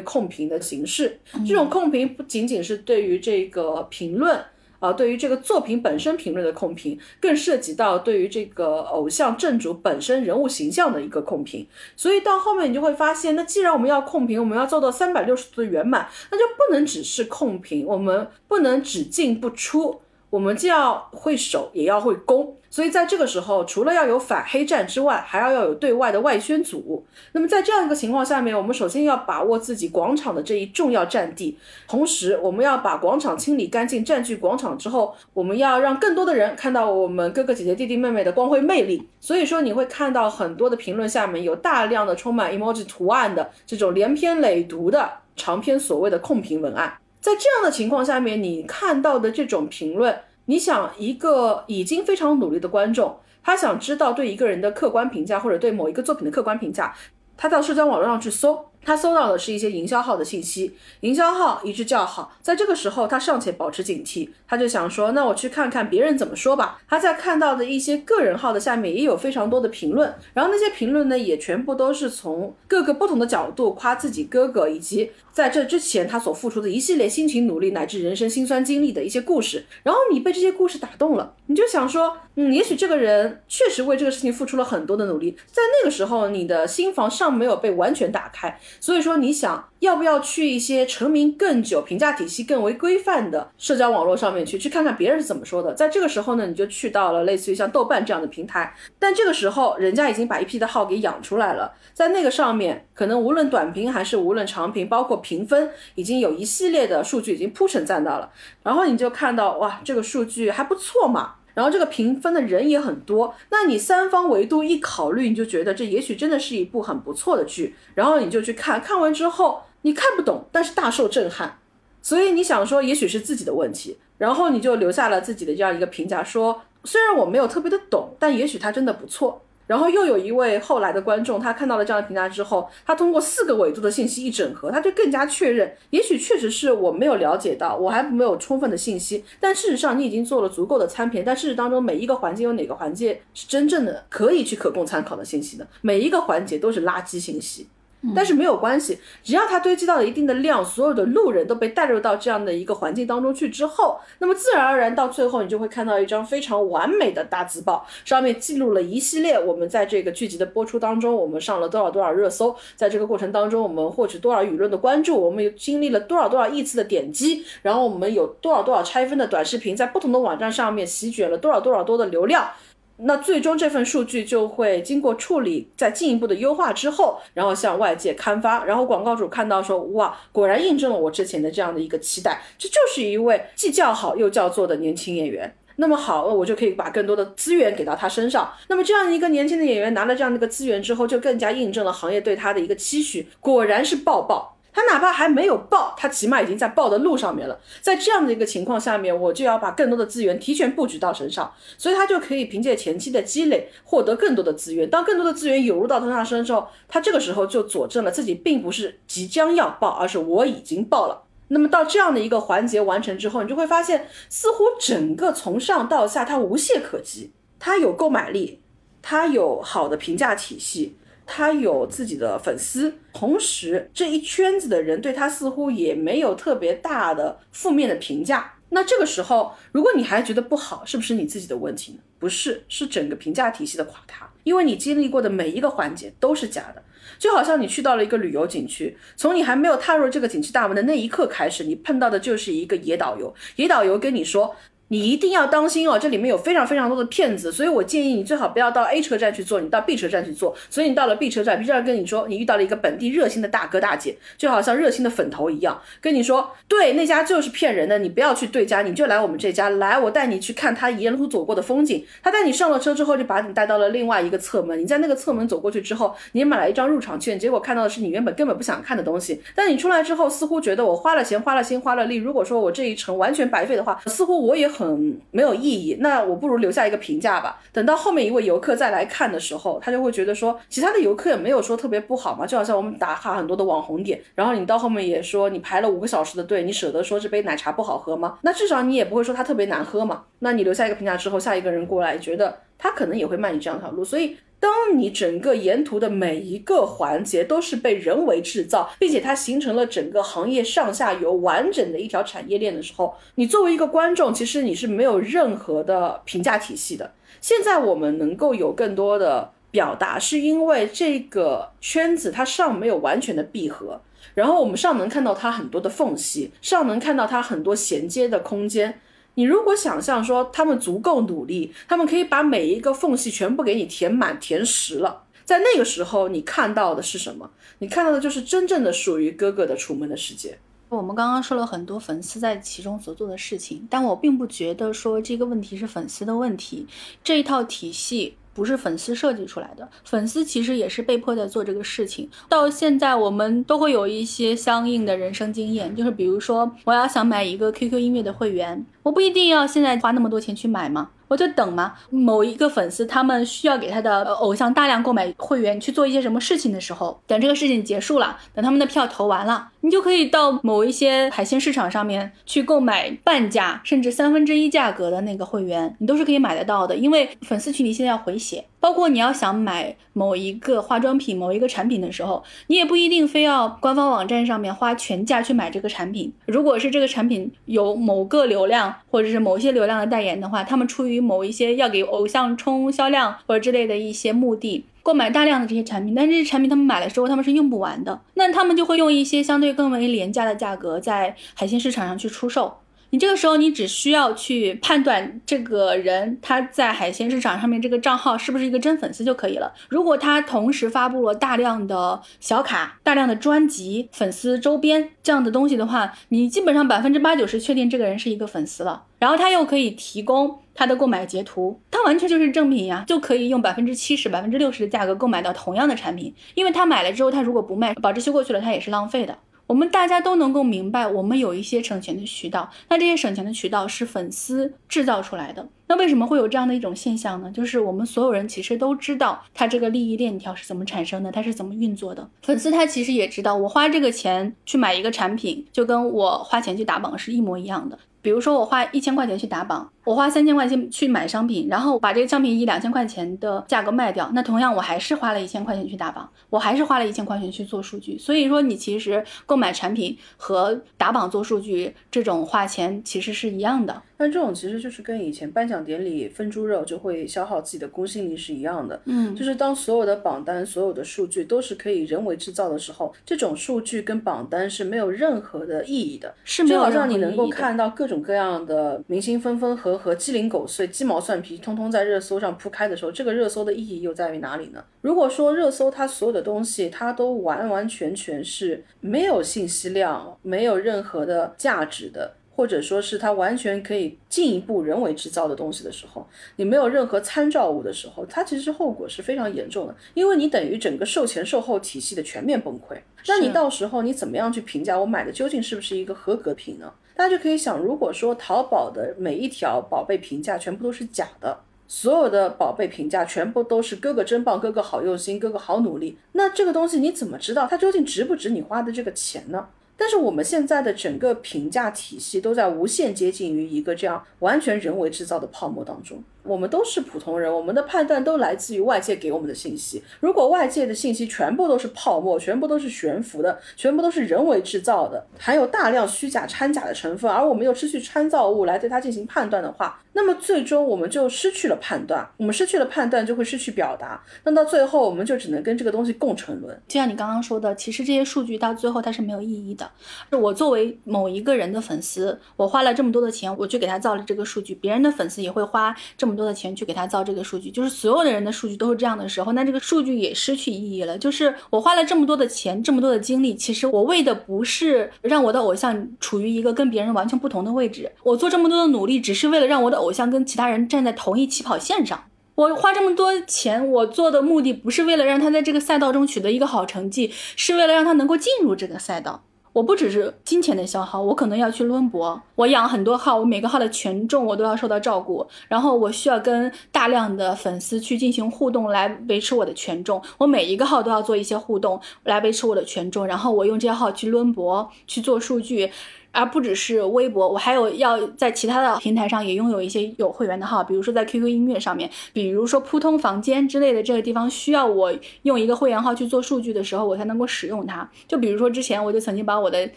控评的形式。这种控评不仅仅是对于这个评论。啊，对于这个作品本身评论的控评，更涉及到对于这个偶像正主本身人物形象的一个控评。所以到后面你就会发现，那既然我们要控评，我们要做到三百六十度的圆满，那就不能只是控评，我们不能只进不出。我们既要会守，也要会攻，所以在这个时候，除了要有反黑战之外，还要要有对外的外宣组。那么在这样一个情况下面，我们首先要把握自己广场的这一重要战地，同时我们要把广场清理干净，占据广场之后，我们要让更多的人看到我们哥哥姐姐弟弟妹妹的光辉魅力。所以说，你会看到很多的评论下面有大量的充满 emoji 图案的这种连篇累牍的长篇所谓的控评文案。在这样的情况下面，你看到的这种评论，你想一个已经非常努力的观众，他想知道对一个人的客观评价，或者对某一个作品的客观评价，他到社交网络上去搜。他搜到的是一些营销号的信息，营销号一致叫好，在这个时候他尚且保持警惕，他就想说，那我去看看别人怎么说吧。他在看到的一些个人号的下面也有非常多的评论，然后那些评论呢也全部都是从各个不同的角度夸自己哥哥，以及在这之前他所付出的一系列辛勤努力乃至人生辛酸经历的一些故事。然后你被这些故事打动了，你就想说，嗯，也许这个人确实为这个事情付出了很多的努力，在那个时候你的心房尚没有被完全打开。所以说，你想要不要去一些成名更久、评价体系更为规范的社交网络上面去，去看看别人是怎么说的？在这个时候呢，你就去到了类似于像豆瓣这样的平台，但这个时候人家已经把一批的号给养出来了，在那个上面，可能无论短评还是无论长评，包括评分，已经有一系列的数据已经铺陈在那了。然后你就看到，哇，这个数据还不错嘛。然后这个评分的人也很多，那你三方维度一考虑，你就觉得这也许真的是一部很不错的剧，然后你就去看看完之后你看不懂，但是大受震撼，所以你想说也许是自己的问题，然后你就留下了自己的这样一个评价，说虽然我没有特别的懂，但也许它真的不错。然后又有一位后来的观众，他看到了这样的评价之后，他通过四个维度的信息一整合，他就更加确认，也许确实是我没有了解到，我还没有充分的信息。但事实上，你已经做了足够的参评。但事实当中，每一个环节有哪个环节是真正的可以去可供参考的信息呢？每一个环节都是垃圾信息。但是没有关系，只要它堆积到了一定的量，所有的路人都被带入到这样的一个环境当中去之后，那么自然而然到最后，你就会看到一张非常完美的大字报，上面记录了一系列我们在这个剧集的播出当中，我们上了多少多少热搜，在这个过程当中，我们获取多少舆论的关注，我们经历了多少多少亿次的点击，然后我们有多少多少拆分的短视频在不同的网站上面席卷了多少多少多的流量。那最终这份数据就会经过处理，再进一步的优化之后，然后向外界刊发，然后广告主看到说，哇，果然印证了我之前的这样的一个期待，这就是一位既叫好又叫座的年轻演员。那么好，我就可以把更多的资源给到他身上。那么这样一个年轻的演员拿了这样的一个资源之后，就更加印证了行业对他的一个期许，果然是爆爆。他哪怕还没有报，他起码已经在报的路上面了。在这样的一个情况下面，我就要把更多的资源提前布局到身上，所以他就可以凭借前期的积累获得更多的资源。当更多的资源涌入到他身上之后，他这个时候就佐证了自己并不是即将要报，而是我已经报了。那么到这样的一个环节完成之后，你就会发现，似乎整个从上到下他无懈可击，他有购买力，他有好的评价体系。他有自己的粉丝，同时这一圈子的人对他似乎也没有特别大的负面的评价。那这个时候，如果你还觉得不好，是不是你自己的问题呢？不是，是整个评价体系的垮塌。因为你经历过的每一个环节都是假的，就好像你去到了一个旅游景区，从你还没有踏入这个景区大门的那一刻开始，你碰到的就是一个野导游，野导游跟你说。你一定要当心哦，这里面有非常非常多的骗子，所以我建议你最好不要到 A 车站去坐，你到 B 车站去坐。所以你到了 B 车站，B 车站跟你说你遇到了一个本地热心的大哥大姐，就好像热心的粉头一样，跟你说，对那家就是骗人的，你不要去对家，你就来我们这家，来我带你去看他沿途走过的风景。他带你上了车之后，就把你带到了另外一个侧门，你在那个侧门走过去之后，你买了一张入场券，结果看到的是你原本根本不想看的东西。但你出来之后，似乎觉得我花了钱，花了心，花了力。如果说我这一程完全白费的话，似乎我也很嗯没有。意义，那我不如留下一个评价吧。等到后面一位游客再来看的时候，他就会觉得说，其他的游客也没有说特别不好嘛。就好像我们打卡很多的网红点，然后你到后面也说你排了五个小时的队，你舍得说这杯奶茶不好喝吗？那至少你也不会说它特别难喝嘛。那你留下一个评价之后，下一个人过来觉得他可能也会卖你这样一条路，所以。当你整个沿途的每一个环节都是被人为制造，并且它形成了整个行业上下游完整的一条产业链的时候，你作为一个观众，其实你是没有任何的评价体系的。现在我们能够有更多的表达，是因为这个圈子它尚没有完全的闭合，然后我们尚能看到它很多的缝隙，尚能看到它很多衔接的空间。你如果想象说他们足够努力，他们可以把每一个缝隙全部给你填满、填实了，在那个时候，你看到的是什么？你看到的就是真正的属于哥哥的楚门的世界。我们刚刚说了很多粉丝在其中所做的事情，但我并不觉得说这个问题是粉丝的问题，这一套体系不是粉丝设计出来的，粉丝其实也是被迫在做这个事情。到现在，我们都会有一些相应的人生经验，就是比如说，我要想买一个 QQ 音乐的会员，我不一定要现在花那么多钱去买吗？我就等嘛，某一个粉丝他们需要给他的偶像大量购买会员去做一些什么事情的时候，等这个事情结束了，等他们的票投完了，你就可以到某一些海鲜市场上面去购买半价甚至三分之一价格的那个会员，你都是可以买得到的。因为粉丝群里现在要回血，包括你要想买某一个化妆品、某一个产品的时候，你也不一定非要官方网站上面花全价去买这个产品。如果是这个产品有某个流量或者是某些流量的代言的话，他们出于某一些要给偶像冲销量或者之类的一些目的，购买大量的这些产品，但这些产品他们买了之后他们是用不完的，那他们就会用一些相对更为廉价的价格在海鲜市场上去出售。你这个时候，你只需要去判断这个人他在海鲜市场上面这个账号是不是一个真粉丝就可以了。如果他同时发布了大量的小卡、大量的专辑、粉丝周边这样的东西的话，你基本上百分之八九十确定这个人是一个粉丝了。然后他又可以提供他的购买截图，他完全就是正品呀，就可以用百分之七十、百分之六十的价格购买到同样的产品。因为他买了之后，他如果不卖，保质期过去了，他也是浪费的。我们大家都能够明白，我们有一些省钱的渠道，那这些省钱的渠道是粉丝制造出来的。那为什么会有这样的一种现象呢？就是我们所有人其实都知道，它这个利益链条是怎么产生的，它是怎么运作的。粉丝他其实也知道，我花这个钱去买一个产品，就跟我花钱去打榜是一模一样的。比如说，我花一千块钱去打榜，我花三千块钱去买商品，然后把这个商品以两千块钱的价格卖掉，那同样我还是花了一千块钱去打榜，我还是花了一千块钱去做数据。所以说，你其实购买产品和打榜做数据这种花钱其实是一样的。但这种其实就是跟以前颁奖典礼分猪肉就会消耗自己的公信力是一样的。嗯，就是当所有的榜单、所有的数据都是可以人为制造的时候，这种数据跟榜单是没有任何的意义的。是没有就好。像你能够看到各种各样的明星分分和、鸡零狗碎、鸡毛蒜皮，通通在热搜上铺开的时候，这个热搜的意义又在于哪里呢？如果说热搜它所有的东西它都完完全全是没有信息量、没有任何的价值的。或者说是它完全可以进一步人为制造的东西的时候，你没有任何参照物的时候，它其实后果是非常严重的，因为你等于整个售前售后体系的全面崩溃。那你到时候你怎么样去评价我买的究竟是不是一个合格品呢？大家就可以想，如果说淘宝的每一条宝贝评价全部都是假的，所有的宝贝评价全部都是哥哥真棒、哥哥好用心、哥哥好努力，那这个东西你怎么知道它究竟值不值你花的这个钱呢？但是我们现在的整个评价体系都在无限接近于一个这样完全人为制造的泡沫当中。我们都是普通人，我们的判断都来自于外界给我们的信息。如果外界的信息全部都是泡沫，全部都是悬浮的，全部都是人为制造的，含有大量虚假掺假的成分，而我们又失去参照物来对它进行判断的话，那么最终我们就失去了判断。我们失去了判断，就会失去表达。那到最后，我们就只能跟这个东西共沉沦。就像你刚刚说的，其实这些数据到最后它是没有意义的。我作为某一个人的粉丝，我花了这么多的钱，我去给他造了这个数据，别人的粉丝也会花这么多的钱去给他造这个数据，就是所有的人的数据都是这样的时候，那这个数据也失去意义了。就是我花了这么多的钱，这么多的精力，其实我为的不是让我的偶像处于一个跟别人完全不同的位置，我做这么多的努力，只是为了让我的偶像跟其他人站在同一起跑线上。我花这么多钱，我做的目的不是为了让他在这个赛道中取得一个好成绩，是为了让他能够进入这个赛道。我不只是金钱的消耗，我可能要去抡博，我养很多号，我每个号的权重我都要受到照顾，然后我需要跟大量的粉丝去进行互动来维持我的权重，我每一个号都要做一些互动来维持我的权重，然后我用这些号去抡博去做数据。而不只是微博，我还有要在其他的平台上也拥有一些有会员的号，比如说在 QQ 音乐上面，比如说扑通房间之类的这个地方需要我用一个会员号去做数据的时候，我才能够使用它。就比如说之前我就曾经把我的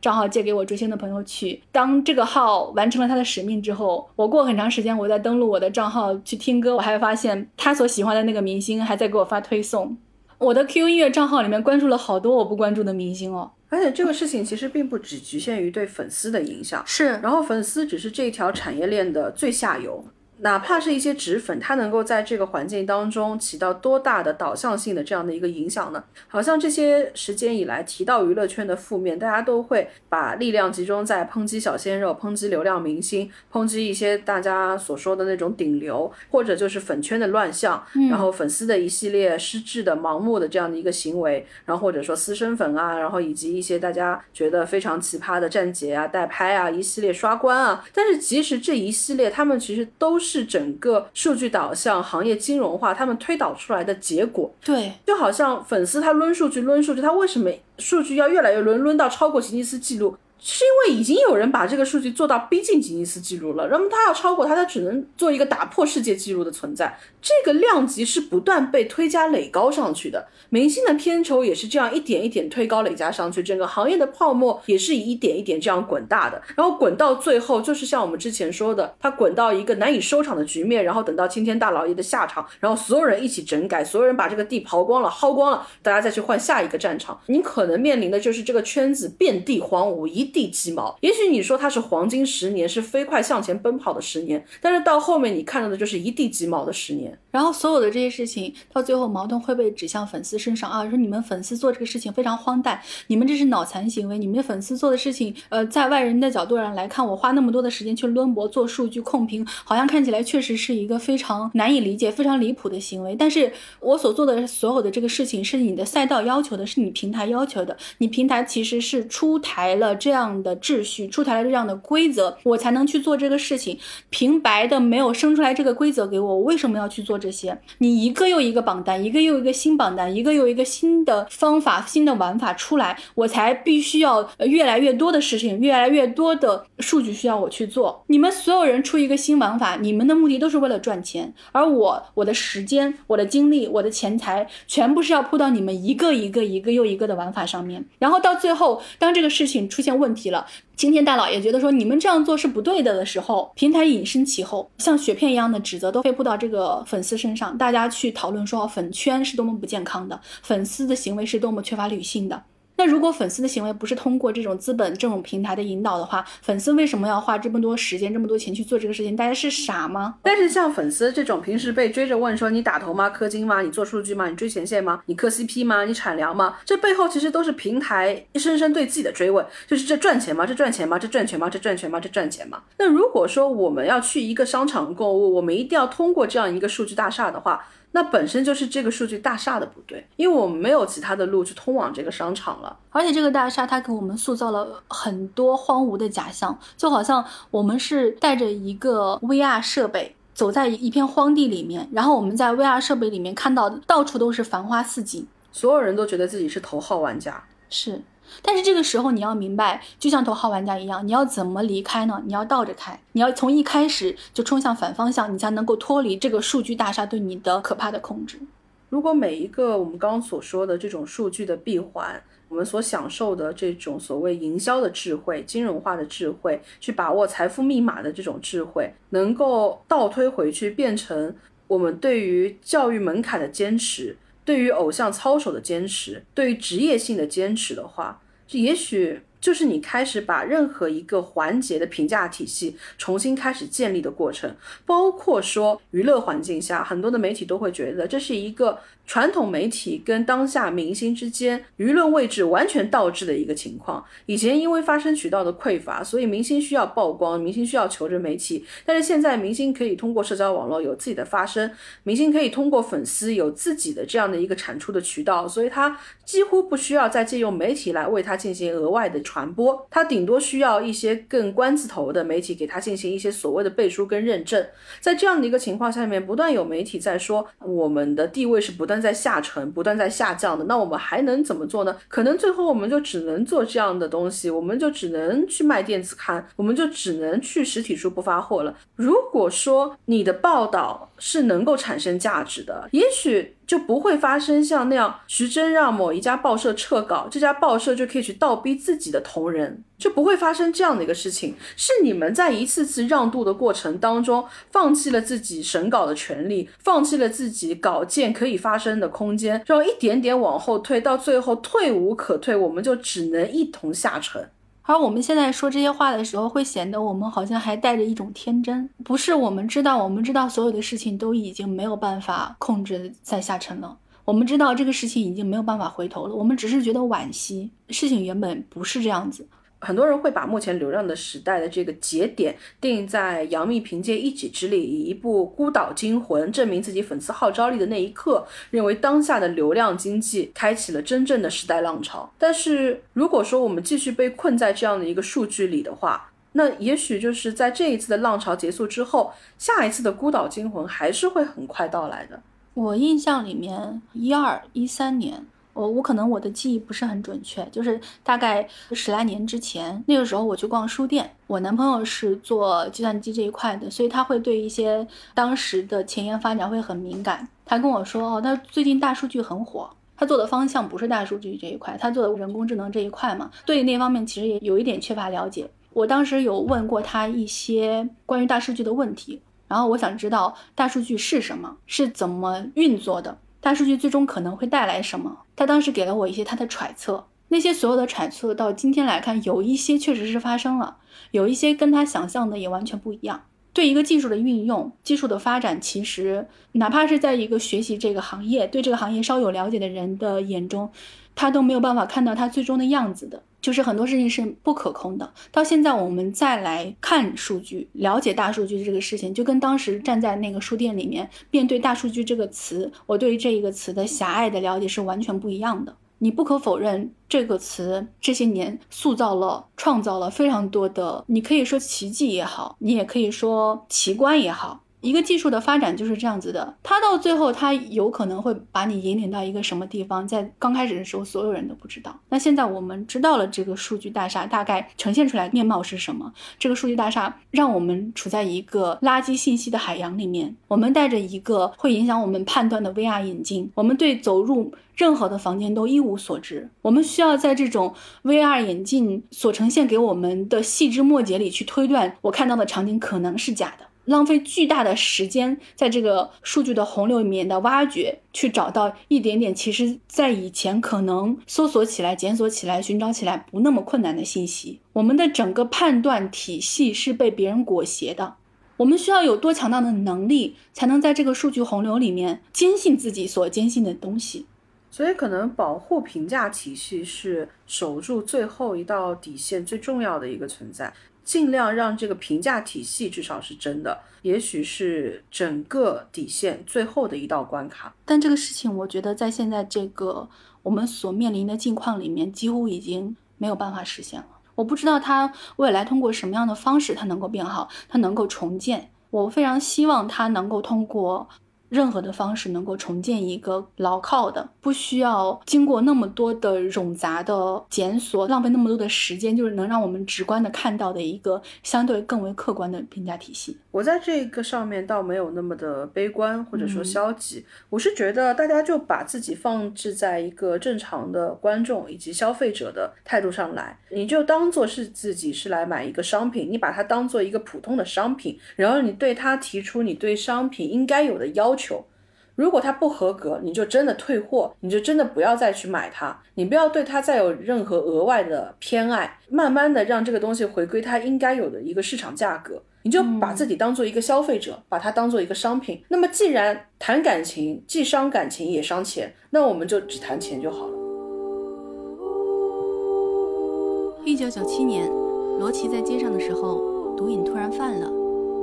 账号借给我追星的朋友去，当这个号完成了他的使命之后，我过很长时间我在登录我的账号去听歌，我还发现他所喜欢的那个明星还在给我发推送。我的 QQ 音乐账号里面关注了好多我不关注的明星哦。而且这个事情其实并不只局限于对粉丝的影响，是，然后粉丝只是这一条产业链的最下游。哪怕是一些纸粉，它能够在这个环境当中起到多大的导向性的这样的一个影响呢？好像这些时间以来提到娱乐圈的负面，大家都会把力量集中在抨击小鲜肉、抨击流量明星、抨击一些大家所说的那种顶流，或者就是粉圈的乱象，然后粉丝的一系列失智的、盲目的这样的一个行为，然后或者说私生粉啊，然后以及一些大家觉得非常奇葩的站姐啊、代拍啊，一系列刷关啊。但是其实这一系列，他们其实都是。是整个数据导向、行业金融化，他们推导出来的结果。对，就好像粉丝他抡数据、抡数据，他为什么数据要越来越抡，抡到超过吉尼斯纪录？是因为已经有人把这个数据做到逼近吉尼斯纪录了，那么他要超过他，他只能做一个打破世界纪录的存在。这个量级是不断被推加垒高上去的，明星的片酬也是这样一点一点推高垒加上去，整个行业的泡沫也是以一点一点这样滚大的，然后滚到最后就是像我们之前说的，它滚到一个难以收场的局面，然后等到青天大老爷的下场，然后所有人一起整改，所有人把这个地刨光了、薅光了，大家再去换下一个战场，你可能面临的就是这个圈子遍地荒芜，一地鸡毛。也许你说它是黄金十年，是飞快向前奔跑的十年，但是到后面你看到的就是一地鸡毛的十年。然后所有的这些事情到最后矛盾会被指向粉丝身上啊，说你们粉丝做这个事情非常荒诞，你们这是脑残行为，你们的粉丝做的事情，呃，在外人的角度上来看，我花那么多的时间去抡博做数据控评，好像看起来确实是一个非常难以理解、非常离谱的行为。但是我所做的所有的这个事情是你的赛道要求的，是你平台要求的，你平台其实是出台了这样样的秩序，出台了这样的规则，我才能去做这个事情。平白的没有生出来这个规则给我，我为什么要去做？这些，你一个又一个榜单，一个又一个新榜单，一个又一个新的方法、新的玩法出来，我才必须要越来越多的事情，越来越多的数据需要我去做。你们所有人出一个新玩法，你们的目的都是为了赚钱，而我，我的时间、我的精力、我的钱财，全部是要扑到你们一个一个、一个又一个的玩法上面。然后到最后，当这个事情出现问问题了。今天大佬也觉得说你们这样做是不对的的时候，平台隐身其后，像雪片一样的指责都飞扑到这个粉丝身上，大家去讨论说粉圈是多么不健康的，粉丝的行为是多么缺乏理性的。那如果粉丝的行为不是通过这种资本、这种平台的引导的话，粉丝为什么要花这么多时间、这么多钱去做这个事情？大家是傻吗？但是像粉丝这种平时被追着问说你打头吗、氪金吗、你做数据吗、你追前线吗、你磕 CP 吗、你产粮吗？这背后其实都是平台一声声对自己的追问，就是这赚钱吗？这赚钱吗？这赚钱吗？这赚钱吗？这赚钱吗？那如果说我们要去一个商场购物，我们一定要通过这样一个数据大厦的话。那本身就是这个数据大厦的不对，因为我们没有其他的路去通往这个商场了。而且这个大厦它给我们塑造了很多荒芜的假象，就好像我们是带着一个 VR 设备走在一片荒地里面，然后我们在 VR 设备里面看到到处都是繁花似锦，所有人都觉得自己是头号玩家，是。但是这个时候你要明白，就像头号玩家一样，你要怎么离开呢？你要倒着开，你要从一开始就冲向反方向，你才能够脱离这个数据大厦对你的可怕的控制。如果每一个我们刚刚所说的这种数据的闭环，我们所享受的这种所谓营销的智慧、金融化的智慧，去把握财富密码的这种智慧，能够倒推回去，变成我们对于教育门槛的坚持。对于偶像操守的坚持，对于职业性的坚持的话，这也许就是你开始把任何一个环节的评价体系重新开始建立的过程。包括说娱乐环境下，很多的媒体都会觉得这是一个。传统媒体跟当下明星之间舆论位置完全倒置的一个情况。以前因为发声渠道的匮乏，所以明星需要曝光，明星需要求着媒体。但是现在明星可以通过社交网络有自己的发声，明星可以通过粉丝有自己的这样的一个产出的渠道，所以他几乎不需要再借用媒体来为他进行额外的传播，他顶多需要一些更官字头的媒体给他进行一些所谓的背书跟认证。在这样的一个情况下面，不断有媒体在说我们的地位是不断。在下沉，不断在下降的，那我们还能怎么做呢？可能最后我们就只能做这样的东西，我们就只能去卖电子刊，我们就只能去实体书不发货了。如果说你的报道是能够产生价值的，也许。就不会发生像那样，徐峥让某一家报社撤稿，这家报社就可以去倒逼自己的同仁，就不会发生这样的一个事情。是你们在一次次让渡的过程当中，放弃了自己审稿的权利，放弃了自己稿件可以发生的空间，然后一点点往后退，到最后退无可退，我们就只能一同下沉。而我们现在说这些话的时候，会显得我们好像还带着一种天真，不是我们知道，我们知道所有的事情都已经没有办法控制在下沉了，我们知道这个事情已经没有办法回头了，我们只是觉得惋惜，事情原本不是这样子。很多人会把目前流量的时代的这个节点定在杨幂凭借一己之力以一部《孤岛惊魂》证明自己粉丝号召力的那一刻，认为当下的流量经济开启了真正的时代浪潮。但是如果说我们继续被困在这样的一个数据里的话，那也许就是在这一次的浪潮结束之后，下一次的《孤岛惊魂》还是会很快到来的。我印象里面，一二一三年。我我可能我的记忆不是很准确，就是大概十来年之前，那个时候我去逛书店，我男朋友是做计算机这一块的，所以他会对一些当时的前沿发展会很敏感。他跟我说，哦，他最近大数据很火，他做的方向不是大数据这一块，他做的人工智能这一块嘛，对那方面其实也有一点缺乏了解。我当时有问过他一些关于大数据的问题，然后我想知道大数据是什么，是怎么运作的。大数据最终可能会带来什么？他当时给了我一些他的揣测，那些所有的揣测到今天来看，有一些确实是发生了，有一些跟他想象的也完全不一样。对一个技术的运用、技术的发展，其实哪怕是在一个学习这个行业、对这个行业稍有了解的人的眼中，他都没有办法看到它最终的样子的。就是很多事情是不可控的。到现在我们再来看数据，了解大数据这个事情，就跟当时站在那个书店里面面对大数据这个词，我对于这一个词的狭隘的了解是完全不一样的。你不可否认，这个词这些年塑造了、创造了非常多的，你可以说奇迹也好，你也可以说奇观也好。一个技术的发展就是这样子的，它到最后，它有可能会把你引领到一个什么地方，在刚开始的时候，所有人都不知道。那现在我们知道了这个数据大厦大概呈现出来面貌是什么，这个数据大厦让我们处在一个垃圾信息的海洋里面，我们带着一个会影响我们判断的 VR 眼镜，我们对走入任何的房间都一无所知，我们需要在这种 VR 眼镜所呈现给我们的细枝末节里去推断，我看到的场景可能是假的。浪费巨大的时间在这个数据的洪流里面的挖掘，去找到一点点，其实在以前可能搜索起来、检索起来、寻找起来不那么困难的信息。我们的整个判断体系是被别人裹挟的。我们需要有多强大的能力，才能在这个数据洪流里面坚信自己所坚信的东西？所以，可能保护评价体系是守住最后一道底线最重要的一个存在。尽量让这个评价体系至少是真的，也许是整个底线最后的一道关卡。但这个事情，我觉得在现在这个我们所面临的境况里面，几乎已经没有办法实现了。我不知道它未来通过什么样的方式，它能够变好，它能够重建。我非常希望它能够通过。任何的方式能够重建一个牢靠的，不需要经过那么多的冗杂的检索，浪费那么多的时间，就是能让我们直观的看到的一个相对更为客观的评价体系。我在这个上面倒没有那么的悲观或者说消极，我是觉得大家就把自己放置在一个正常的观众以及消费者的态度上来，你就当做是自己是来买一个商品，你把它当做一个普通的商品，然后你对它提出你对商品应该有的要求。求，如果它不合格，你就真的退货，你就真的不要再去买它，你不要对它再有任何额外的偏爱，慢慢的让这个东西回归它应该有的一个市场价格，你就把自己当做一个消费者，把它当做一个商品。那么既然谈感情既伤感情也伤钱，那我们就只谈钱就好了。一九九七年，罗琦在街上的时候，毒瘾突然犯了，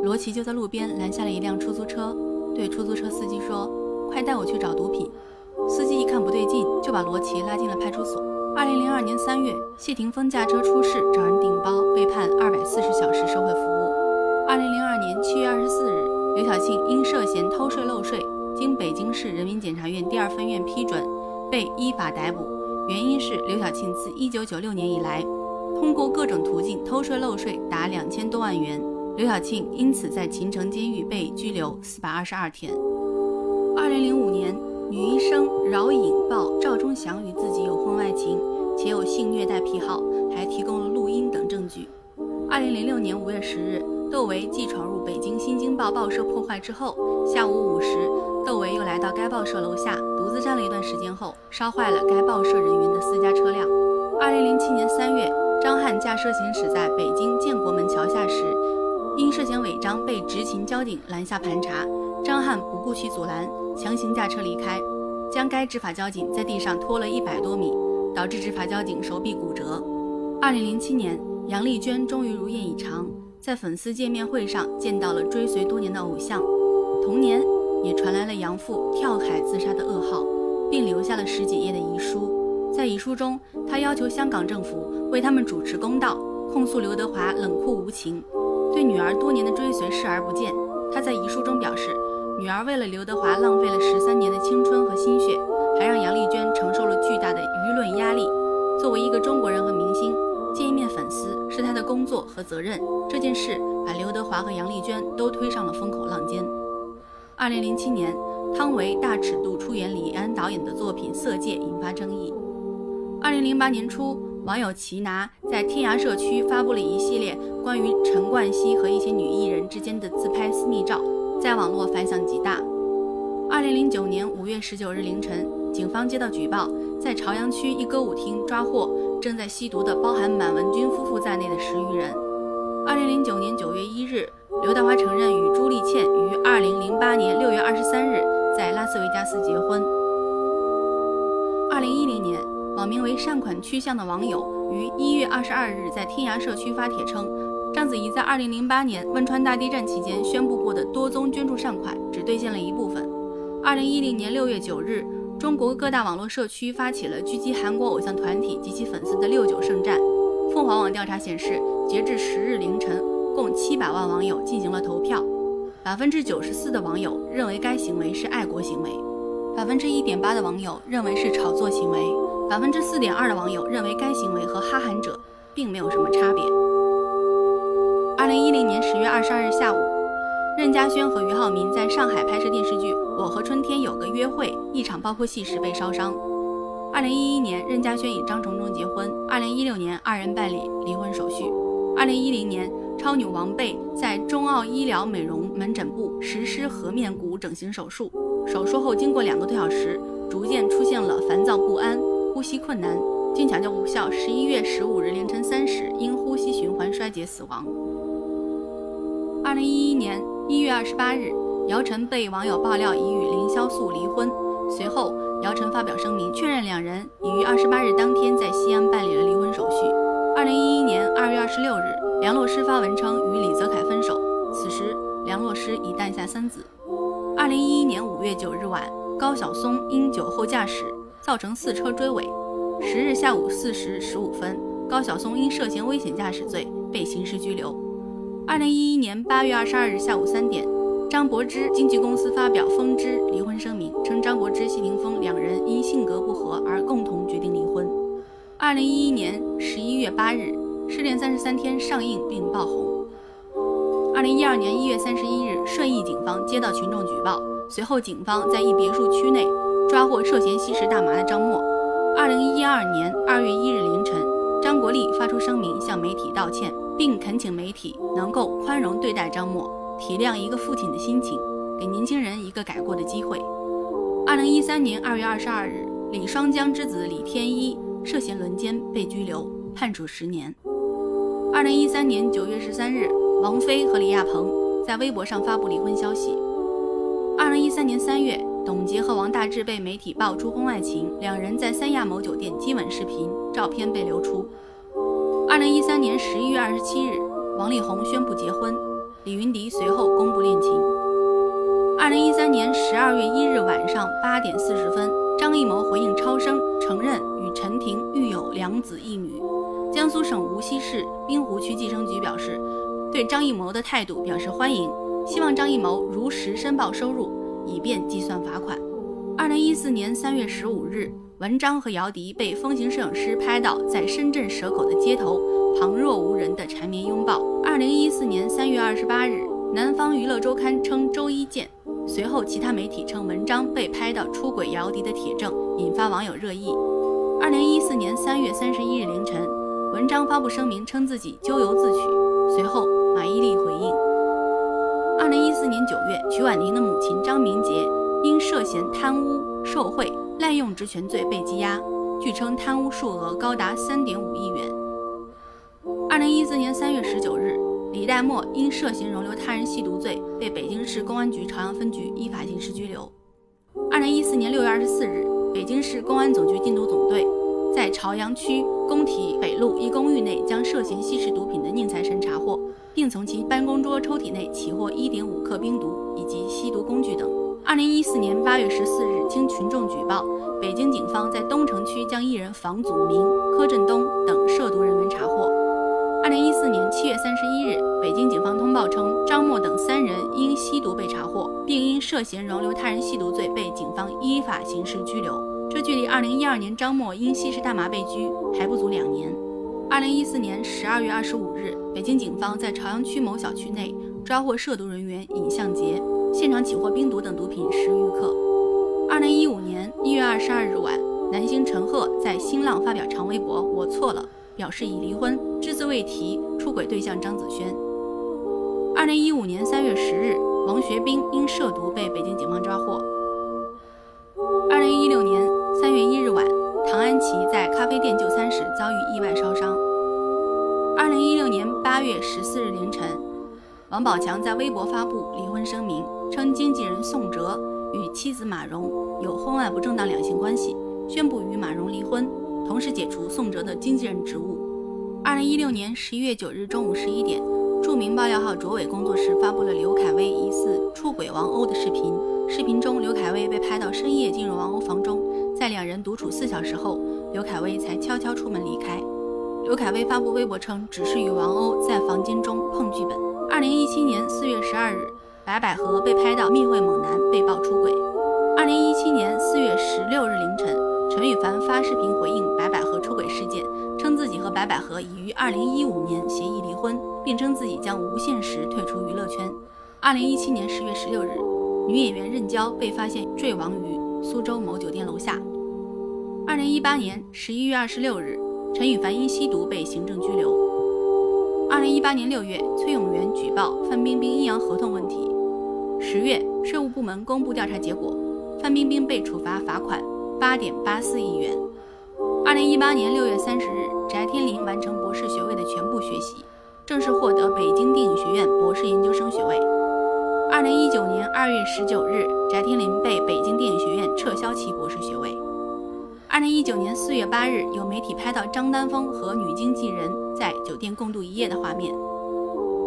罗琦就在路边拦下了一辆出租车。对出租车司机说：“快带我去找毒品。”司机一看不对劲，就把罗琦拉进了派出所。二零零二年三月，谢霆锋驾车出事，找人顶包，被判二百四十小时社会服务。二零零二年七月二十四日，刘晓庆因涉嫌偷税漏税，经北京市人民检察院第二分院批准，被依法逮捕。原因是刘晓庆自一九九六年以来，通过各种途径偷税漏税达两千多万元。刘晓庆因此在秦城监狱被拘留四百二十二天。二零零五年，女医生饶颖报赵忠祥与自己有婚外情，且有性虐待癖好，还提供了录音等证据。二零零六年五月十日，窦唯继闯入北京《新京报》报社破坏之后，下午五时，窦唯又来到该报社楼下，独自站了一段时间后，烧坏了该报社人员的私家车辆。二零零七年三月。张翰驾车行驶在北京建国门桥下时，因涉嫌违章被执勤交警拦下盘查。张翰不顾其阻拦，强行驾车离开，将该执法交警在地上拖了一百多米，导致执法交警手臂骨折。二零零七年，杨丽娟终于如愿以偿，在粉丝见面会上见到了追随多年的偶像。同年，也传来了杨父跳海自杀的噩耗，并留下了十几页的遗书。在遗书中，他要求香港政府为他们主持公道，控诉刘德华冷酷无情，对女儿多年的追随视而不见。他在遗书中表示，女儿为了刘德华浪费了十三年的青春和心血，还让杨丽娟承受了巨大的舆论压力。作为一个中国人和明星，见一面粉丝是他的工作和责任。这件事把刘德华和杨丽娟都推上了风口浪尖。二零零七年，汤唯大尺度出演李安导演的作品《色戒》，引发争议。二零零八年初，网友齐拿在天涯社区发布了一系列关于陈冠希和一些女艺人之间的自拍私密照，在网络反响极大。二零零九年五月十九日凌晨，警方接到举报，在朝阳区一歌舞厅抓获正在吸毒的包含满文军夫妇在内的十余人。二零零九年九月一日，刘德华承认与朱丽倩于二零零八年六月二十三日在拉斯维加斯结婚。名为“善款趋向”的网友于一月二十二日在天涯社区发帖称，章子怡在二零零八年汶川大地震期间宣布过的多宗捐助善款只兑现了一部分。二零一零年六月九日，中国各大网络社区发起了狙击韩国偶像团体及其粉丝的“六九圣战”。凤凰网调查显示，截至十日凌晨，共七百万网友进行了投票，百分之九十四的网友认为该行为是爱国行为，百分之一点八的网友认为是炒作行为。百分之四点二的网友认为该行为和哈韩者并没有什么差别。二零一零年十月二十二日下午，任嘉萱和俞灏明在上海拍摄电视剧《我和春天有个约会》一场爆破戏时被烧伤。二零一一年，任嘉萱与张承忠结婚。二零一六年，二人办理离婚手续。二零一零年，超女王贝在中澳医疗美容门诊部实施颌面骨整形手术，手术后经过两个多小时，逐渐出现了烦躁不安。呼吸困难，经抢救无效，十一月十五日凌晨三时因呼吸循环衰竭死亡。二零一一年一月二十八日，姚晨被网友爆料已与凌潇肃离婚，随后姚晨发表声明确认两人已于二十八日当天在西安办理了离婚手续。二零一一年二月二十六日，梁洛施发文称与李泽楷分手，此时梁洛施已诞下三子。二零一一年五月九日晚，高晓松因酒后驾驶。造成四车追尾。十日下午四时十五分，高晓松因涉嫌危险驾驶罪被刑事拘留。二零一一年八月二十二日下午三点，张柏芝经纪公司发表风芝离婚声明，称张柏芝、谢霆锋两人因性格不合而共同决定离婚。二零一一年十一月八日，《失恋三十三天》上映并爆红。二零一二年一月三十一日，顺义警方接到群众举报，随后警方在一别墅区内。抓获涉嫌吸食大麻的张默。二零一二年二月一日凌晨，张国立发出声明向媒体道歉，并恳请媒体能够宽容对待张默，体谅一个父亲的心情，给年轻人一个改过的机会。二零一三年二月二十二日，李双江之子李天一涉嫌轮奸被拘留，判处十年。二零一三年九月十三日，王菲和李亚鹏在微博上发布离婚消息。二零一三年三月。董洁和王大治被媒体爆出婚外情，两人在三亚某酒店接吻视频照片被流出。二零一三年十一月二十七日，王力宏宣布结婚，李云迪随后公布恋情。二零一三年十二月一日晚上八点四十分，张艺谋回应超生，承认与陈婷育有两子一女。江苏省无锡市滨湖区计生局表示，对张艺谋的态度表示欢迎，希望张艺谋如实申报收入。以便计算罚款。二零一四年三月十五日，文章和姚笛被风行摄影师拍到在深圳蛇口的街头旁若无人的缠绵拥抱。二零一四年三月二十八日，南方娱乐周刊称周一见，随后其他媒体称文章被拍到出轨姚笛的铁证，引发网友热议。二零一四年三月三十一日凌晨，文章发布声明称自己咎由自取，随后马伊琍回应。二零一四年九月，曲婉婷的母亲张明杰因涉嫌贪污受贿、滥用职权罪被羁押，据称贪污数额高达三点五亿元。二零一四年三月十九日，李代沫因涉嫌容留他人吸毒罪，被北京市公安局朝阳分局依法刑事拘留。二零一四年六月二十四日，北京市公安总局禁毒总队在朝阳区工体北路一公寓内将涉嫌吸食毒品的宁财神查获，并从其办公桌抽屉内起获一点五克冰毒以及吸毒工具等。二零一四年八月十四日，经群众举报，北京警方在东城区将一人房祖名、柯震东等涉毒人员查获。二零一四年七月三十一日，北京警方通报称，张默等三人因吸毒被查获，并因涉嫌容留他人吸毒罪被警方依法刑事拘留。这距离二零一二年张默因吸食大麻被拘还不足两年。二零一四年十二月二十五日，北京警方在朝阳区某小区内抓获涉毒人员尹相杰，现场起获冰毒等毒品十余克。二零一五年一月二十二日晚，男星陈赫在新浪发表长微博：“我错了。”表示已离婚，只字未提出轨对象张子萱。二零一五年三月十日，王学兵因涉毒被北京警方抓获。二零一六年三月一日晚，唐安琪在咖啡店就餐时遭遇意外烧伤。二零一六年八月十四日凌晨，王宝强在微博发布离婚声明，称经纪人宋哲与妻子马蓉有婚外不正当两性关系，宣布与马蓉离婚。同时解除宋哲的经纪人职务。二零一六年十一月九日中午十一点，著名爆料号卓伟工作室发布了刘恺威疑似出轨王鸥的视频。视频中，刘恺威被拍到深夜进入王鸥房中，在两人独处四小时后，刘恺威才悄悄出门离开。刘恺威发布微博称，只是与王鸥在房间中碰剧本。二零一七年四月十二日，白百合被拍到密会猛男，被曝出轨。二零一七年四月十六日凌晨。陈羽凡发视频回应白百合出轨事件，称自己和白百合已于二零一五年协议离婚，并称自己将无限时退出娱乐圈。二零一七年十月十六日，女演员任娇被发现坠亡于苏州某酒店楼下。二零一八年十一月二十六日，陈羽凡因吸毒被行政拘留。二零一八年六月，崔永元举报范冰冰阴阳合同问题。十月，税务部门公布调查结果，范冰冰被处罚罚款。八点八四亿元。二零一八年六月三十日，翟天临完成博士学位的全部学习，正式获得北京电影学院博士研究生学位。二零一九年二月十九日，翟天临被北京电影学院撤销其博士学位。二零一九年四月八日，有媒体拍到张丹峰和女经纪人在酒店共度一夜的画面。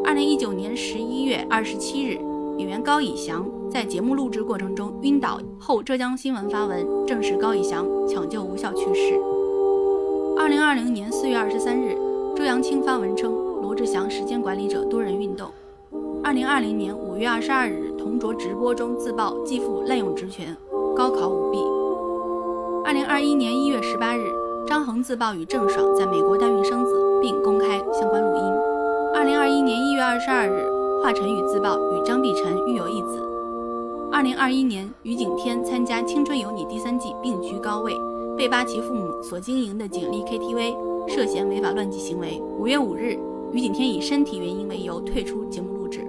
二零一九年十一月二十七日。演员高以翔在节目录制过程中晕倒后，浙江新闻发文证实高以翔抢救无效去世。二零二零年四月二十三日，周扬青发文称罗志祥时间管理者多人运动。二零二零年五月二十二日，同卓直播中自曝继父滥用职权，高考舞弊。二零二一年一月十八日，张恒自曝与郑爽在美国代孕生子，并公开相关录音。二零二一年一月二十二日。华晨宇自曝与张碧晨育有一子。二零二一年，于景天参加《青春有你》第三季并居高位，被扒其父母所经营的锦丽 KTV 涉嫌违法乱纪行为。五月五日，于景天以身体原因为由退出节目录制。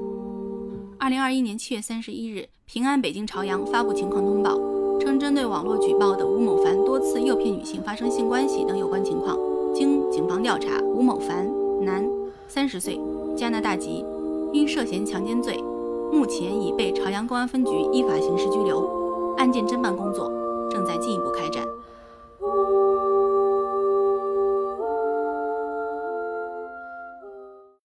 二零二一年七月三十一日，平安北京朝阳发布情况通报，称针对网络举报的吴某凡多次诱骗女性发生性关系等有关情况，经警方调查，吴某凡，男，三十岁，加拿大籍。因涉嫌强奸罪，目前已被朝阳公安分局依法刑事拘留，案件侦办工作正在进一步开展。